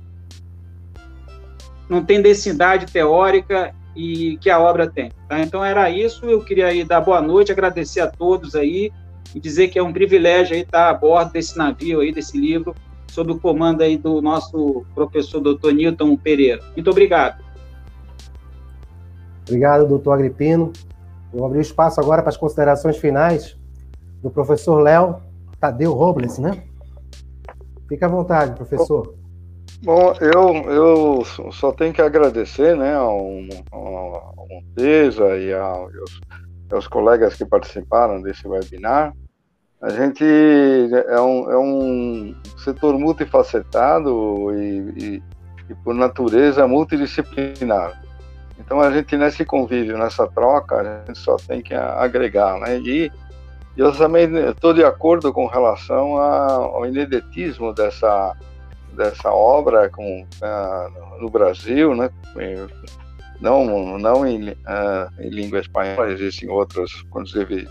não tem densidade teórica e que a obra tem. Tá? Então era isso, eu queria aí dar boa noite, agradecer a todos aí e dizer que é um privilégio aí estar a bordo desse navio aí, desse livro, sob o comando aí do nosso professor doutor Newton Pereira. Muito obrigado. Obrigado, doutor Agripino. Vou abrir espaço agora para as considerações finais do professor Léo Tadeu Robles, né? Fique à vontade, professor. Bom, eu, eu só tenho que agradecer né, ao, ao Montesa e aos, aos colegas que participaram desse webinar. A gente é um, é um setor multifacetado e, e, e, por natureza, multidisciplinar. Então, a gente, nesse convívio, nessa troca, a gente só tem que agregar. Né? E eu também estou de acordo com relação ao ineditismo dessa, dessa obra com, uh, no Brasil, né? Não, não em, uh, em língua espanhola, existem outros, inclusive,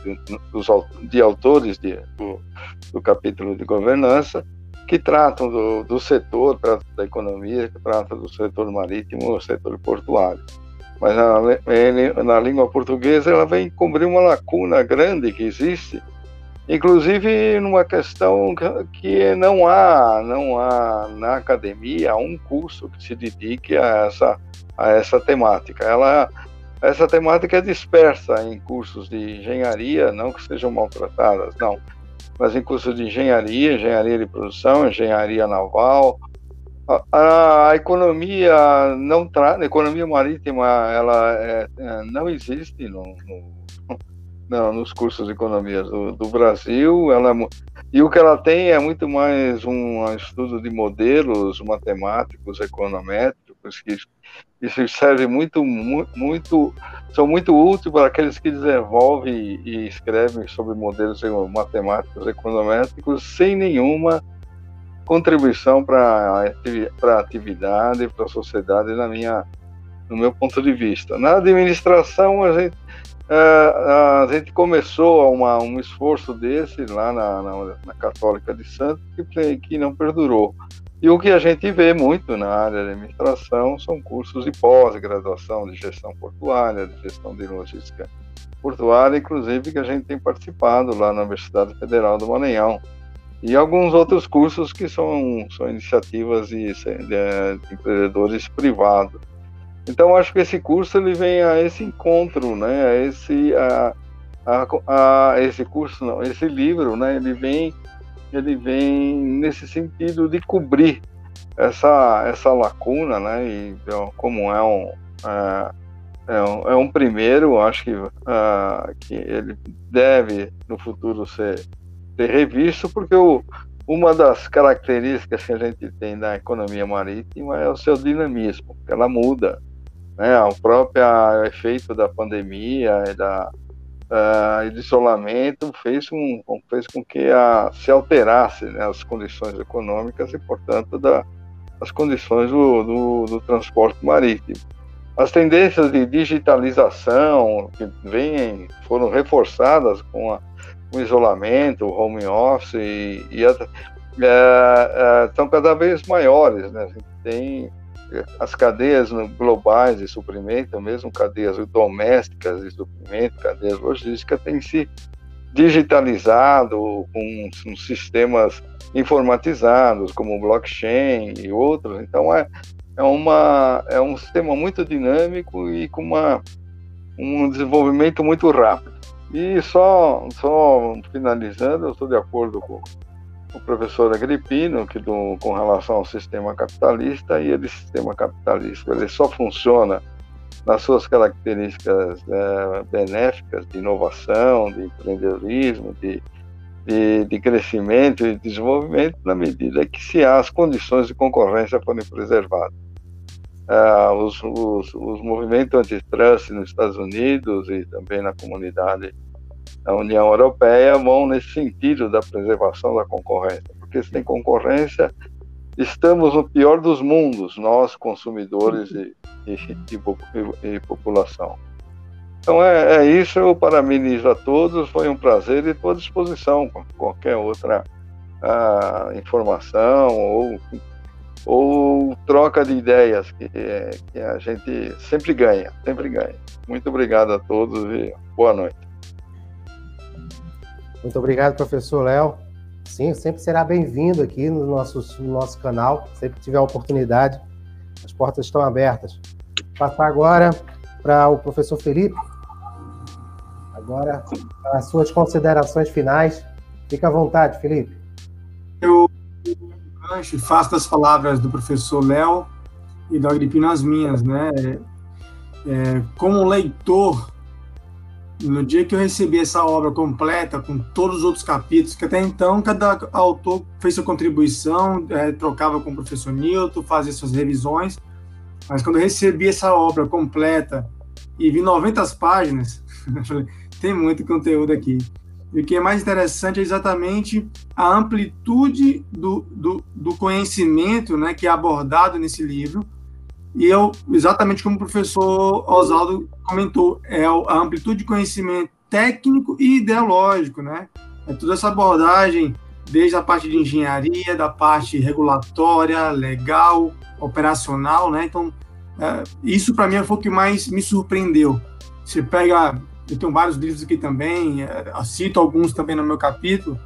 dos, de autores de, do, do, capítulo de governança, que tratam do, do setor, tratam da economia, que tratam do setor marítimo, setor portuário. Mas na, na língua portuguesa ela vem cobrir uma lacuna grande que existe, inclusive numa questão que não há, não há na academia um curso que se dedique a essa a essa temática. Ela, essa temática é dispersa em cursos de engenharia, não que sejam maltratadas, não, mas em cursos de engenharia, engenharia de produção, engenharia naval. A, a economia não tra... a economia marítima ela é, é, não existe no, no, no, nos cursos de economia do, do Brasil. Ela é, e o que ela tem é muito mais um estudo de modelos matemáticos, econométricos, que isso serve muito, muito, são muito úteis para aqueles que desenvolvem e escrevem sobre modelos matemáticos econométricos sem nenhuma contribuição para a atividade, para a sociedade, na minha, no meu ponto de vista. Na administração, a gente, a, a gente começou uma, um esforço desse lá na, na, na Católica de Santos que, que não perdurou. E o que a gente vê muito na área de administração são cursos de pós-graduação de gestão portuária, de gestão de logística portuária, inclusive que a gente tem participado lá na Universidade Federal do Maranhão. E alguns outros cursos que são, são iniciativas de, de, de empreendedores privados. Então, acho que esse curso ele vem a esse encontro, né? A esse, a, a, a esse curso, não, esse livro, né? Ele vem ele vem nesse sentido de cobrir essa, essa lacuna, né? E então, como é um, é, é, um, é um primeiro, acho que, uh, que ele deve no futuro ser, ser revisto, porque o, uma das características que a gente tem da economia marítima é o seu dinamismo, ela muda. Né? O próprio efeito da pandemia e da, uh, de isolamento fez, um, fez com que a, se alterasse né, as condições econômicas e, portanto, da, as condições do, do, do, transporte marítimo. As tendências de digitalização que vêm foram reforçadas com a, o isolamento, o home office e, e a, é, é, são cada vez maiores. Né? A gente tem as cadeias globais de suprimento, mesmo cadeias domésticas de suprimento, cadeias logísticas, têm se digitalizado com, com sistemas informatizados, como blockchain e outros. Então, é, é, uma, é um sistema muito dinâmico e com uma, um desenvolvimento muito rápido. E só, só finalizando, eu estou de acordo com o professor Agripino, que do, com relação ao sistema capitalista, e ele, sistema capitalista, ele só funciona nas suas características é, benéficas de inovação, de empreendedorismo, de, de, de, crescimento e desenvolvimento, na medida que se as condições de concorrência forem preservadas. Ah, os, os, os movimentos antitrust nos Estados Unidos e também na comunidade da União Europeia vão nesse sentido da preservação da concorrência, porque se tem concorrência, estamos no pior dos mundos, nós consumidores e, e, e, e população. Então é, é, isso, eu parabenizo a todos, foi um prazer e estou à disposição com qualquer outra uh, informação ou ou troca de ideias que, que a gente sempre ganha, sempre ganha. Muito obrigado a todos e boa noite. Muito obrigado, professor Léo. Sim, sempre será bem-vindo aqui no nosso, no nosso canal, sempre tiver a oportunidade, as portas estão abertas. Vou passar agora para o professor Felipe. Agora, as suas considerações finais. Fica à vontade, Felipe. Eu faço das palavras do professor Léo e do Agripino as minhas, né? É, como leitor, no dia que eu recebi essa obra completa, com todos os outros capítulos, que até então cada autor fez sua contribuição, é, trocava com o professor Newton, fazia suas revisões, mas quando eu recebi essa obra completa e vi 90 páginas, eu falei, tem muito conteúdo aqui. E o que é mais interessante é exatamente a amplitude do, do, do conhecimento né, que é abordado nesse livro. E eu, exatamente como o professor Oswaldo comentou, é a amplitude de conhecimento técnico e ideológico, né? É toda essa abordagem, desde a parte de engenharia, da parte regulatória, legal, operacional, né? Então, é, isso para mim foi o que mais me surpreendeu. Você pega eu tenho vários livros aqui também, é, cito alguns também no meu capítulo.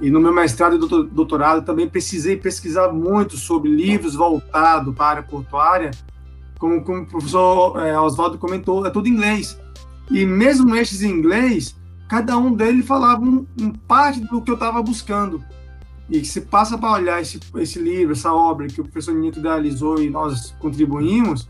E no meu mestrado e doutorado também precisei pesquisar muito sobre livros voltados para a área portuária. Como, como o professor é, Oswaldo comentou, é tudo inglês. E mesmo estes em inglês, cada um deles falava um, um parte do que eu estava buscando. E se passa para olhar esse, esse livro, essa obra que o professor Nito idealizou e nós contribuímos,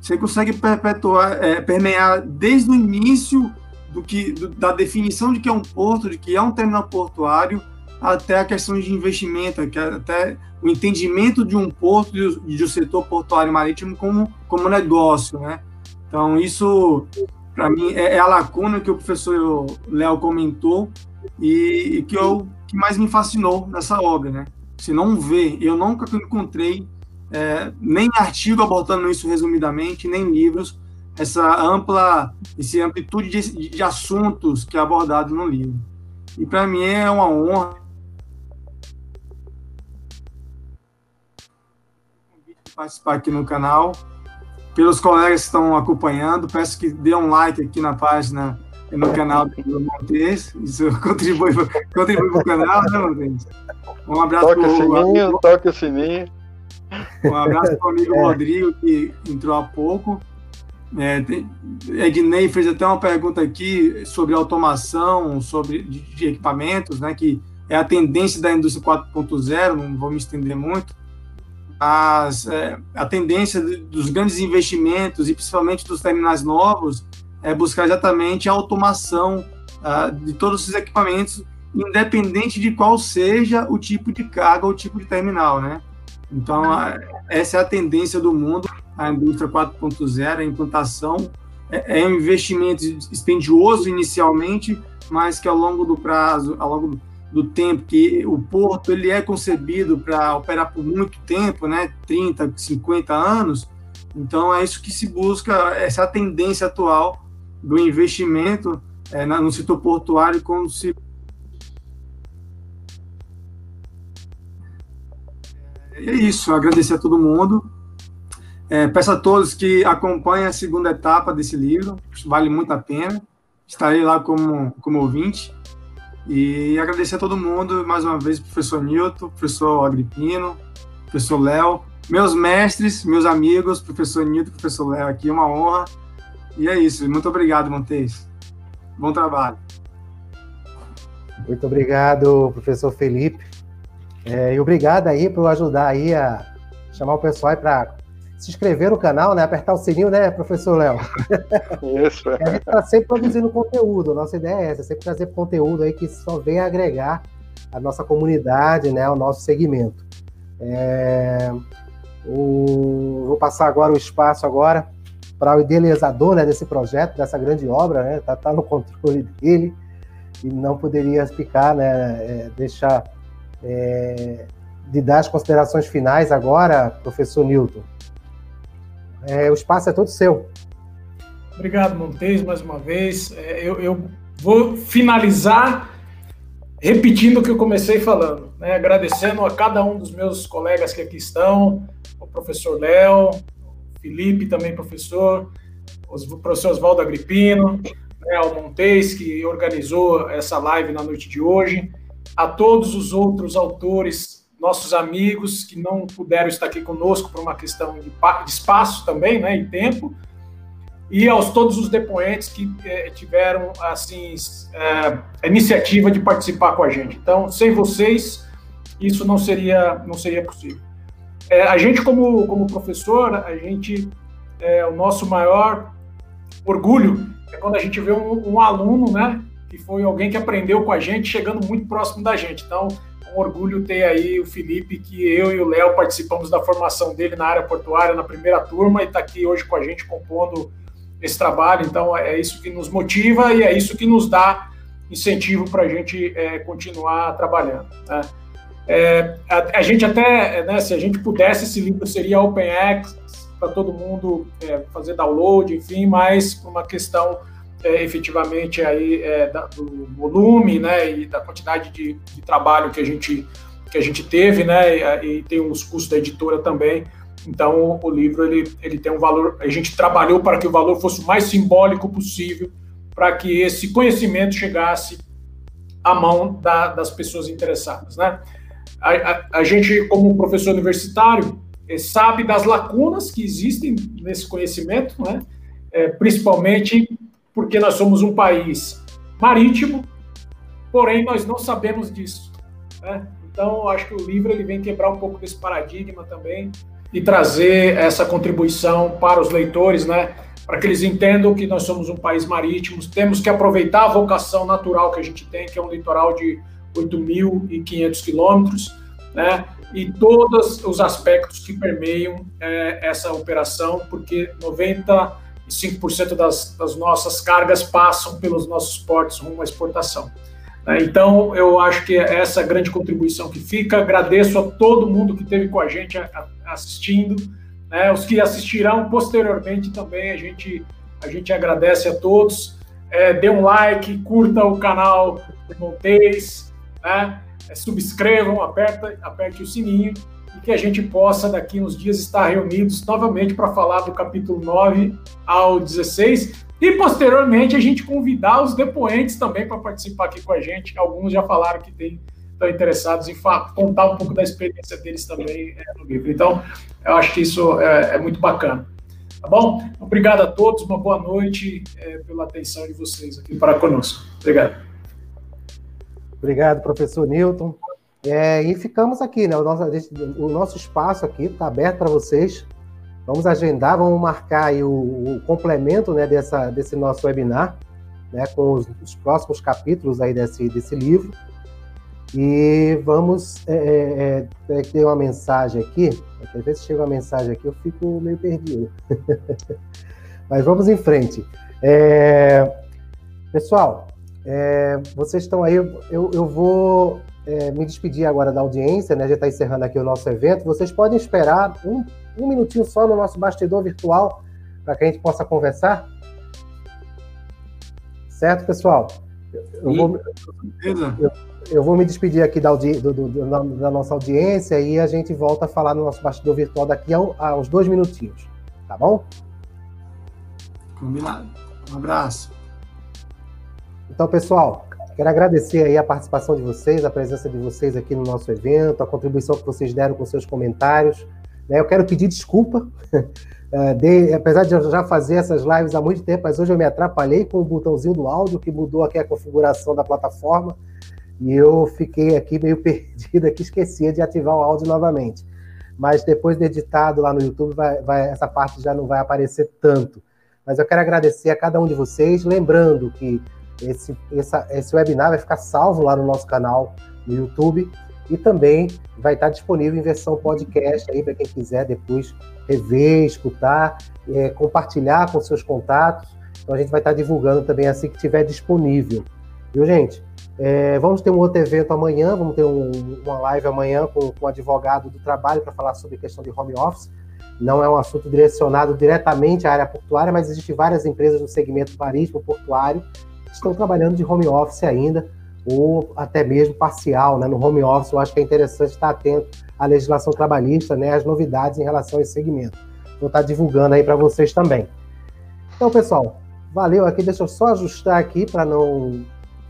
você consegue perpetuar, é, permear desde o início do que do, da definição de que é um porto, de que é um terminal portuário, até a questão de investimento, é até o entendimento de um porto de um setor portuário marítimo como, como negócio, né? Então, isso, para mim, é, é, a lacuna que o professor Léo comentou e, e que, eu, que mais me fascinou nessa obra, né? Se não vê, eu nunca encontrei é, nem artigo abordando isso resumidamente, nem livros, essa ampla, essa amplitude de, de assuntos que é abordado no livro. E para mim é uma honra participar aqui no canal. Pelos colegas que estão acompanhando, peço que dê um like aqui na página e no canal do Montes. Isso contribui, contribui para o canal, né, Montes? Um abraço toque o sininho, toque o sininho. Um abraço para o amigo é. Rodrigo, que entrou há pouco. É, Ednei fez até uma pergunta aqui sobre automação, sobre de, de equipamentos, né, que é a tendência da indústria 4.0, não vou me estender muito, mas é, a tendência dos grandes investimentos e principalmente dos terminais novos é buscar exatamente a automação uh, de todos esses equipamentos, independente de qual seja o tipo de carga ou tipo de terminal, né? Então, essa é a tendência do mundo a indústria 4.0, a implantação é, é, um investimento dispendioso inicialmente, mas que ao longo do prazo, ao longo do tempo que o porto ele é concebido para operar por muito tempo, né, 30, 50 anos, então é isso que se busca, essa tendência atual do investimento é, no setor portuário como se é isso, agradecer a todo mundo é, peço a todos que acompanhem a segunda etapa desse livro, vale muito a pena. Estarei lá como, como ouvinte. E agradecer a todo mundo, mais uma vez, professor Nilton, professor Agripino, professor Léo, meus mestres, meus amigos, professor Nilton, professor Léo, aqui, uma honra. E é isso, muito obrigado, Montes. Bom trabalho. Muito obrigado, professor Felipe. É, e obrigado aí por ajudar aí a chamar o pessoal para se inscrever no canal, né? Apertar o sininho, né, professor Léo? Isso. a gente está sempre produzindo conteúdo. Nossa ideia é essa, sempre trazer conteúdo aí que só vem agregar a nossa comunidade, né, o nosso segmento. É... O... Vou passar agora o espaço agora para o idealizador né, desse projeto, dessa grande obra, né? Tá, tá no controle dele e não poderia ficar, né? É, deixar é, de dar as considerações finais agora, professor Newton. É, o espaço é todo seu. Obrigado, Montes, mais uma vez. É, eu, eu, vou finalizar repetindo o que eu comecei falando, né? agradecendo a cada um dos meus colegas que aqui estão, o professor Léo, Felipe também professor, o professor Oswaldo Agripino, né, o Montes, que organizou essa live na noite de hoje, a todos os outros autores, nossos amigos que não puderam estar aqui conosco por uma questão de, de espaço também, né, e tempo, e aos todos os depoentes que eh, tiveram assim eh, a iniciativa de participar com a gente. Então, sem vocês, isso não seria não seria possível. É, a gente como como professor, a gente o nosso maior orgulho é quando a gente vê um, um, aluno, né, que foi alguém que aprendeu com a gente, chegando muito próximo da gente. Então, orgulho ter aí o Felipe, que eu e o Léo participamos da formação dele na área portuária na primeira turma e está aqui hoje com a gente compondo esse trabalho. Então, é isso que nos motiva e é isso que nos dá incentivo para a gente é, continuar trabalhando. Né? É, a, a, gente até, né, se a gente pudesse, esse livro seria open access para todo mundo é, fazer download, enfim, mas por uma questão é, efetivamente aí é, da, do volume, né, e da quantidade de, de, trabalho que a gente que a gente teve, né, e, e tem os custos da editora também. Então, o livro ele, ele tem um valor. A gente trabalhou para que o valor fosse o mais simbólico possível, para que esse conhecimento chegasse à mão da, das pessoas interessadas. Né? A, a, a, gente, como professor universitário, é, sabe das lacunas que existem nesse conhecimento, né? É, principalmente porque nós somos um país marítimo, porém nós não sabemos disso. Né? Então, acho que o livro ele vem quebrar um pouco desse paradigma também e trazer essa contribuição para os leitores, né? Para que eles entendam que nós somos um país marítimo, temos que aproveitar a vocação natural que a gente tem, que é um litoral de 8.500 quilômetros, né? E todos os aspectos que permeiam é, essa operação, porque 95% das, das nossas cargas passam pelos nossos portos rumo à exportação. Né? Então, eu acho que é essa grande contribuição que fica. Agradeço a todo mundo que esteve com a gente assistindo, né? os que assistirão posteriormente também. A gente, a gente agradece a todos. É, dê um like, curta o canal do Montes, né? É, subscrevam, aperta, aperte o sininho e que a gente possa, daqui uns dias, estar reunidos novamente para falar do capítulo 9 ao 16 e posteriormente a gente convidar os depoentes também para participar aqui com a gente. Alguns já falaram que tem, estão interessados em contar um pouco da experiência deles também é, no livro. Então, eu acho que isso é, é, muito bacana. Tá bom? Obrigado a todos, uma boa noite é, pela atenção de vocês aqui para conosco. Obrigado. Obrigado, professor Newton. É, e ficamos aqui, né? O nosso, o nosso espaço aqui está aberto para vocês. Vamos agendar, vamos marcar o, o, complemento né, dessa, desse nosso webinar, né, com os, os, próximos capítulos aí desse, desse livro. E vamos é, é, é ter uma mensagem aqui. Às vezes chega uma mensagem aqui, eu fico meio perdido. Mas vamos em frente. É, pessoal, é, vocês estão aí, eu, eu vou é, me despedir agora da audiência, né? Já está encerrando aqui o nosso evento. Vocês podem esperar um um minutinho só no nosso bastidor virtual para que a gente possa conversar? Certo, pessoal? Eu vou, eu, eu vou me despedir aqui da, do, do, da, nossa audiência e a gente volta a falar no nosso bastidor virtual daqui a, a uns dois minutinhos. Tá bom? Combinado. Um abraço. Então, pessoal, quero agradecer aí a participação de vocês, a presença de vocês aqui no nosso evento, a contribuição que vocês deram com seus comentários. Né? Eu quero pedir desculpa, é, de, apesar de eu já fazer essas lives há muito tempo, mas hoje eu me atrapalhei com o botãozinho do áudio, que mudou aqui a configuração da plataforma, e eu fiquei aqui meio perdido, aqui esqueci de ativar o áudio novamente. Mas depois de editado lá no YouTube, vai, vai, essa parte já não vai aparecer tanto. Mas eu quero agradecer a cada um de vocês, lembrando que esse, essa, esse webinar vai ficar salvo lá no nosso canal no YouTube e também vai estar disponível em versão podcast aí para quem quiser depois rever, escutar, é, compartilhar com seus contatos. Então a gente vai estar divulgando também assim que estiver disponível. Viu, gente? É, vamos ter um outro evento amanhã, vamos ter um, uma live amanhã com, com um advogado do trabalho para falar sobre questão de home office. Não é um assunto direcionado diretamente à área portuária, mas existem várias empresas no segmento marítimo portuário estão trabalhando de home office ainda ou até mesmo parcial, né, no home office. Eu acho que é interessante estar atento à legislação trabalhista, né, às novidades em relação a esse segmento. Vou estar divulgando aí para vocês também. Então, pessoal, valeu aqui. Deixa eu só ajustar aqui para não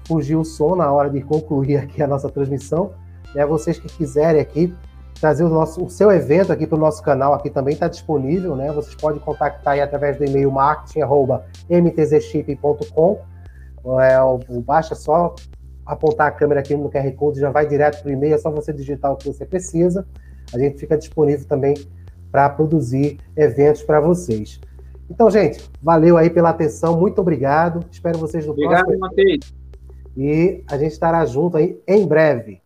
fugir o som na hora de concluir aqui a nossa transmissão. Né, vocês que quiserem aqui trazer o, nosso, o seu evento aqui para o nosso canal, aqui também está disponível, né? Vocês podem contactar aí através do e-mail marketing.mtzchip.com. É, baixa só apontar a câmera aqui no QR Code, já vai direto para o e-mail, é só você digitar o que você precisa. A gente fica disponível também para produzir eventos para vocês. Então, gente, valeu aí pela atenção, muito obrigado. Espero vocês no obrigado, próximo. Obrigado, Matheus. E a gente estará junto aí em breve,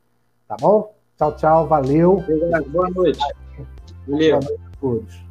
tá bom? Tchau, tchau, valeu. Obrigado, boa noite. Valeu. Boa noite a todos.